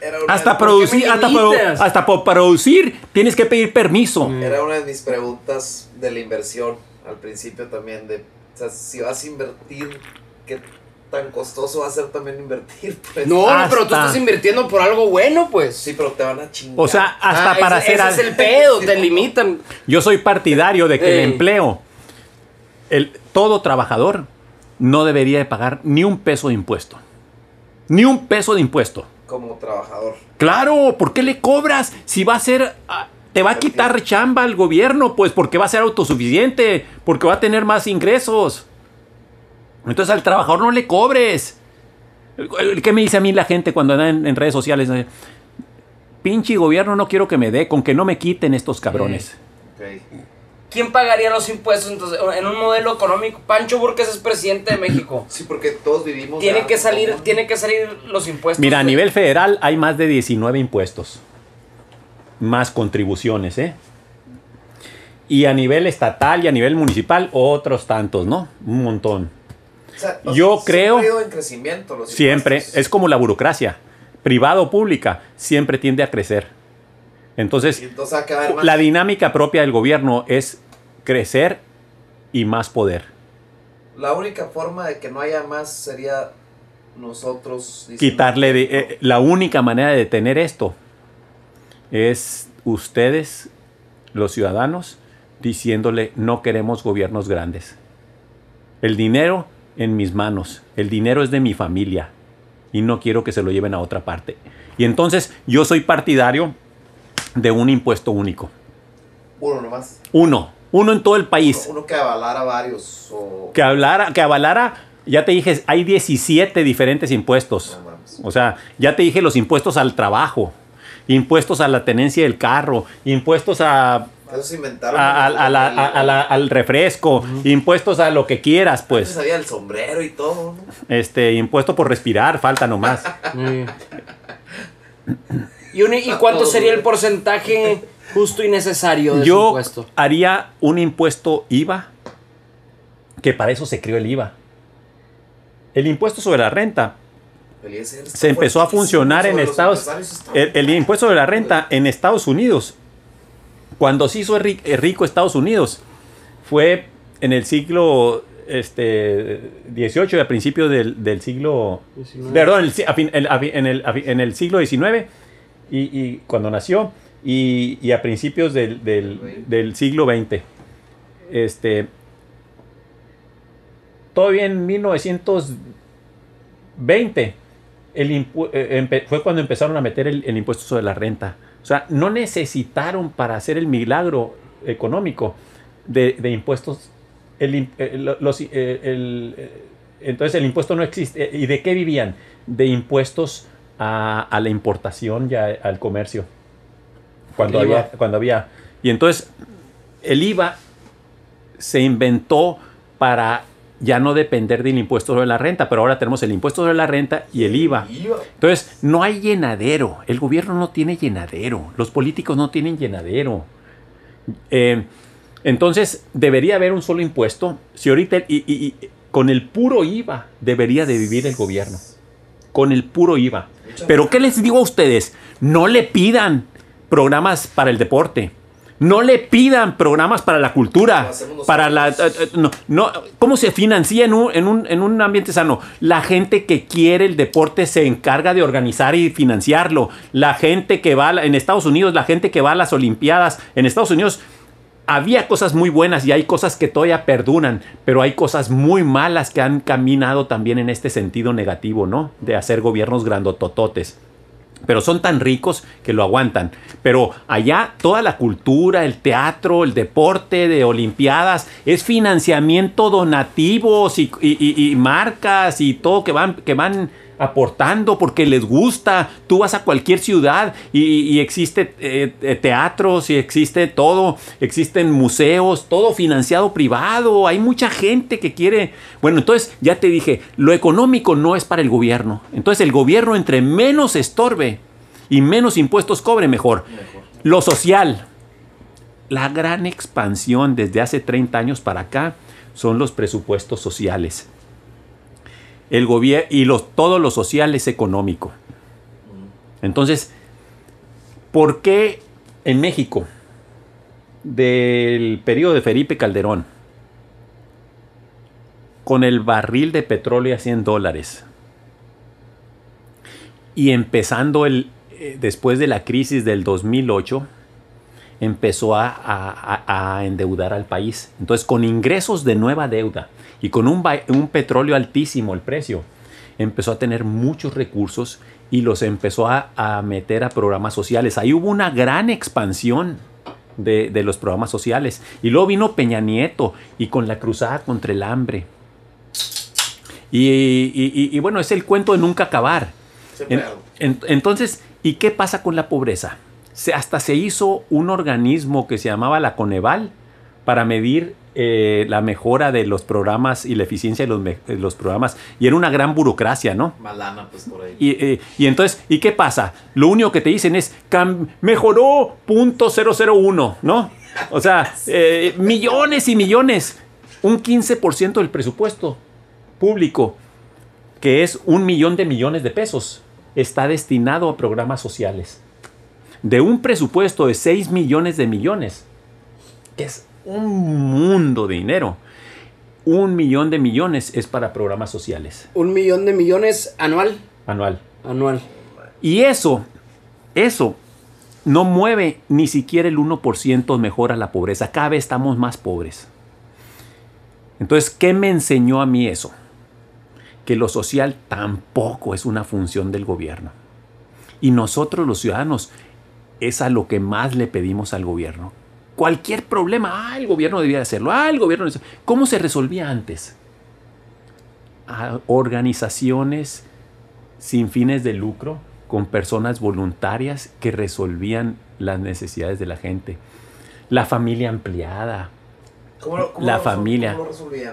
S4: Era una,
S1: hasta
S2: ¿por qué
S1: producir, hasta, pro- hasta por producir tienes que pedir permiso.
S4: era una de mis preguntas de la inversión al principio también. De, o sea, si vas a invertir, ¿qué tan costoso va a ser también invertir? Pues?
S2: No, pero tú estás invirtiendo por algo bueno, pues.
S4: Sí, pero te van a chingar.
S1: O sea, hasta
S2: Ah,
S1: para
S2: ese,
S1: hacer
S2: ese es el pedo, te limitan.
S1: Yo soy partidario de que
S2: Ey.
S1: el empleo, el, todo trabajador no debería de pagar ni un peso de impuesto. Ni un peso de impuesto.
S4: como trabajador.
S1: Claro, ¿por qué le cobras? Si va a ser... ah, Te va a quitar chamba al gobierno, pues porque va a ser autosuficiente, porque va a tener más ingresos. Entonces al trabajador no le cobres. ¿Qué me dice a mí la gente cuando anda en, en redes sociales? Pinche gobierno no quiero que me dé, con que no me quiten estos cabrones.
S2: ¿Quién pagaría los impuestos entonces en un modelo económico? Pancho Burques es presidente de México.
S4: Sí, porque todos vivimos.
S2: Tiene que salir, tiene que salir los impuestos.
S1: Mira, a
S2: de-
S1: nivel federal hay más de 19 impuestos. Más contribuciones, ¿eh? Y a nivel estatal y a nivel municipal, otros tantos, ¿no? Un montón.
S4: O sea, o
S1: yo creo-
S4: en crecimiento los
S1: Siempre,
S4: impuestos.
S1: es como la burocracia. Privada o pública, siempre tiende a crecer. Entonces, la dinámica propia del gobierno es crecer y más poder.
S4: La única forma de que no haya más sería nosotros
S1: quitarle de, eh, la única manera de detener esto es ustedes los ciudadanos diciéndole no queremos gobiernos grandes. El dinero en mis manos, el dinero es de mi familia y no quiero que se lo lleven a otra parte. Y entonces yo soy partidario de un impuesto único.
S4: Uno nomás.
S1: Uno, uno en todo el país.
S4: Uno que avalara varios. O...
S1: Que, hablara, que avalara, ya te dije, hay 17 diferentes impuestos.
S4: No.
S1: O sea, ya te dije los impuestos al trabajo, impuestos a la tenencia del carro, impuestos a,
S4: Eso se inventaron.
S1: a- a- a la- a- a la- al refresco, impuestos a lo que quieras,
S4: Pues
S1: pues.
S4: sabía el sombrero y todo, ¿no?
S1: Este, impuesto por respirar, falta nomás.
S2: ¿Y, un- ¿Y cuánto sería el porcentaje justo y necesario de ese
S1: Yo
S2: impuesto?
S1: haría un impuesto IVA, que para eso se creó el IVA. El impuesto sobre la renta se empezó a funcionar en
S4: sobre
S1: Estados el, el impuesto de la renta en Estados Unidos cuando se hizo eh, rico Estados Unidos fue en el siglo este 18 y a principios del, del siglo perdón el- en, el, en siglo XIX y, y cuando nació y, y a principios del, del- del siglo XX este todavía en 1920 el impu- eh, fue cuando empezaron a meter el, el impuesto sobre la renta. O sea, no necesitaron para hacer el milagro económico de, de impuestos. El, eh, los, eh, el, eh, entonces el impuesto no existe. ¿Y de qué vivían? De impuestos a, a la importación y a- al comercio. Cuando
S2: IVA.
S1: había, cuando había. Y entonces el IVA se inventó para ya no depender del impuesto sobre la renta, pero ahora tenemos el impuesto sobre la renta y el IVA. Entonces, no hay llenadero. El gobierno no tiene llenadero. Los políticos no tienen llenadero. Eh, entonces, debería haber un solo impuesto. Si ahorita, y, y- y con el puro IVA, debería de vivir el gobierno. Con el puro IVA. Pero, ¿qué les digo a ustedes? No le pidan programas para el deporte. No le pidan programas para la cultura, para la... eh, eh, no, no, ¿Cómo se financia en un, en, un, en un ambiente sano? La gente que quiere el deporte se encarga de organizar y financiarlo. La gente que va en Estados Unidos, la gente que va a las Olimpiadas, en Estados Unidos había cosas muy buenas y hay cosas que todavía perduran, pero hay cosas muy malas que han caminado también en este sentido negativo, ¿no? De hacer gobiernos grandotototes pero son tan ricos que lo aguantan. Pero allá toda la cultura, el teatro, el deporte de Olimpiadas, es financiamiento donativos y, y- y- marcas y todo que van, que van aportando porque les gusta. Tú vas a cualquier ciudad y, y existe eh, eh, teatros y existe todo, existen museos, todo financiado privado. Hay mucha gente que quiere. Bueno, entonces ya te dije, lo económico no es para el gobierno. Entonces el gobierno entre menos estorbe y menos impuestos cobre, mejor. Lo social. La gran expansión desde hace 30 años para acá son los presupuestos sociales. El gobierno y los, todo lo social es económico. Entonces, ¿por qué en México, del periodo de Felipe Calderón, con el barril de petróleo a 100 dólares, y empezando el, eh, después de la crisis del 2008, empezó a, a- a- a endeudar al país. Entonces, con ingresos de nueva deuda y con un, un petróleo altísimo el precio, empezó a tener muchos recursos y los empezó a, a meter a programas sociales. Ahí hubo una gran expansión de, de los programas sociales. Y luego vino Peña Nieto y con la cruzada contra el hambre. Y, y- y- y bueno, es el cuento de nunca acabar. En- en- entonces, ¿y qué pasa con la pobreza? Se, hasta se hizo un organismo que se llamaba la Coneval para medir eh, la mejora de los programas y la eficiencia de los, me- de los programas. Y era una gran burocracia, ¿no?
S4: Malana, pues por ahí.
S1: Y, eh, y entonces, ¿y qué pasa? Lo único que te dicen es, "Cam- mejoró punto .001, ¿no? O sea, eh, millones y millones. Un 15% del presupuesto público, que es un millón de millones de pesos, está destinado a programas sociales. De un presupuesto de 6 millones de millones, que es un mundo de dinero, un millón de millones es para programas sociales
S2: Un millón de millones anual.
S1: anual.
S2: Anual.
S1: Y eso, eso no mueve ni siquiera el 1% mejora la pobreza. Cada vez estamos más pobres. Entonces, ¿qué me enseñó a mí eso? Que lo social tampoco es una función del gobierno. Y nosotros los ciudadanos es a lo que más le pedimos al gobierno. Cualquier problema, ah, el gobierno debía hacerlo, ah, el gobierno... ¿Cómo se resolvía antes? A organizaciones sin fines de lucro, con personas voluntarias que resolvían las necesidades de la gente. La familia ampliada, la familia.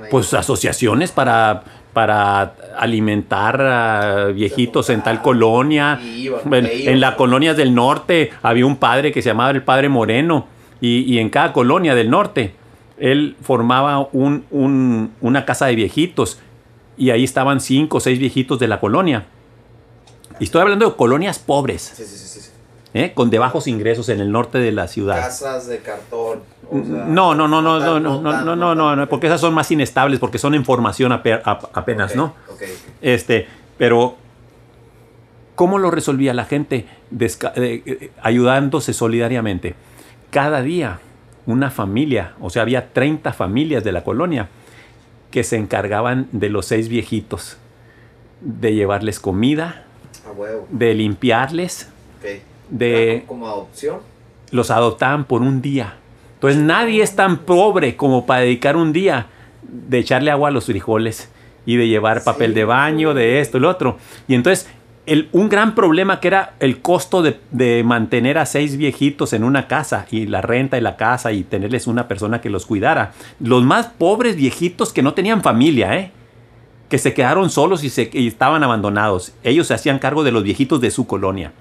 S1: Pues asociaciones para, para alimentar a viejitos en tal colonia. en, las colonias del norte había un padre que se llamaba el Padre Moreno. Y, en cada colonia del norte él formaba un, una casa de viejitos. Y ahí estaban cinco o seis viejitos de la colonia. Y estoy hablando de colonias pobres. Sí, sí, sí. ¿eh? Con de bajos ingresos en el norte de la ciudad.
S4: Casas de cartón.
S1: no, no, no, no, no, no, no, no, no, no, porque esas son más inestables, porque son en formación apenas, ¿no? Este, pero ¿cómo lo resolvía la gente? Eh, ayudándose solidariamente. Cada día una familia, o sea, había 30 familias de la colonia que se encargaban de los seis viejitos, de llevarles comida, de limpiarles, de...
S4: ¿Como adopción?
S1: Los adoptaban por un día. Entonces nadie es tan pobre como para dedicar un día de echarle agua a los frijoles y de llevar papel de baño, de esto lo otro. Y entonces un gran problema que era el costo de, mantener a seis viejitos en una casa y la renta de la casa y tenerles una persona que los cuidara. Los más pobres viejitos que no tenían familia, ¿eh? que se quedaron solos y, se, y estaban abandonados. Ellos se hacían cargo de los viejitos de su colonia.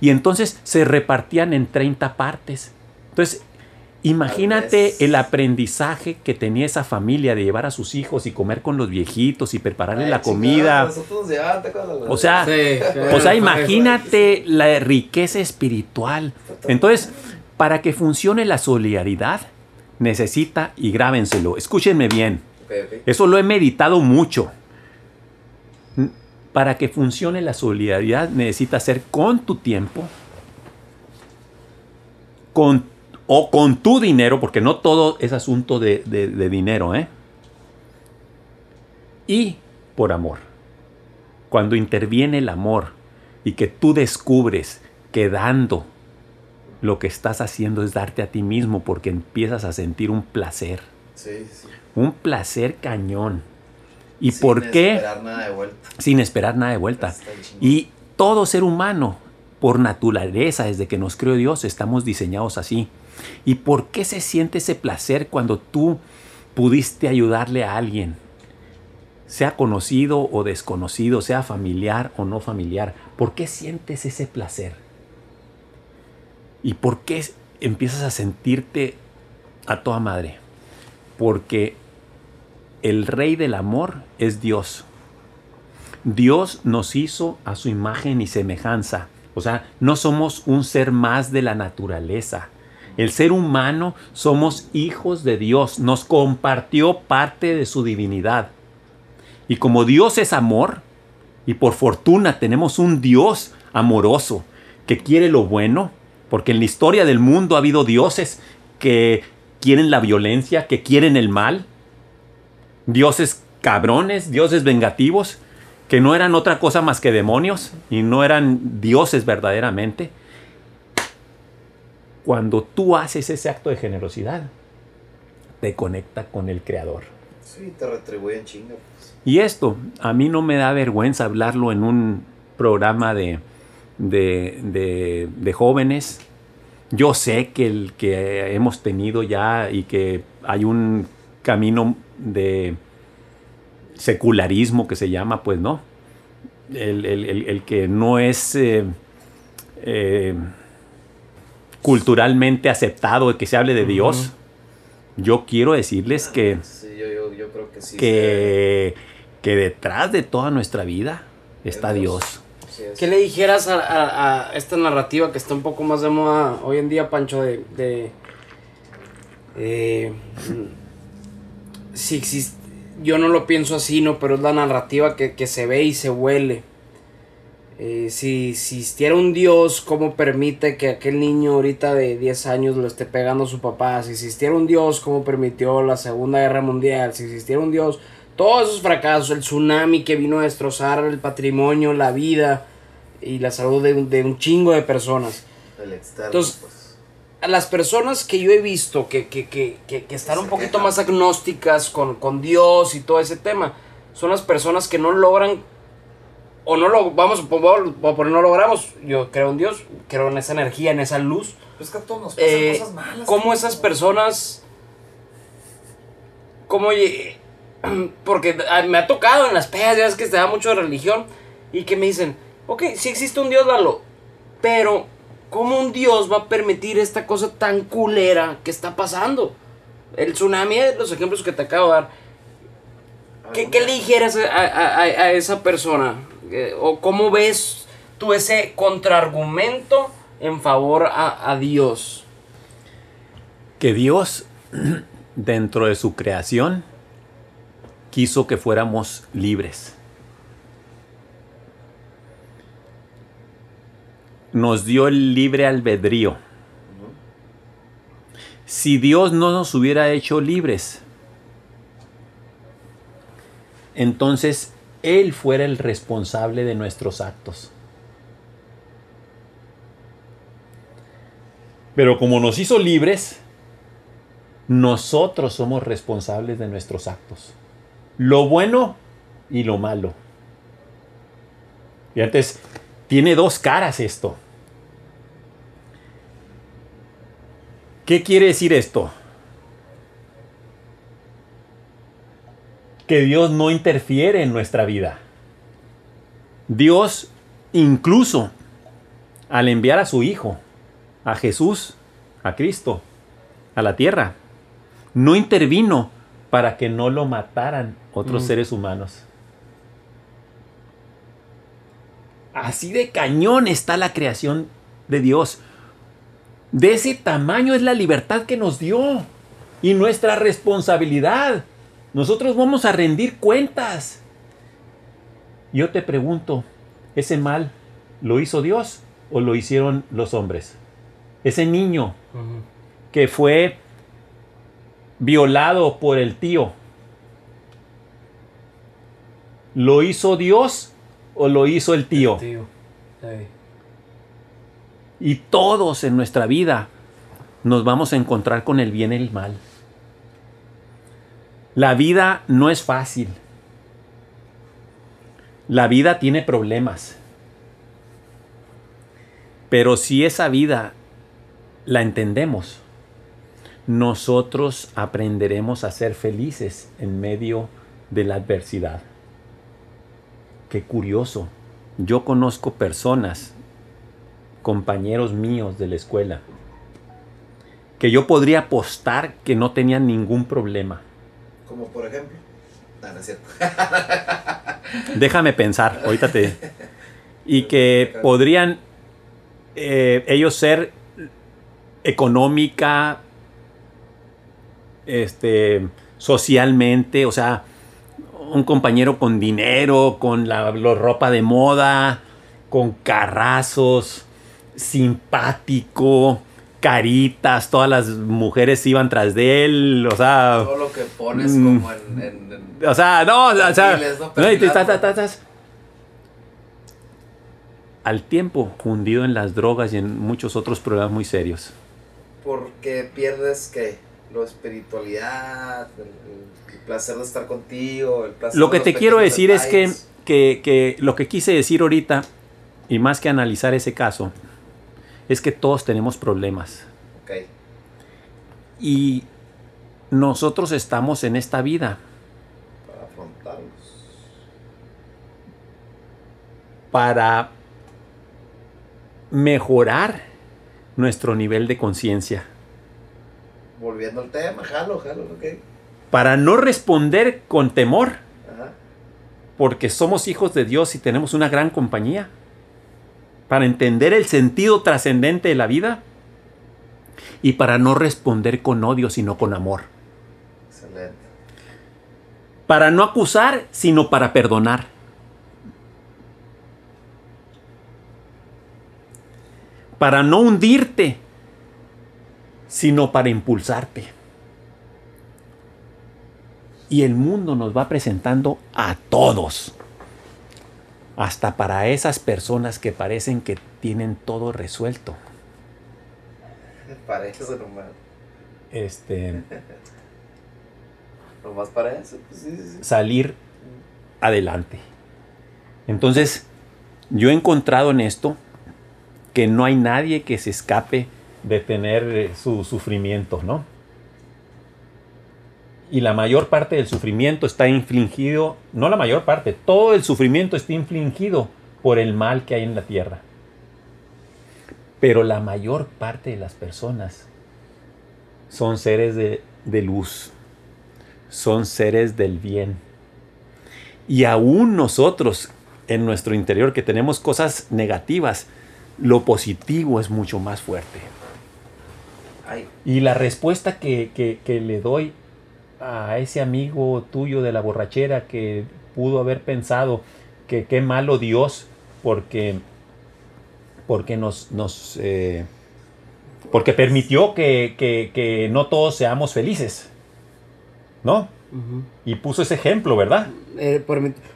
S1: Y entonces se repartían en 30 partes. Entonces, imagínate el aprendizaje que tenía esa familia de llevar a sus hijos y comer con los viejitos y prepararle la comida. O sea, o sea, imagínate la riqueza espiritual. Entonces, para que funcione la solidaridad, necesita, y grábenselo, escúchenme bien, eso lo he meditado mucho para que funcione la solidaridad necesitas ser con tu tiempo, con, o con tu dinero, porque no todo es asunto de, dinero, ¿eh? Y por amor. Cuando interviene el amor y que tú descubres que dando lo que estás haciendo es darte a ti mismo porque empiezas a sentir un placer. Un placer cañón. ¿Y por qué? Sin esperar nada de vuelta. Sin esperar nada de vuelta. Y todo ser humano, por naturaleza, desde que nos creó Dios, estamos diseñados así. ¿Y por qué se siente ese placer cuando tú pudiste ayudarle a alguien? Sea conocido o desconocido, sea familiar o no familiar. ¿Por qué sientes ese placer? ¿Y por qué empiezas a sentirte a toda madre? Porque el rey del amor es Dios. Dios nos hizo a su imagen y semejanza. O sea, no somos un ser más de la naturaleza. El ser humano somos hijos de Dios. Nos compartió parte de su divinidad. Y como Dios es amor, y por fortuna tenemos un Dios amoroso que quiere lo bueno, porque en la historia del mundo ha habido dioses que quieren la violencia, que quieren el mal, dioses cabrones, dioses vengativos, que no eran otra cosa más que demonios y no eran dioses verdaderamente. Cuando tú haces ese acto de generosidad, te conecta con el Creador.
S4: Sí, te retribuyen chinga. Pues.
S1: Y esto, a mí no me da vergüenza hablarlo en un programa de, de, de jóvenes. Yo sé que el que hemos tenido ya y que hay un camino de secularismo que se llama, pues no. El, que no es eh, eh, culturalmente aceptado que se hable de Dios. Yo quiero decirles que, que, que, detrás de toda nuestra vida está Dios.
S2: ¿Qué le dijeras a, esta narrativa que está un poco más de moda hoy en día, Pancho, de, de eh, si existe, yo no lo pienso así, ¿no? Pero es la narrativa que, se ve y se huele. Eh, si, existiera un Dios, ¿cómo permite que aquel niño ahorita de 10 años lo esté pegando a su papá? Si existiera un Dios, ¿cómo permitió la Segunda Guerra Mundial? Si existiera un Dios, todos esos fracasos, el tsunami que vino a destrozar el patrimonio, la vida y la salud de, un- de un chingo de personas.
S4: El externo,
S2: Entonces,
S4: pues.
S2: A las personas que yo he visto que, que, que, que, que están un poquito más agnósticas con, con Dios y todo ese tema, son las personas que no logran, o no lo, vamos a poner, no logramos, yo creo en Dios, creo en esa energía, en esa luz,
S4: Pues es que a todos nos pasan
S2: eh,
S4: cosas malas.
S2: cómo esas personas, cómo, porque me ha tocado en las pedas, ya ves que se da mucho de religión, y que me dicen, ok, sí existe un Dios, Lalo, pero ¿cómo un Dios va a permitir esta cosa tan culera que está pasando? El tsunami, los ejemplos que te acabo de dar, ¿qué, qué le dijeras a, a- a- a esa persona? Eh, ¿O cómo ves tú ese contraargumento en favor a, a Dios?
S1: Que Dios, dentro de su creación, quiso que fuéramos libres. Nos dio el libre albedrío. Si Dios no nos hubiera hecho libres, entonces Él fuera el responsable de nuestros actos. Pero como nos hizo libres, nosotros somos responsables de nuestros actos. Lo bueno y lo malo. Y antes, tiene dos caras esto. ¿Qué quiere decir esto? Que Dios no interfiere en nuestra vida. Dios, incluso al enviar a su Hijo, a Jesús, a Cristo, a la tierra, no intervino para que no lo mataran otros
S2: Mm.
S1: seres humanos. Así de cañón está la creación de Dios. De ese tamaño es la libertad que nos dio y nuestra responsabilidad. Nosotros vamos a rendir cuentas. Yo te pregunto, ¿ese mal lo hizo Dios o lo hicieron los hombres? Ese niño que fue violado por el tío, ¿lo hizo Dios o lo hizo el tío? Y todos en nuestra vida nos vamos a encontrar con el bien y el mal. La vida no es fácil. La vida tiene problemas. Pero si esa vida la entendemos, nosotros aprenderemos a ser felices en medio de la adversidad. Qué curioso. Yo conozco personas compañeros míos de la escuela que yo podría apostar que no tenían ningún problema.
S4: Como por ejemplo. No, no es cierto.
S1: Déjame pensar, ahorita te... Y que podrían eh, ellos ser económica, este, socialmente, o sea, un compañero con dinero, con la, la ropa de moda, con carrazos, simpático, caritas, todas las mujeres iban tras de él, o sea,
S4: Todo lo que pones
S1: Mm.
S4: como en. en- en-
S1: o sea, no, o sea,
S4: ¿no?
S1: no, y te- ta- ta- tas. al tiempo hundido en las drogas y en muchos otros problemas muy serios.
S4: Porque pierdes que lo espiritualidad, el, placer de estar contigo, el placer
S1: Lo que te quiero decir es que, que, que lo que quise decir ahorita, y más que analizar ese caso, es que todos tenemos problemas. Y nosotros estamos en esta vida
S4: Para afrontarlos.
S1: para mejorar nuestro nivel de conciencia.
S4: Volviendo al tema, jalo, jalo, ok.
S1: Para no responder con temor,
S4: Ajá.
S1: porque somos hijos de Dios y tenemos una gran compañía. Para entender el sentido trascendente de la vida y para no responder con odio, sino con amor.
S4: Excelente.
S1: Para no acusar, sino para perdonar. para no hundirte, sino para impulsarte. Y el mundo nos va presentando a todos, hasta para esas personas que parecen que tienen todo resuelto.
S4: Para eso nomás.
S1: Este,
S4: Nomás para eso. Pues sí, sí, sí.
S1: salir adelante. Entonces, yo he encontrado en esto que no hay nadie que se escape de tener eh, su sufrimiento, ¿no? Y la mayor parte del sufrimiento está infligido, no la mayor parte, todo el sufrimiento está infligido por el mal que hay en la tierra. Pero la mayor parte de las personas son seres de, de luz, son seres del bien. Y aún nosotros, en nuestro interior, que tenemos cosas negativas, lo positivo es mucho más fuerte. Y la respuesta que, que- que le doy a ese amigo tuyo de la borrachera que pudo haber pensado que qué malo Dios porque, porque nos, nos eh, porque permitió que, que- que no todos seamos felices. ¿No? Y puso ese ejemplo, ¿verdad?
S2: Eh,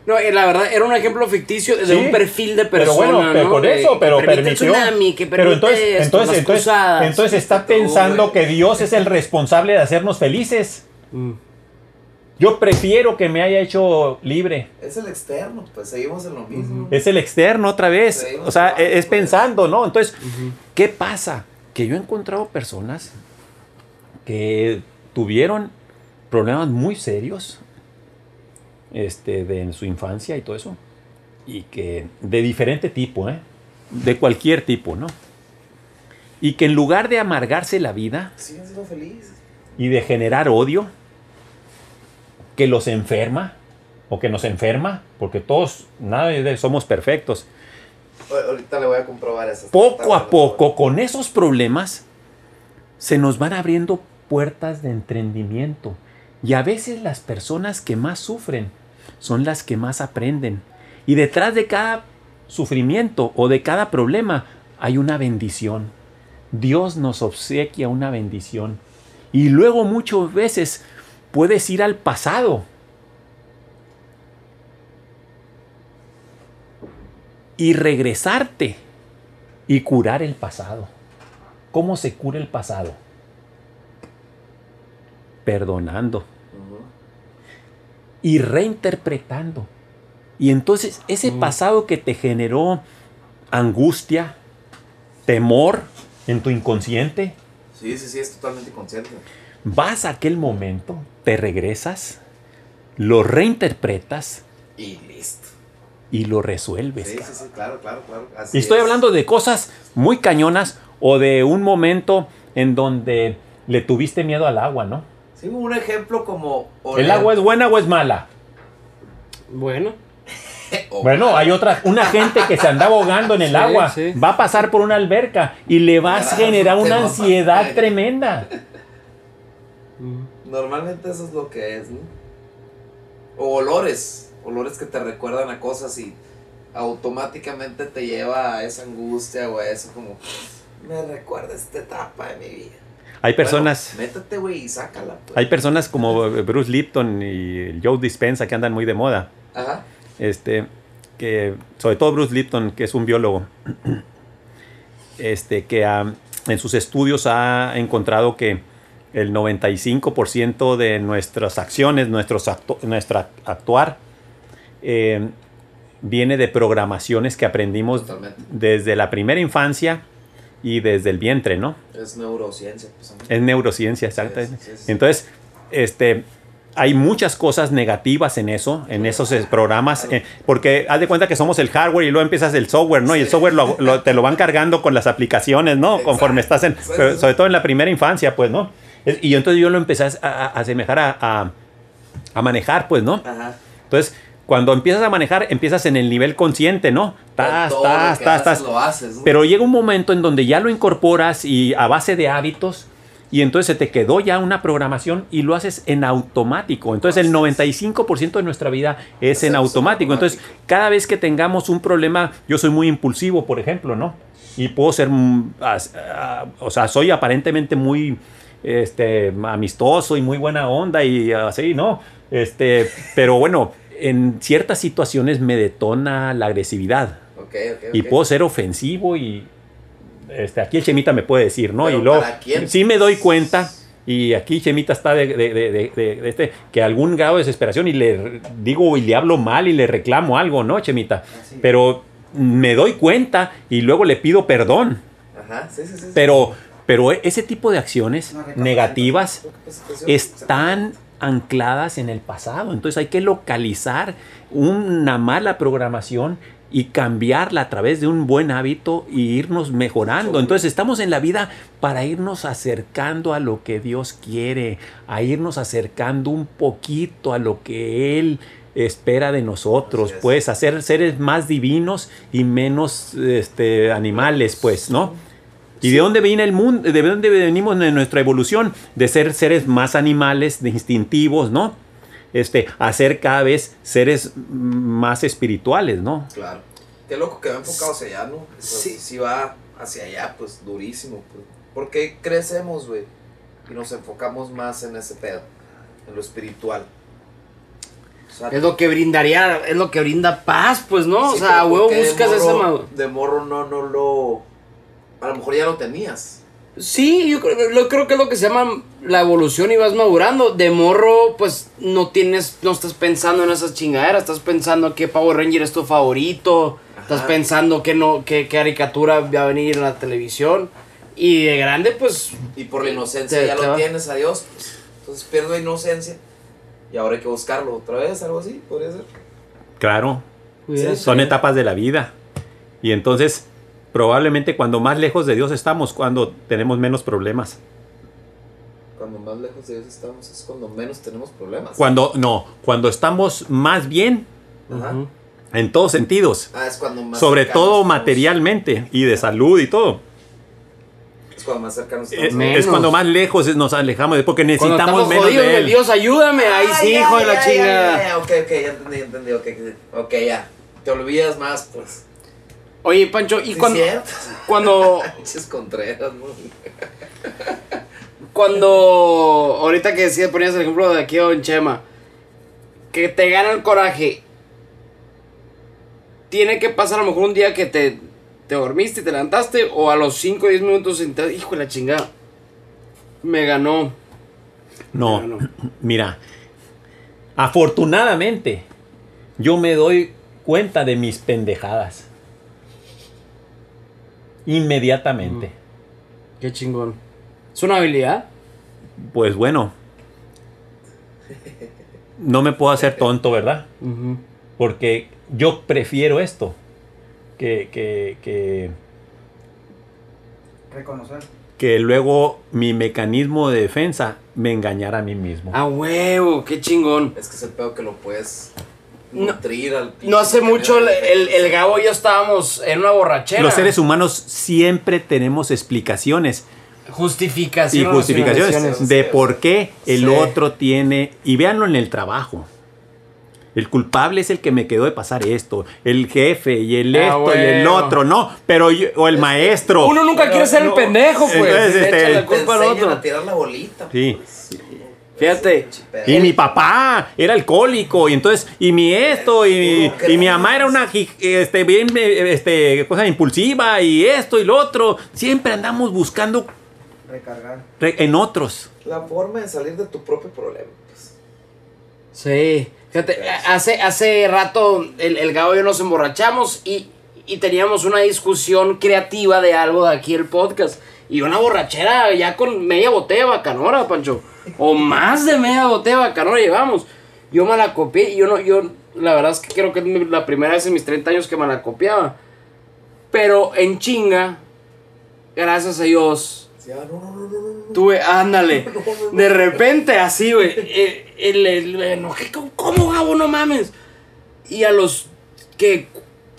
S2: no, eh, la verdad, era un ejemplo ficticio de
S1: Sí,
S2: un perfil de
S1: Pero
S2: persona.
S1: bueno, pero
S2: ¿no?
S1: por eso,
S2: que
S1: pero permitió.
S2: tsunami, que
S1: pero entonces,
S2: esto,
S1: entonces, entonces, entonces está
S4: todo,
S1: pensando que Dios es el responsable de hacernos felices.
S2: Mm.
S1: Yo prefiero que me haya hecho libre.
S4: es el externo, pues seguimos en lo mismo.
S1: Es el externo otra vez. O sea, es
S4: pues.
S1: pensando, ¿no? Entonces, ¿qué pasa? Que yo he encontrado personas que tuvieron problemas muy serios este, de, en su infancia y todo eso. Y que de diferente tipo, ¿eh? De cualquier tipo, ¿no? Y que en lugar de amargarse la vida
S4: Siguen siendo felices.
S1: Y de generar odio que los enferma o que nos enferma, porque todos, nada somos perfectos.
S4: Ahor- Ahorita le voy a comprobar eso.
S1: Poco a poco, con esos problemas, se nos van abriendo puertas de entendimiento. Y a veces las personas que más sufren son las que más aprenden. Y detrás de cada sufrimiento o de cada problema hay una bendición. Dios nos obsequia una bendición. Y luego muchas veces puedes ir al pasado. Y regresarte y curar el pasado. ¿Cómo se cura el pasado? Perdonando y reinterpretando. Y entonces ese pasado que te generó angustia, temor en tu inconsciente,
S4: Sí, sí, sí, es totalmente consciente.
S1: vas a aquel momento, te regresas, lo reinterpretas
S4: Y listo.
S1: y lo resuelves.
S4: Sí, sí, sí, claro, claro, claro. Así
S1: Y estoy
S4: es.
S1: hablando de cosas muy cañonas o de un momento en donde le tuviste miedo al agua, ¿no?
S4: Sí, un ejemplo como.
S1: ¿El agua es buena o es mala?
S2: Bueno,
S1: Bueno, hay otra, una gente que se anda ahogando en el
S2: Sí,
S1: agua,
S2: sí.
S1: va a pasar por una alberca y le vas a generar una
S4: va
S1: ansiedad tremenda.
S4: Normalmente eso es lo que es, ¿no? O olores. Olores que te recuerdan a cosas y automáticamente te lleva a esa angustia o a eso como. Me recuerda esta etapa de mi vida.
S1: Hay personas,
S4: Bueno, métete, güey, y sácala. pues.
S1: hay personas como Bruce Lipton y Joe Dispenza que andan muy de moda.
S4: Ajá.
S1: Este, que sobre todo Bruce Lipton, que es un biólogo, este, que ha- en sus estudios ha encontrado que el 95% de nuestras acciones, nuestros actu- nuestra actuar, eh, viene de programaciones que aprendimos
S4: Totalmente.
S1: desde la primera infancia y desde el vientre, ¿no?
S4: Es neurociencia. Pues.
S1: Es neurociencia, exactamente.
S4: Sí, sí, sí.
S1: Entonces, este, hay muchas cosas negativas en eso, en esos eh, programas, eh, porque haz de cuenta que somos el hardware y luego empiezas el software, ¿no? Y el software lo- lo- te lo van cargando con las aplicaciones, ¿no? Conforme estás en,
S4: sí.
S1: sobre todo en la primera infancia, pues, ¿no? Y entonces yo lo empecé a, asemejar a, a- a manejar, pues, ¿no?
S4: Ajá.
S1: Entonces, cuando empiezas a manejar, empiezas en el nivel consciente, ¿no? Tas.
S4: Lo haces, ¿no?
S1: Pero llega un momento en donde ya lo incorporas y a base de hábitos y entonces se te quedó ya una programación y lo haces en automático. Entonces el
S4: Así es.
S1: 95% de nuestra vida es en automático. Entonces cada vez que tengamos un problema, yo soy muy impulsivo, por ejemplo, ¿no? y puedo ser, mm, ah, o sea, soy aparentemente muy este, amistoso y muy buena onda y así, ¿no? Este, pero bueno, en ciertas situaciones me detona la agresividad y puedo ser ofensivo y este, aquí el Chemita me puede decir, ¿no?
S4: Pero
S1: y luego sí me doy cuenta y aquí Chemita está de, de- de- este que algún grado de desesperación y le digo y le hablo mal y le reclamo algo, ¿no, Chemita? Pero me doy cuenta y luego le pido perdón.
S4: Ajá, sí, sí, sí.
S1: Pero, pero ese tipo de acciones negativas
S4: Pues,
S1: están ancladas en el pasado. Entonces hay que localizar una mala programación y cambiarla a través de un buen hábito y irnos mejorando. Entonces estamos en la vida para irnos acercando a lo que Dios quiere, a irnos acercando un poquito a lo que Él espera de nosotros,
S4: es.
S1: pues hacer seres más divinos y menos este, animales, pues, ¿no? ¿Y de dónde viene el mundo? ¿De dónde venimos en nuestra evolución? De ser seres más animales, de instintivos, ¿no? Este, a ser cada vez seres más espirituales, ¿no?
S4: Claro. Qué loco que va enfocado hacia allá, ¿no? Pues,
S2: Sí.
S4: sí. va hacia allá, pues durísimo. Pues. ¿Por qué crecemos, güey? Y nos enfocamos más en ese pedo, en lo espiritual. O sea,
S2: Es lo que brindaría, es lo que brinda paz, pues, ¿no?
S4: sí,
S2: o sea,
S4: pero
S2: a
S4: ¿por
S2: huevo
S4: de
S2: buscas ese
S4: morro-
S2: ma-
S4: De morro no, no lo. A lo mejor ya lo tenías.
S2: Sí, yo creo, yo creo que es lo que se llama la evolución y vas madurando. De morro, pues no tienes, no estás pensando en esas chingaderas, estás pensando qué Power Ranger es tu favorito, estás pensando qué no, qué, qué caricatura va a venir en la televisión. Y de grande, pues,
S4: Y por la inocencia
S2: Te-
S4: ya
S2: te
S4: lo
S2: va.
S4: tienes, adiós. Pues. Entonces pierdo inocencia. Y ahora hay que buscarlo otra vez, algo así, podría ser.
S1: Claro, son etapas de la vida. Y entonces, probablemente cuando más lejos de Dios estamos, cuando tenemos menos problemas.
S4: Cuando más lejos de Dios estamos es cuando menos tenemos problemas.
S1: Cuando, no, cuando estamos más bien
S4: Ajá.
S1: En todos sentidos.
S4: Ah, es cuando más
S1: Sobre todo
S4: estamos.
S1: materialmente y de salud y todo.
S4: Es cuando más cercanos
S1: Es,
S4: estamos.
S1: Es cuando más lejos nos alejamos, porque necesitamos menos
S2: jodidos,
S1: de
S2: de
S1: él.
S2: Dios, ayúdame. Ahí
S4: Ah,
S2: sí,
S4: ya,
S2: hijo de la
S4: ya,
S2: chingada.
S4: Ya, ya, ya, ok, ok, ya entendí, ya entendí, ok, ok, ya. Te olvidas más, pues.
S2: Oye, Pancho, ¿y
S4: Sí,
S2: cuando,
S4: cierto.
S2: cuando,
S4: Contreras, ¿no?
S2: cuando, ahorita que decías, ponías el ejemplo de aquí Don Chema, que te gana el coraje, tiene que pasar a lo mejor un día que te, te dormiste y te levantaste, o a los 5 o 10 minutos, entras, hijo de la chingada, me ganó.
S1: No,
S2: Me ganó.
S1: mira, afortunadamente, yo me doy cuenta de mis pendejadas. Inmediatamente.
S2: Qué chingón. ¿Es una habilidad?
S1: Pues bueno, no me puedo hacer tonto, ¿verdad? Porque yo prefiero esto que, que, que,
S5: Reconocer.
S1: que luego mi mecanismo de defensa me engañara a mí mismo.
S2: A huevo, qué chingón.
S4: Es que es el pedo que lo puedes
S2: No-
S4: nutrir al
S2: No hace mucho el, el. Gabo y yo estábamos en una borrachera.
S1: Los seres humanos siempre tenemos explicaciones
S2: Justificación.
S1: y justificaciones de por qué el
S2: Sí.
S1: otro tiene, y véanlo en el trabajo. El culpable es el que me quedó de pasar esto, el jefe y el
S2: Ah,
S1: esto y el otro, no, pero yo- o el maestro.
S2: Uno nunca quiere ser el pendejo, pues.
S1: Entonces, este,
S2: echa la
S4: Te
S2: culpa al
S4: enseñan
S2: otro.
S4: a tirar la bolita.
S1: Sí.
S4: pues.
S2: Fíjate.
S1: Y mi papá era alcohólico, y entonces, y mi esto, y,
S4: ¿Cómo
S1: y mi mamá era una este, bien, este, cosa impulsiva, y esto y lo otro. Siempre andamos buscando
S5: Recargar.
S1: re- en otros.
S4: La forma de salir de tu propio problema. Pues.
S2: Sí. Fíjate, hace, hace rato el, el Gabo y yo nos emborrachamos y, y teníamos una discusión creativa de algo de aquí el podcast. Y una borrachera ya con media botella de bacanora, Pancho. O más de media botella de llevamos. Yo me la copié y yo no, yo, la verdad es que creo que es la primera vez en mis 30 años que me la copiaba. Pero en chinga, gracias a Dios,
S4: ah.
S2: Tuve, ándale. De repente, así, güey. eh, El, el, me enojé, ¿cómo, ¿Cómo, Gabo? No mames. Y a los, que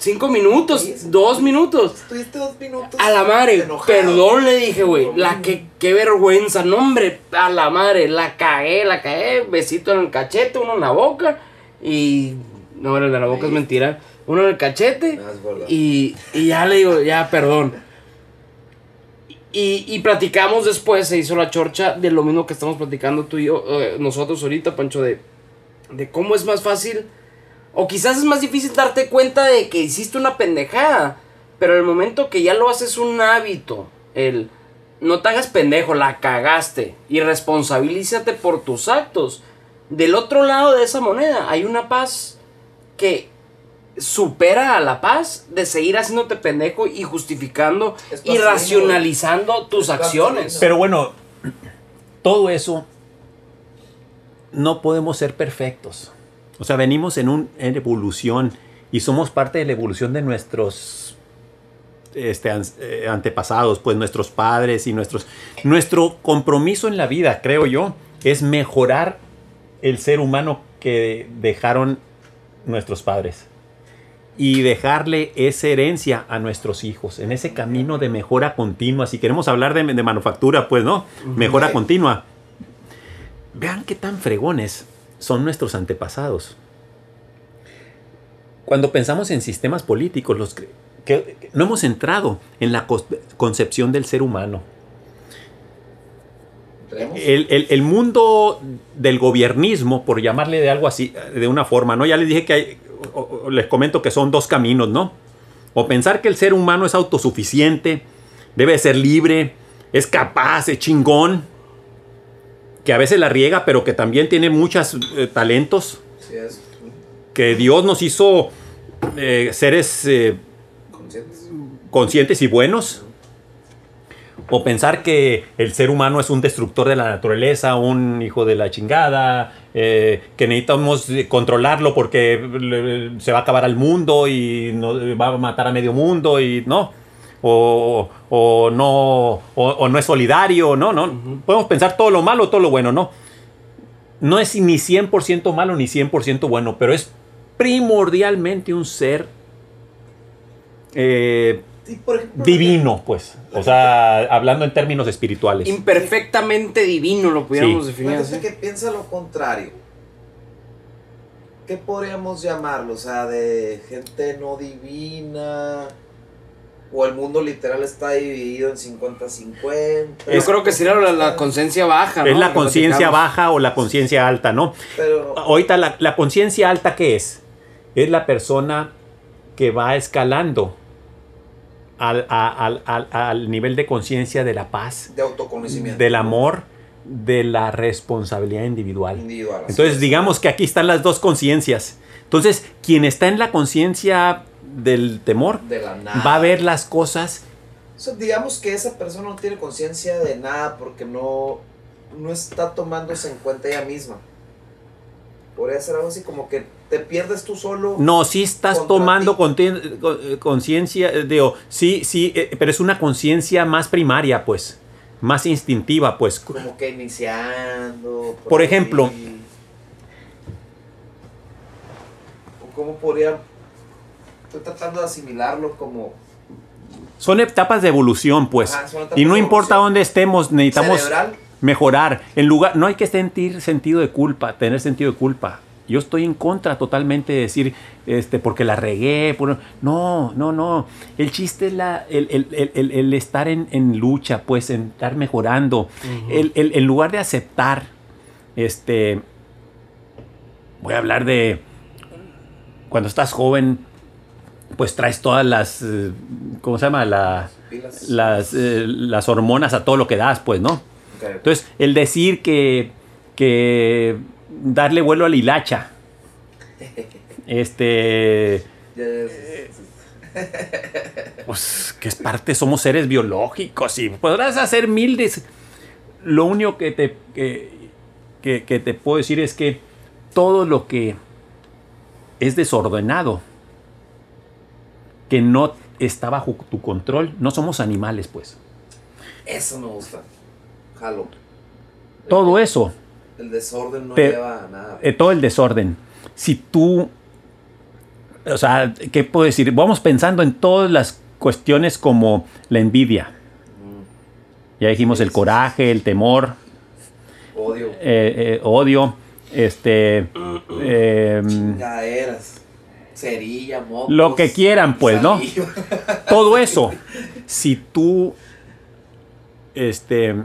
S2: Cinco minutos, dos minutos.
S4: Estuviste dos minutos.
S2: A la madre,
S4: enojado.
S2: perdón le dije, güey. La que, qué vergüenza, no, hombre. A la madre, la cagué, la cagué. Besito en el cachete, uno en la boca. Y. No, el de la boca es mentira. Uno en el cachete.
S4: Ah.
S2: Y, y ya le digo, ya, perdón. Y, y platicamos después, se hizo la chorcha de lo mismo que estamos platicando tú y yo, eh, nosotros ahorita, Pancho, de, de cómo es más fácil, o quizás es más difícil darte cuenta de que hiciste una pendejada, pero en el momento que ya lo haces un hábito, el no te hagas pendejo, la cagaste y responsabilízate por tus actos. Del otro lado de esa moneda hay una paz que supera a la paz de seguir haciéndote pendejo y justificando y racionalizando tus acciones.
S1: Pero bueno, todo eso no podemos ser perfectos. O sea, venimos en una evolución y somos parte de la evolución de nuestros este, an- eh, antepasados, pues nuestros padres y nuestros... Nuestro compromiso en la vida, creo yo, es mejorar el ser humano que dejaron nuestros padres y dejarle esa herencia a nuestros hijos en ese camino de mejora continua. Si queremos hablar de, de manufactura, pues no, mejora continua. Vean qué tan fregones son nuestros antepasados. Cuando pensamos en sistemas políticos, los que, que- que no hemos entrado en la concepción del ser humano. El, el- el mundo del gobiernismo, por llamarle de algo así, de una forma, ¿no? Ya les dije que hay, o- o- les comento que son dos caminos, ¿no? O pensar que el ser humano es autosuficiente, debe ser libre, es capaz, es chingón, que a veces la riega, pero que también tiene muchos talentos,
S4: Sí, es
S1: que Dios nos hizo eh, seres eh,
S4: conscientes.
S1: conscientes y buenos. O pensar que el ser humano es un destructor de la naturaleza, un hijo de la chingada, eh, que necesitamos eh, controlarlo porque se va a acabar al mundo y no- va a matar a medio mundo y no. O, o no o, o no es solidario, no, no. Podemos pensar todo lo malo, todo lo bueno, no. No es ni 100% malo ni 100% bueno, pero es primordialmente un ser eh,
S4: Y, por ejemplo,
S1: divino, pues. O sea, hablando en términos espirituales.
S2: Imperfectamente divino lo pudiéramos
S1: Sí.
S2: definir
S4: La
S2: así.
S4: gente que piensa lo contrario. ¿Qué podríamos llamarlo? O sea, de gente no divina. O el mundo literal está dividido en 50-50.
S2: Yo creo que sería la, la conciencia baja, ¿no?
S1: Es la conciencia baja o la conciencia alta, ¿no?
S4: Pero
S1: Ahorita la, la conciencia alta, ¿qué es? Es la persona que va escalando al, al- al- al nivel de conciencia de la paz,
S4: de autoconocimiento.
S1: del amor, de la responsabilidad individual.
S4: individual.
S1: Entonces
S4: es.
S1: digamos que aquí están las dos conciencias. Entonces, quien está en la conciencia del temor
S4: De la nada.
S1: va a ver las cosas
S4: O sea, digamos que esa persona no tiene conciencia de nada porque no, no está tomándose en cuenta ella misma. Podría ser algo así como que te pierdes tú solo.
S1: No, sí estás tomando eh, conciencia, eh, digo, sí, sí, eh, pero es una conciencia más primaria, pues, más instintiva, pues.
S4: Como que iniciando.
S1: Por ejemplo.
S4: Cómo podría. Estoy tratando de asimilarlo como.
S1: Son etapas de evolución, pues.
S4: Ajá,
S1: y no importa dónde estemos, necesitamos
S4: Cerebral.
S1: mejorar. En lugar, no hay que sentir sentido de culpa, tener sentido de culpa. Yo estoy en contra totalmente de decir, este, porque la regué. por- No, no, no. El chiste es la, el, el- el- estar en, en lucha, pues, en estar mejorando. el, el- en lugar de aceptar, este, voy a hablar de cuando estás joven, pues traes todas las, eh, ¿cómo se llama? La,
S4: Pilas.
S1: las, eh, las hormonas a todo lo que das, pues, ¿no? Entonces, el decir que, que darle vuelo a la hilacha, este,
S4: es-
S1: pues, que es parte, somos seres biológicos y podrás hacer mil de... Lo único que te, que, que- que te puedo decir es que todo lo que es desordenado, que no está bajo tu control, no somos animales, pues.
S4: Eso me gusta. Jalo.
S1: Todo eso
S4: El desorden no
S1: Te-
S4: lleva a nada.
S1: eh, todo el desorden. Si tú, o sea, ¿qué puedo decir? Vamos pensando en todas las cuestiones como la envidia.
S4: Mm.
S1: Ya dijimos el coraje, el temor,
S4: Odio.
S1: eh, eh, odio, este, eh,
S4: Chingaderas. Cerilla, mocos.
S1: lo que quieran, pues, ¿no? Todo eso, si tú este,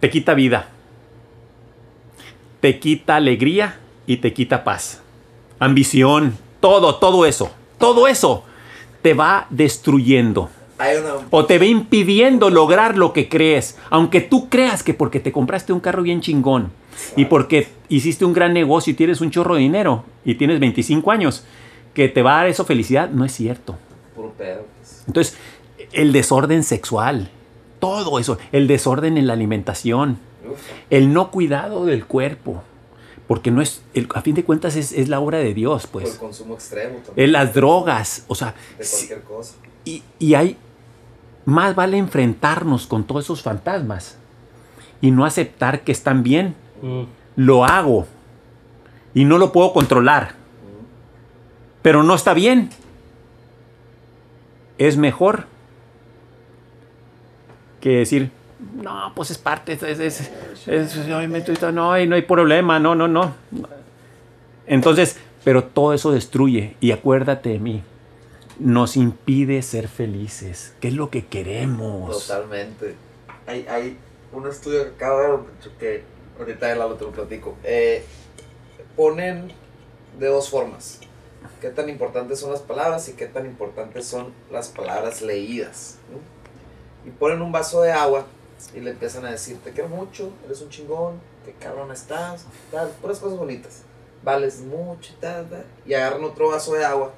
S1: te quita vida, te quita alegría y te quita paz. Ambición, todo, todo eso, todo eso te va destruyendo.
S4: Una.
S1: O te va impidiendo lograr lo que crees. Aunque tú creas que porque te compraste un carro bien chingón y porque hiciste un gran negocio y tienes un chorro de dinero y tienes 25 años, que te va a dar eso felicidad, no es cierto.
S4: Puro pedo. pues.
S1: Entonces, el desorden sexual, todo eso, el desorden en la alimentación, el no cuidado del cuerpo, porque no es, el- a fin de cuentas es, es la obra de Dios,
S4: por el
S1: pues.
S4: consumo extremo también.
S1: En las drogas, o sea,
S4: De cualquier cosa.
S1: Y, y hay, más vale enfrentarnos con todos esos fantasmas y no aceptar que están bien. Lo hago y no lo puedo controlar, pero no está bien. Es mejor que decir, no, pues es parte, es, es, es- no, hay, no hay problema, no, no, no. Entonces, pero todo eso destruye y acuérdate de mí, nos impide ser felices. ¿Qué es lo que queremos?
S4: Totalmente. Hay, hay un estudio que acabo de que ahorita el te lo platico. Eh, ponen de dos formas. ¿Qué tan importantes son las palabras y qué tan importantes son las palabras leídas? Y ponen un vaso de agua y le empiezan a decir, te quiero mucho, eres un chingón, qué cabrón estás, tal, puras cosas bonitas. Vales mucho y tal, tal. Y agarran otro vaso de agua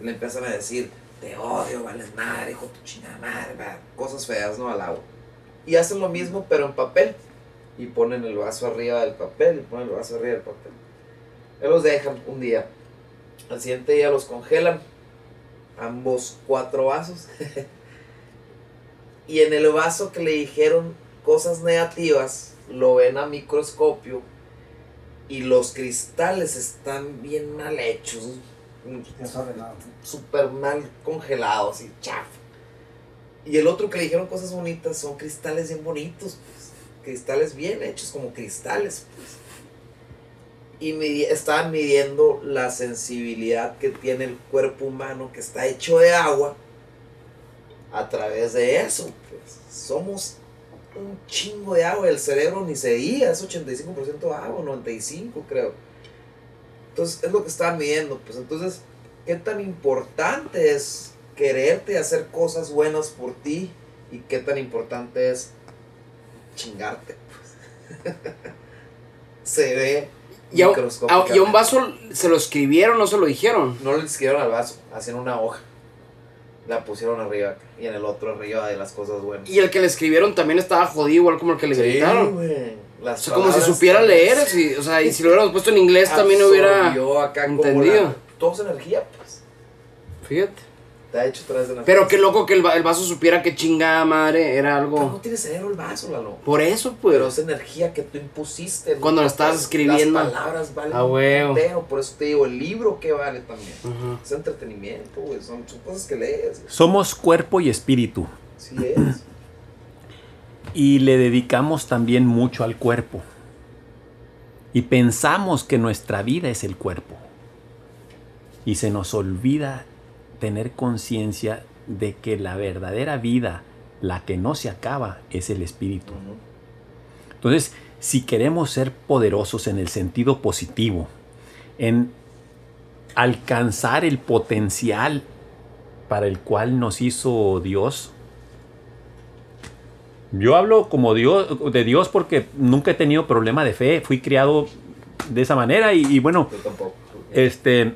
S4: le empiezan a decir, te odio, vales madre, hijo tu chingada madre, cosas feas, ¿no? Al agua. Y hacen lo mismo, pero en papel. Y ponen el vaso arriba del papel, y ponen el vaso arriba del papel. Y los dejan un día. Al siguiente día los congelan. Ambos cuatro vasos. y en el vaso que le dijeron cosas negativas, lo ven a microscopio. Y los cristales están bien mal hechos. Súper mal congelados y chafa. Y el otro que dijeron cosas bonitas son cristales bien bonitos, pues. Cristales bien hechos como cristales, pues. Y midi- estaban midiendo la sensibilidad que tiene el cuerpo humano que está hecho de agua a través de eso, pues. Somos un chingo de agua, el cerebro ni se diga, es 85% agua, 95 creo. Entonces es lo que estaban midiendo, pues entonces, ¿qué tan importante es quererte y hacer cosas buenas por ti y qué tan importante es chingarte? Pues? se ve
S2: Y a, a- y a un vaso se lo escribieron, no se lo dijeron.
S4: No le escribieron al vaso, hacían una hoja. La pusieron arriba y en el otro arriba de las cosas buenas.
S2: Y el que le escribieron también estaba jodido, igual como el que le
S4: Sí,
S2: gritaron.
S4: Güey.
S2: O
S4: Las
S2: sea, como si supiera leer, si- o sea, y si lo hubiéramos puesto en inglés también hubiera
S4: acá
S2: entendido.
S4: la- todo es energía, pues.
S2: Fíjate.
S4: Está hecho a través de energía.
S2: Pero qué loco que el, va- el vaso supiera que chingada madre era
S4: Pero no
S2: algo.
S4: tiene cerebro el vaso, Lalo.
S2: Por eso, pues.
S4: Pero es energía que tú impusiste. ¿no?
S2: Cuando lo estabas escribiendo.
S4: Las palabras valen
S2: Ah,
S4: un entero, Por eso te digo, el libro que vale también.
S2: Ajá.
S4: Es entretenimiento, güey. Son, son cosas que lees. güey.
S1: Somos cuerpo y espíritu
S4: Sí es.
S1: Y le dedicamos también mucho al cuerpo. Y pensamos que nuestra vida es el cuerpo. Y se nos olvida tener conciencia de que la verdadera vida, la que no se acaba, es el espíritu. Entonces, si queremos ser poderosos en el sentido positivo, en alcanzar el potencial para el cual nos hizo Dios, yo hablo como Dios, de Dios porque nunca he tenido problema de fe, fui criado de esa manera y, y bueno,
S4: Yo tampoco.
S1: este,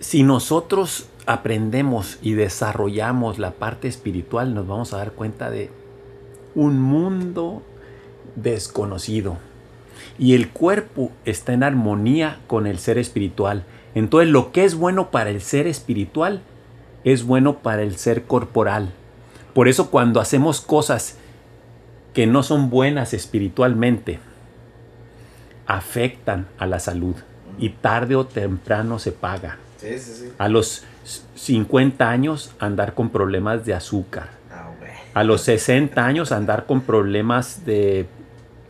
S1: si nosotros aprendemos y desarrollamos la parte espiritual, nos vamos a dar cuenta de un mundo desconocido. Y el cuerpo está en armonía con el ser espiritual. Entonces lo que es bueno para el ser espiritual es bueno para el ser corporal. Por eso cuando hacemos cosas que no son buenas espiritualmente, afectan a la salud. Y tarde o temprano se paga.
S4: Sí, sí, sí.
S1: A los 50 años andar con problemas de azúcar.
S4: Ah.
S1: A los 60 años andar con problemas de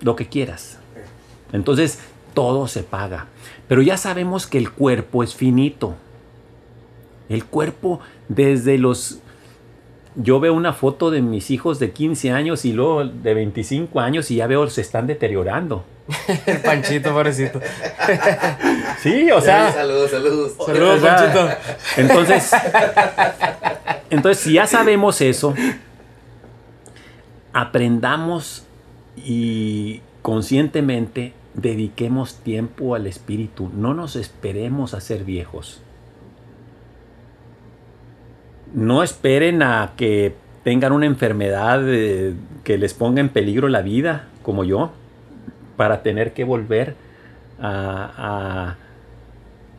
S1: lo que quieras. Entonces todo se paga. Pero ya sabemos que el cuerpo es finito. El cuerpo desde los yo veo una foto de mis hijos de 15 años y luego de 25 años y ya veo se están deteriorando.
S2: El Panchito, pobrecito.
S1: Sí, o sea.
S4: Saludos, saludos.
S2: Saludos,
S1: o sea,
S2: Panchito.
S1: Entonces, entonces, si ya sabemos eso, aprendamos y conscientemente dediquemos tiempo al espíritu. No nos esperemos a ser viejos. No esperen a que tengan una enfermedad eh, que les ponga en peligro la vida, como yo, para tener que volver a,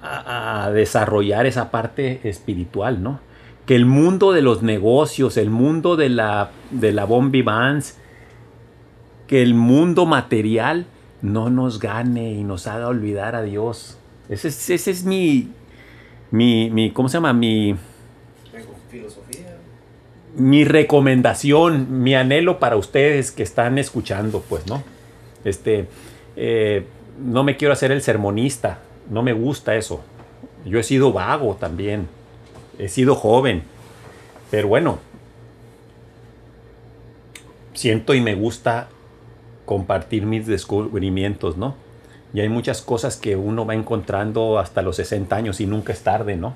S1: a- desarrollar esa parte espiritual, ¿no? Que el mundo de los negocios, el mundo de la, de la vivance, que el mundo material no nos gane y nos haga olvidar a Dios. Ese es, ese es mi, mi, mi, ¿cómo se llama? Mi. Mi recomendación, mi anhelo para ustedes que están escuchando, pues, ¿no? Este, eh, no me quiero hacer el sermonista, no me gusta eso. Yo he sido vago también, he sido joven, pero bueno, siento y me gusta compartir mis descubrimientos, ¿no? Y hay muchas cosas que uno va encontrando hasta los 60 años y nunca es tarde, ¿no?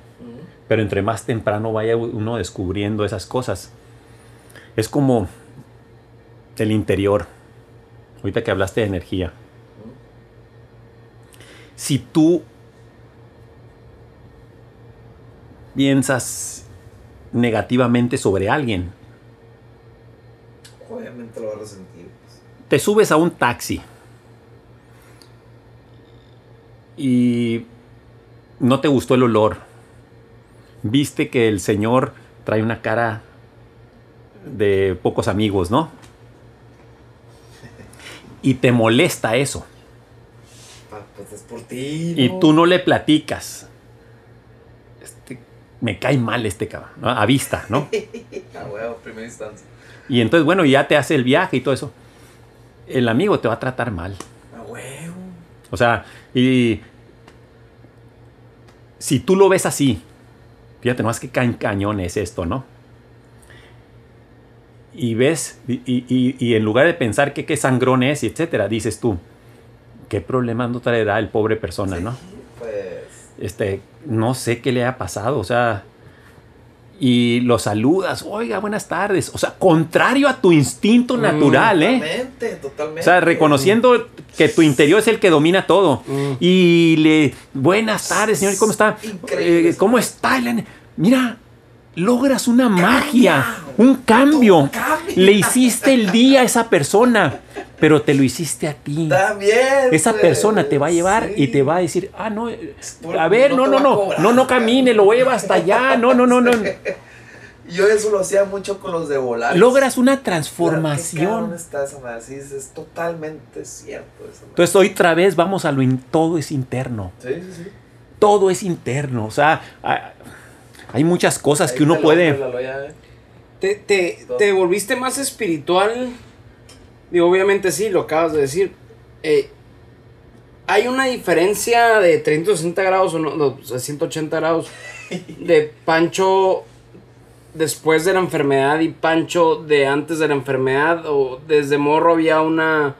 S1: Pero entre más temprano vaya uno descubriendo esas cosas, es como el interior. Ahorita que hablaste de energía. Si tú piensas negativamente sobre alguien,
S4: Obviamente lo va a resentir. pues.
S1: te subes a un taxi y no te gustó el olor. Viste que el señor trae una cara de pocos amigos, ¿no? Y te molesta eso.
S4: Pa- Pues es por ti.
S1: Y tú no le platicas. Este, me cae mal este cabrón, ¿no? a vista, ¿no?
S4: Ah, huevo, primera instancia.
S1: Y entonces, bueno, ya te hace el viaje y todo eso. El amigo te va a tratar mal.
S4: Ah, huevo.
S1: O sea, y si tú lo ves así, fíjate nomás que ca- cañón es esto, ¿no? Y ves, y, y- y- en lugar de pensar que qué sangrón es, y etcétera, dices tú, ¿qué problema no traerá el pobre persona, no?
S4: Pues.
S1: Este, no sé qué le ha pasado, o sea, y lo saludas, oiga, buenas tardes, o sea, contrario a tu instinto natural, ¿eh?
S4: Totalmente, totalmente.
S1: O sea, reconociendo que tu interior es el que domina todo.
S2: Mm.
S1: Y le, buenas tardes, señor, ¿cómo está?
S4: Increíble.
S1: Eh, ¿Cómo está? Elena? Mira, logras una magia, un cambio. Le hiciste el día a esa persona, pero te lo hiciste a ti.
S4: También.
S1: Esa
S4: pues,
S1: persona te va a llevar y te va a decir, ah, no, eh, a ver,
S4: no
S1: no, no, no, no, no camine, lo lleva hasta allá, no, no, no, no.
S4: Yo eso lo hacía mucho con los de volar.
S1: Logras una
S4: Qué
S1: transformación.
S4: cabrón está esa madre. Sí, es, es totalmente cierto eso.
S1: Entonces, otra vez vamos a lo, in- todo es interno.
S4: Sí, sí, sí.
S1: todo es interno. O sea, a- hay muchas cosas que uno puede.
S4: te lo- ya, eh.
S2: ¿Te, te, te volviste más espiritual? Digo, obviamente sí, lo acabas de decir. Eh, ¿Hay una diferencia de 360 grados o no, no, o sea, 180 grados de Pancho después de la enfermedad y Pancho de antes de la enfermedad? ¿O desde morro había una...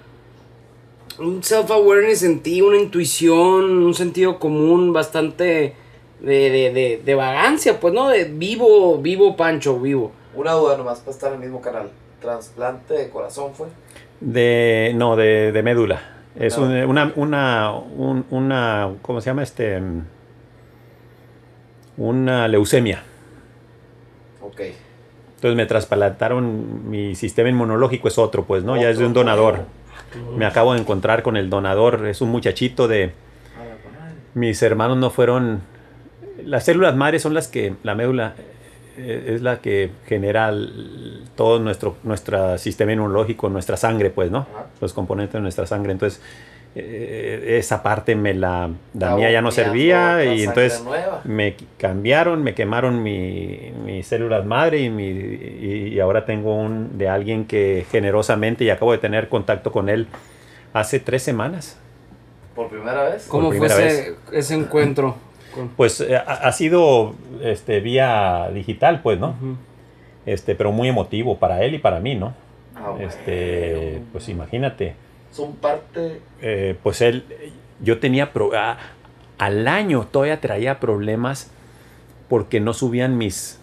S2: un self-awareness en ti, una intuición, un sentido común bastante de, de, de, de vagancia, pues, ¿no? De vivo, vivo Pancho, vivo.
S4: Una duda nomás para estar en el mismo canal. ¿Trasplante de corazón fue?
S1: De. No, de, de médula. Es
S4: No.
S1: un- una, una, un- una. ¿Cómo se llama este? Una leucemia.
S4: Ok.
S1: Entonces me trasplantaron. Mi sistema inmunológico es otro, pues, ¿no? Ya es de un
S4: Otro.
S1: donador. Me acabo de encontrar con el donador. Es un muchachito de.
S4: A la madre.
S1: Mis hermanos no fueron. Las células madres son las que. La médula eh, es la que genera el- todo nuestro, nuestro sistema inmunológico, nuestra sangre, pues, ¿no? Los componentes de nuestra sangre. Entonces, eh, esa parte me la. La mía ya no servía y entonces
S4: nueva.
S1: me cambiaron, me quemaron mi, mis células madre y, mi, y, y ahora tengo un de alguien que generosamente, y acabo de tener contacto con él hace tres semanas.
S4: ¿Por primera vez?
S2: ¿Cómo fue ese encuentro?
S1: Pues eh, ha, ha sido este, vía digital, pues, ¿no? Este, pero muy emotivo para él y para mí, ¿no?
S4: Ah, bueno.
S1: Este, pues imagínate,
S4: Son parte.
S1: eh, pues él, yo tenía, pro- ah, al año todavía traía problemas porque no subían mis,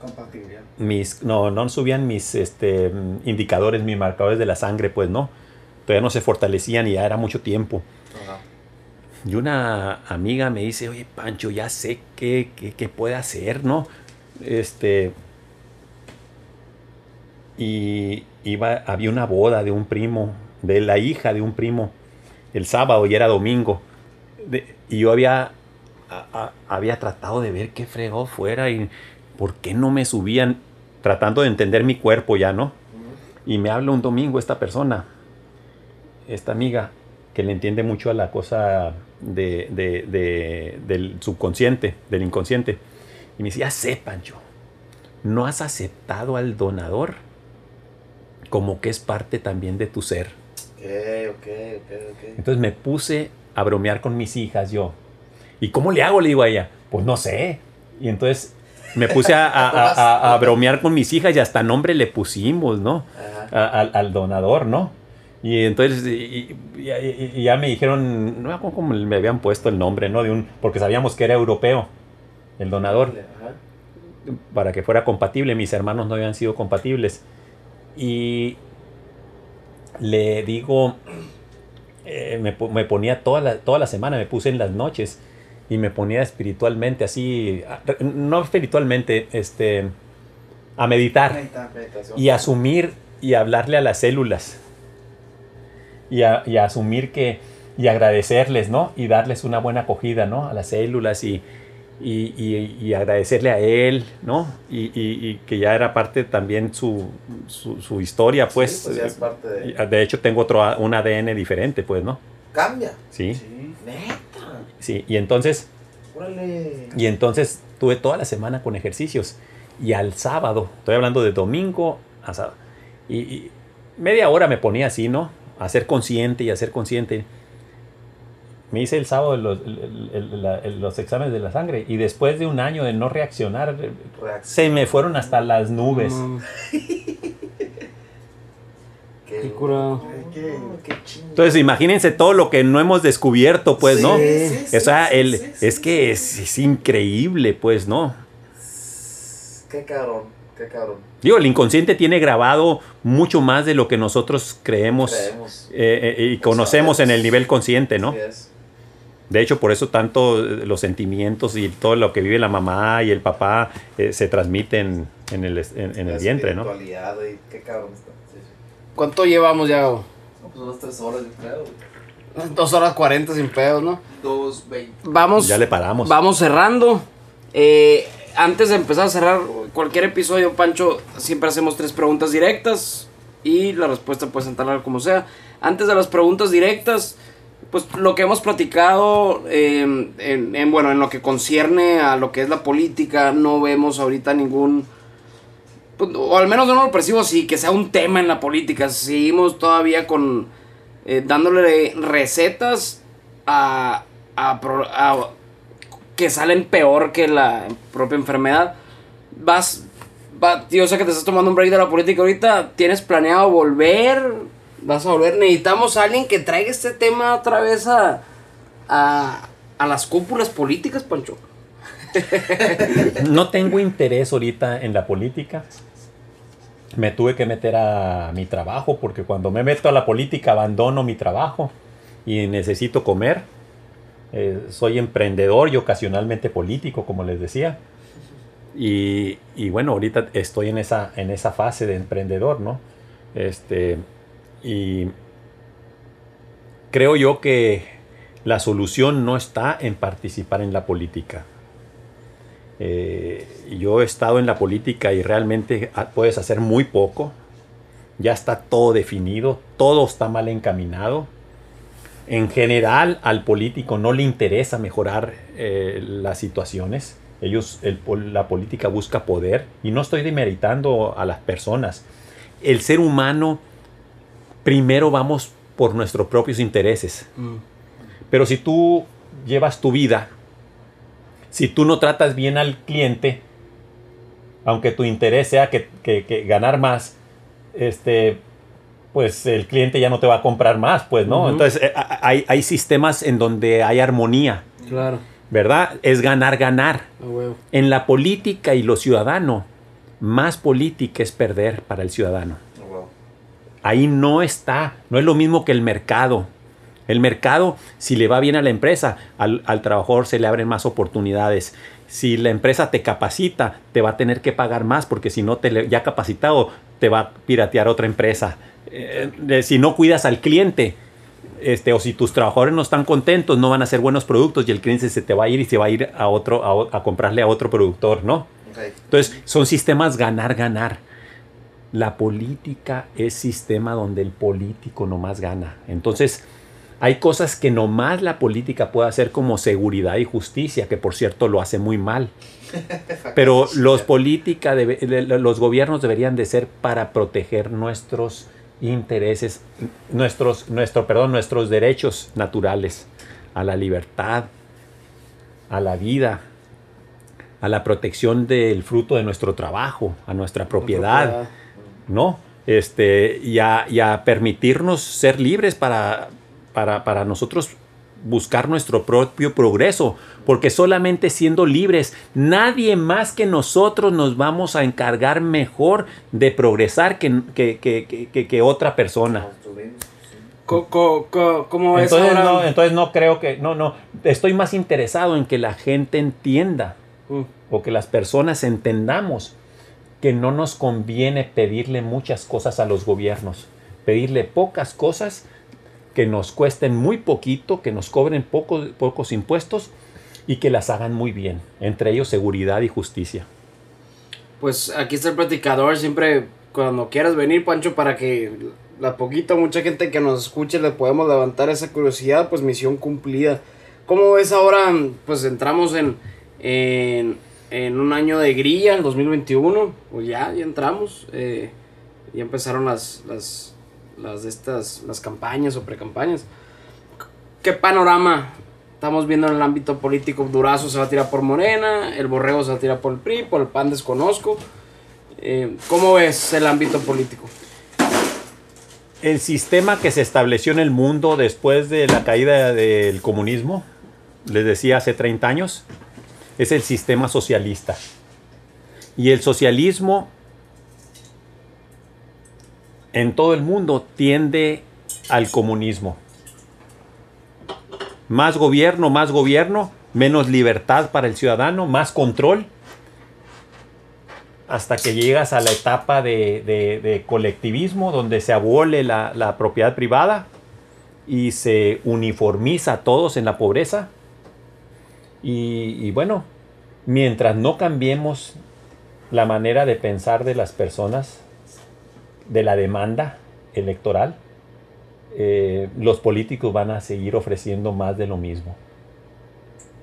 S5: Compatibilidad.
S1: mis, no, no subían mis este, indicadores, mis marcadores de la sangre, pues no, todavía no se fortalecían y ya era mucho tiempo.
S4: Ajá.
S1: Y una amiga me dice, oye Pancho, ya sé qué, qué, puede hacer, ¿no? Este. Y iba, había una boda de un primo, de la hija de un primo, el sábado y era domingo. Y yo había, había tratado de ver qué fregó fuera y por qué no me subían, tratando de entender mi cuerpo ya, ¿no? Y me habla un domingo esta persona, esta amiga, que le entiende mucho a la cosa de, de- de- del subconsciente, del inconsciente. Y me dice, ya sé, Pancho, no has aceptado al donador como que es parte también de tu ser.
S4: Ok, ok, ok, ok.
S1: Entonces me puse a bromear con mis hijas yo. ¿Y cómo le hago? Le digo a ella. Pues no sé. Y entonces me puse a, a- a- a- a bromear con mis hijas y hasta nombre le pusimos, ¿no? Al donador, ¿no? Y entonces y, y- y- ya me dijeron, no me acuerdo cómo me habían puesto el nombre, ¿no? De un, porque sabíamos que era europeo, el donador,
S4: Ajá.
S1: para que fuera compatible. Mis hermanos no habían sido compatibles. Y le digo, eh, me, me ponía toda la, toda la semana, me puse en las noches y me ponía espiritualmente así, no espiritualmente, este, a meditar
S5: Meditar.
S1: Y asumir y hablarle a las células y, a- y asumir que y agradecerles, ¿no? Y darles una buena acogida, ¿no? A las células y, y, y- y agradecerle a él, ¿no? Y, que ya era parte también su, su, su historia, pues.
S4: Sí, pues ya es parte de.
S1: eh, de hecho, tengo otro, a- un ADN diferente, pues, ¿no?
S4: Cambia.
S1: Sí,
S5: Sí.
S4: Neta.
S1: sí. Y entonces,
S4: Órale.
S1: y entonces tuve toda la semana con ejercicios. Y al sábado, estoy hablando de domingo a sábado. Y media hora me ponía así, ¿no? A ser consciente y a ser consciente. Me hice el sábado los, el- el- la- el- los exámenes de la sangre. Y después de un año de no reaccionar,
S4: Reacción.
S1: se me fueron hasta las nubes.
S4: Qué,
S2: Qué curado.
S5: Qué-
S4: qué chingón.
S1: Entonces imagínense todo lo que no hemos descubierto, pues,
S4: Sí,
S1: ¿no?
S4: sí, sí,
S1: o sea,
S4: sí,
S1: el,
S4: sí, sí,
S1: es que
S4: sí.
S1: es, es increíble, pues, ¿no?
S4: Qué cabrón. Qué cabrón.
S1: Digo, el inconsciente tiene grabado mucho más de lo que nosotros creemos,
S4: Creemos.
S1: eh, eh, y conocemos en el nivel consciente, ¿no? De hecho, por eso tanto eh, los sentimientos y todo lo que vive la mamá y el papá eh, se transmiten en el, en, en el
S4: La
S1: vientre, ¿no?
S4: güey, Qué cabrón está. Sí, sí.
S2: ¿Cuánto llevamos ya?
S4: No, pues unas tres horas, yo creo. güey.
S2: Dos horas cuarenta sin pedos, ¿no?
S4: Dos, veinte.
S2: Vamos,
S1: Ya le paramos.
S2: vamos cerrando. Eh, antes de empezar a cerrar cualquier episodio, Pancho, siempre hacemos tres preguntas directas y la respuesta puede sentarla como sea. Antes de las preguntas directas, pues lo que hemos platicado, eh, en, en, bueno, en lo que concierne a lo que es la política, no vemos ahorita ningún, pues, o al menos no lo percibo así, que sea un tema en la política. Seguimos todavía con, eh, dándole recetas a, a, a- que salen peor que la propia enfermedad. Vas, va, yo sé que te estás tomando un break de la política ahorita. ¿Tienes planeado volver? ¿Vas a volver? Necesitamos a alguien que traiga este tema otra vez a, a, a las cúpulas políticas, Pancho.
S1: No tengo interés ahorita en la política. Me tuve que meter a mi trabajo porque cuando me meto a la política abandono mi trabajo y necesito comer. Eh, soy emprendedor y ocasionalmente político, como les decía. Y, bueno, ahorita estoy en esa, en esa fase de emprendedor, ¿no? Este, y creo yo que la solución no está en participar en la política. Eh, yo he estado en la política y realmente ah, puedes hacer muy poco. Ya está todo definido, todo está mal encaminado. En general al político no le interesa mejorar eh, las situaciones. Ellos, el la política busca poder y no estoy demeritando a las personas. El ser humano primero vamos por nuestros propios intereses. Pero si tú llevas tu vida, si tú no tratas bien al cliente, aunque tu interés sea que, que- que ganar más, este, pues el cliente ya no te va a comprar más, pues, ¿no? Entonces eh, hay, hay sistemas en donde hay armonía,
S2: Claro.
S1: ¿verdad? Es ganar, ganar. En la política y lo ciudadano, más política es perder para el ciudadano.
S4: Wow.
S1: Ahí no está, no es lo mismo que el mercado. El mercado, si le va bien a la empresa, al, al trabajador se le abren más oportunidades. Si la empresa te capacita, te va a tener que pagar más porque si no te le- ya capacitado, te va a piratear otra empresa. Eh, de- si no cuidas al cliente, este, o si tus trabajadores no están contentos, no van a hacer buenos productos y el cliente se te va a ir y se va a ir a otro, a, a comprarle a otro productor, ¿no? Entonces, son sistemas ganar, ganar. La política es sistema donde el político nomás gana. Entonces, hay cosas que nomás la política puede hacer como seguridad y justicia, que por cierto lo hace muy mal. Pero los política debe- los gobiernos deberían de ser para proteger nuestros intereses, nuestros, nuestro, perdón, nuestros derechos naturales a la libertad, a la vida, a la protección del fruto de nuestro trabajo, a nuestra propiedad, ¿no? Este, y a, y a permitirnos ser libres para, para, para nosotros buscar nuestro propio progreso, porque solamente siendo libres, nadie más que nosotros nos vamos a encargar mejor de progresar que, que, que- que- que otra persona.
S2: Co- co- co- ¿Cómo es
S1: Entonces
S2: ahora?
S1: no, entonces no creo que, no, no, estoy más interesado en que la gente entienda
S2: Mm.
S1: o que las personas entendamos que no nos conviene pedirle muchas cosas a los gobiernos, pedirle pocas cosas que nos cuesten muy poquito, que nos cobren poco- pocos impuestos y que las hagan muy bien, entre ellos seguridad y justicia.
S2: Pues aquí está el platicador, siempre cuando quieras venir, Pancho, para que la poquita mucha gente que nos escuche le podemos levantar esa curiosidad, pues misión cumplida. ¿Cómo ves ahora? Pues entramos en, en, un año de grilla, el 2021, pues ya, ya entramos, eh, ya empezaron las, las, las de estas, las campañas o precampañas. ¿Qué panorama estamos viendo en el ámbito político? Durazo se va a tirar por Morena, el Borrego se va a tirar por el PRI, por el PAN desconozco. Eh, ¿Cómo ves el ámbito político?
S1: El sistema que se estableció en el mundo después de la caída del comunismo, les decía hace 30 años, es el sistema socialista. Y el socialismo en todo el mundo tiende al comunismo. Más gobierno, más gobierno, menos libertad para el ciudadano, más control, hasta que llegas a la etapa de, colectivismo, donde se abole la, propiedad privada y se uniformiza a todos en la pobreza. Y bueno, mientras no cambiemos la manera de pensar de las personas, de la demanda electoral, eh, los políticos van a seguir ofreciendo más de lo mismo.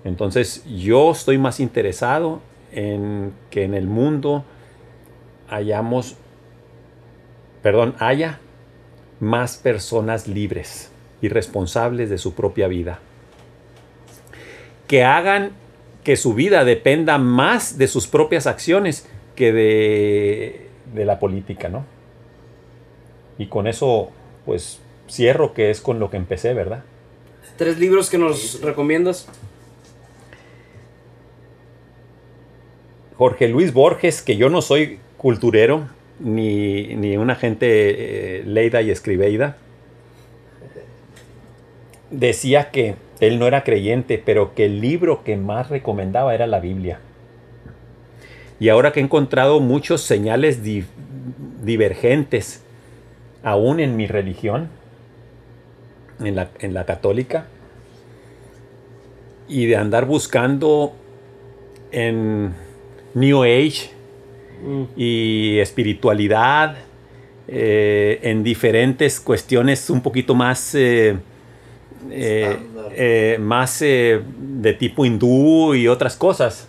S1: Entonces yo estoy más interesado en que en el mundo hayamos, perdón, haya más personas libres y responsables de su propia vida. Que hagan que su vida dependa más de sus propias acciones que de, de la política, ¿no? Y con eso, pues, cierro que es con lo que empecé, ¿verdad?
S2: ¿Tres libros que nos recomiendas?
S1: Jorge Luis Borges, que yo no soy culturero, ni, ni una gente eh, leida y escribeida, decía que él no era creyente, pero que el libro que más recomendaba era la Biblia. Y ahora que he encontrado muchos señales di- divergentes, aún en mi religión, en la, en la católica, y de andar buscando en New Age
S2: Mm.
S1: y espiritualidad, eh, en diferentes cuestiones un poquito más, eh, eh, más de tipo hindú y otras cosas,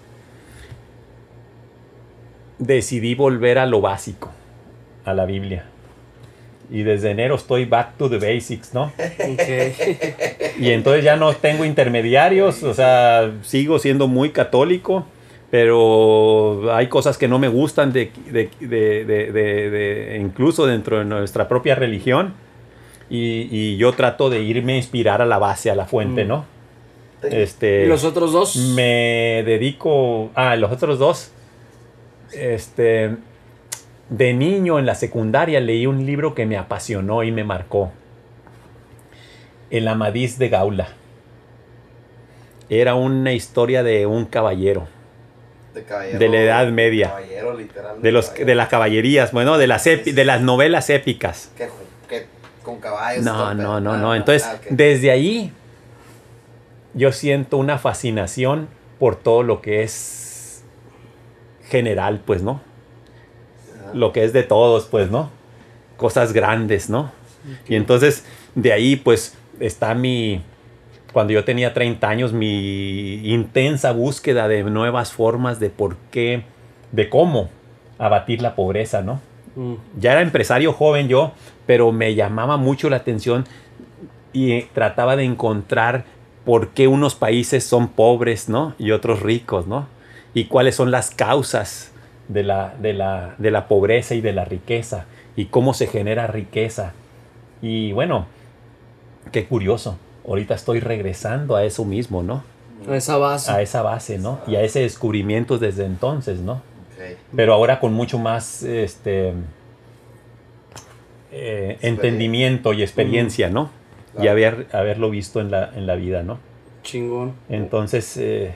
S1: decidí volver a lo básico, a la Biblia. Y desde enero estoy back to the basics, ¿no?
S2: Ok.
S1: Y entonces ya no tengo intermediarios, o sea, sigo siendo muy católico, pero hay cosas que no me gustan de, de- de- de- de- de- incluso dentro de nuestra propia religión y, y yo trato de irme a inspirar a la base, a la fuente,
S2: Mm.
S1: ¿no? Este,
S2: ¿Y los otros dos?
S1: me dedico a los otros dos. Este, de niño en la secundaria leí un libro que me apasionó y me marcó. El Amadís de Gaula. Era una historia de un caballero,
S4: De, caballero,
S1: de la Edad Media.
S4: Caballero, literal.
S1: de, los,
S4: caballero.
S1: de las caballerías, bueno, de las, epi- de las novelas épicas.
S4: Que, que con caballos.
S1: No, no,
S4: pedo.
S1: no,
S4: Ah,
S1: no. Entonces,
S4: ah,
S1: desde ahí yo siento una fascinación por todo lo que es general, pues, ¿no? Lo que es de todos, pues, ¿no? Cosas grandes, ¿no? Y entonces, de ahí, pues, está mi, cuando yo tenía 30 años, mi intensa búsqueda de nuevas formas de por qué, de cómo abatir la pobreza, ¿no?
S2: Mm.
S1: ya era empresario joven yo, pero me llamaba mucho la atención y trataba de encontrar por qué unos países son pobres, ¿no? Y otros ricos, ¿no? Y cuáles son las causas de la, de la, de la pobreza y de la riqueza y cómo se genera riqueza. Y bueno, qué curioso. Ahorita estoy regresando a eso mismo, ¿no?
S2: A esa base.
S1: A esa base, ¿no? Y a ese descubrimiento desde entonces, ¿no? Pero ahora con mucho más este eh, entendimiento y experiencia, ¿no? Y
S4: Claro.
S1: haber, haberlo visto en la, en la vida, ¿no?
S2: Chingón.
S1: Entonces, eh,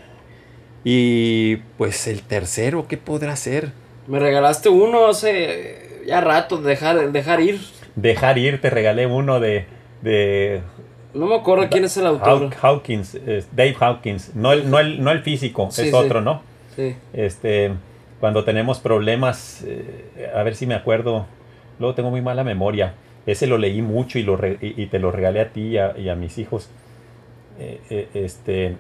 S1: y pues el tercero, ¿qué podrá ser?
S2: Me regalaste uno hace ya rato, dejar, dejar ir.
S1: Dejar ir, te regalé uno de, de
S2: No me acuerdo quién es el autor.
S1: Haw- Hawkins, eh, Dave Hawkins, no el, no el, no el físico,
S2: Sí,
S1: es
S2: sí.
S1: otro, ¿no?
S2: Sí.
S1: Este, cuando tenemos problemas, eh, a ver si me acuerdo, luego tengo muy mala memoria. Ese lo leí mucho y, lo re- y, y te lo regalé a ti y a, y a mis hijos. Eh, eh, este,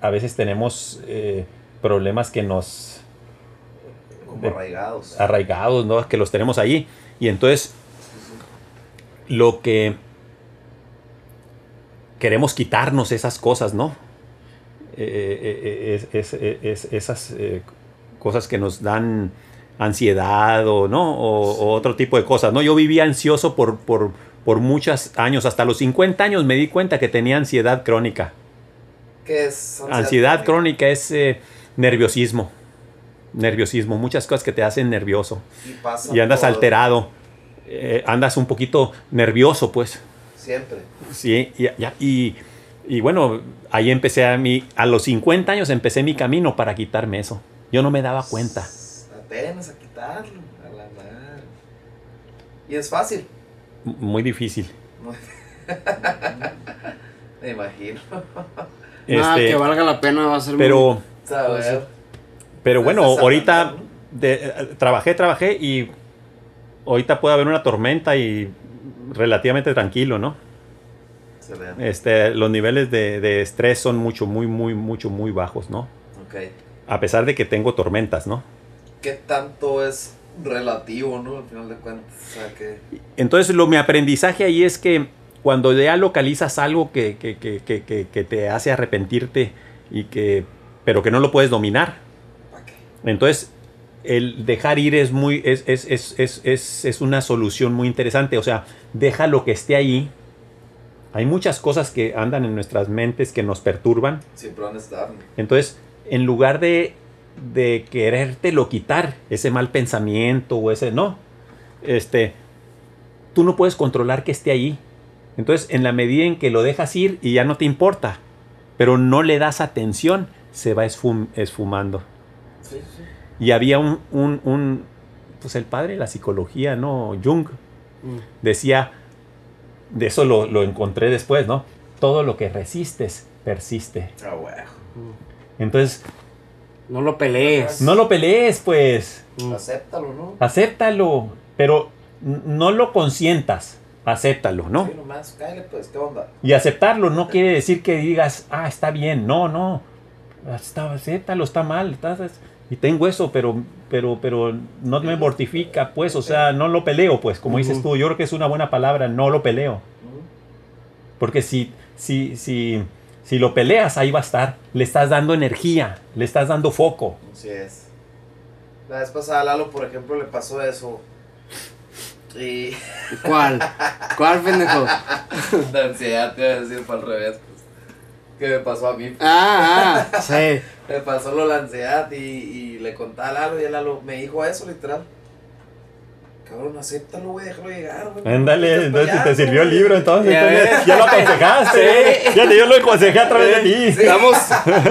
S1: a veces tenemos eh, problemas que nos
S4: Como
S1: de-
S4: arraigados.
S1: arraigados, ¿no? Que los tenemos ahí. Y entonces, lo que queremos quitarnos esas cosas, ¿no? Eh, eh, es- es- es- esas cosas que nos dan ansiedad o no o, o otro tipo de cosas no yo vivía ansioso por, por, por muchos años hasta los 50 años me di cuenta que tenía ansiedad crónica
S4: ¿Qué es?
S1: ansiedad crónica es eh, nerviosismo nerviosismo muchas cosas que te hacen nervioso
S4: Y,
S1: andas
S4: por-
S1: alterado eh, andas un poquito nervioso pues
S4: Siempre.
S1: Sí, y, ya- y, y bueno, ahí empecé a mí, a los 50 años empecé mi camino para quitarme eso. Yo no me daba cuenta.
S4: Apenas a quitarlo. A la madre. Y es fácil.
S1: M- Muy difícil.
S4: Me imagino.
S2: Nada
S1: Este,
S2: que valga la pena va a ser muy-
S1: pero,
S4: Saber.
S1: pero bueno, ahorita de- eh, trabajé, trabajé y ahorita puede haber una tormenta y relativamente tranquilo, ¿no?
S4: Excelente.
S1: Este, los niveles de, de estrés son mucho, muy, muy, mucho, muy bajos, ¿no?
S4: Ok.
S1: A pesar de que tengo tormentas, ¿no?
S4: ¿Qué tanto es relativo, no? Al final de cuentas. O sea, que.
S1: Entonces, lo, mi aprendizaje ahí es que cuando ya localizas algo que, que- que- que- te hace arrepentirte y que, pero que no lo puedes dominar, entonces el dejar ir es muy, es, es, es, es, es, es una solución muy interesante. O sea, deja lo que esté ahí. Hay muchas cosas que andan en nuestras mentes que nos perturban.
S4: Siempre van a estar.
S1: Entonces, en lugar de, de querértelo quitar, ese mal pensamiento o ese, no, este, tú no puedes controlar que esté ahí. Entonces, en la medida en que lo dejas ir y ya no te importa, pero no le das atención, se va esfum- esfumando.
S4: Sí, sí.
S1: Y había un, un, un, pues el padre de la psicología, ¿no? Jung,
S2: Mm.
S1: decía, de eso lo, lo encontré después, ¿no? Todo lo que resistes, persiste.
S4: Ah, bueno.
S1: Entonces,
S2: No lo pelees.
S1: no lo pelees, pues.
S2: Mm.
S4: Acéptalo, ¿no?
S1: Acéptalo, pero no lo consientas. Acéptalo, ¿no?
S4: Sí, nomás, cállale, pues, ¿qué onda?
S1: Y aceptarlo no quiere decir que digas, ah, está bien. No, no. Está, acéptalo, está mal. y tengo eso, pero, pero, pero no me mortifica, pues. O sea, no lo peleo, pues. Como dices tú, yo creo que es una buena palabra, no lo peleo. Porque si, si, si, Si lo peleas, ahí va a estar. Le estás dando energía, le estás dando foco.
S4: Así es. La vez pasada a Lalo, por ejemplo, le pasó eso. Y
S2: ¿Cuál? ¿Cuál, pendejo?
S4: la ansiedad te iba a decir para al revés. Pues, que me pasó a mí.
S2: Ah, ah, sí.
S4: Me pasó lo la ansiedad y, y le contaba a Lalo y el Lalo me dijo eso literal. Cabrón, acéptalo, güey, déjalo llegar, güey.
S1: Ándale, entonces te sirvió el libro, entonces.
S2: Ya
S1: entonces, ya lo aconsejaste. Fíjate, yo lo aconsejé a través de ti.
S2: Estamos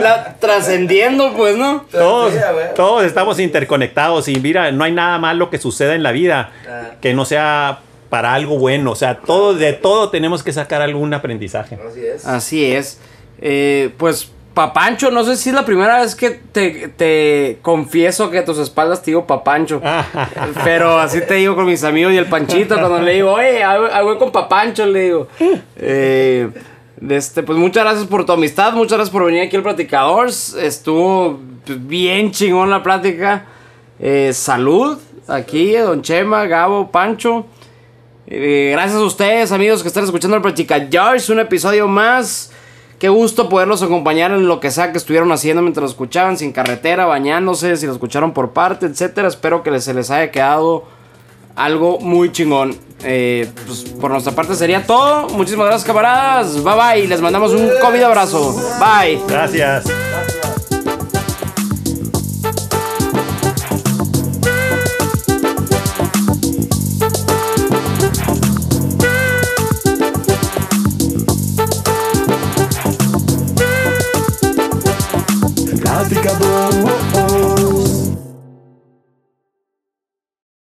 S2: la- trascendiendo, pues, ¿no?
S1: Todos,
S4: Sí, güey.
S1: todos estamos interconectados y mira, no hay nada malo que suceda en la vida
S4: Ah,
S1: que no sea para algo bueno. O sea, todo, de todo tenemos que sacar algún aprendizaje.
S4: así es.
S2: Así es. Eh, pues, Papancho, no sé si es la primera vez que te, te confieso que a tus espaldas te digo Papancho. Pero así te digo con mis amigos y el Panchito cuando le digo, ahí voy con Papancho, le digo. Eh, este, pues muchas gracias por tu amistad, muchas gracias por venir aquí al Platicadores. Estuvo pues, bien chingón la plática. Eh, salud aquí, Don Chema, Gabo, Pancho. Eh, gracias a ustedes, amigos, que están escuchando el Platica George, un episodio más. Qué gusto poderlos acompañar en lo que sea que estuvieron haciendo mientras lo escuchaban, sin carretera, bañándose, si lo escucharon por parte, etcétera. Espero que se les haya quedado algo muy chingón. Eh, pues por nuestra parte sería todo. Muchísimas gracias, camaradas. Bye bye. Les mandamos un COVID abrazo. Bye.
S1: Gracias.
S4: Gracias.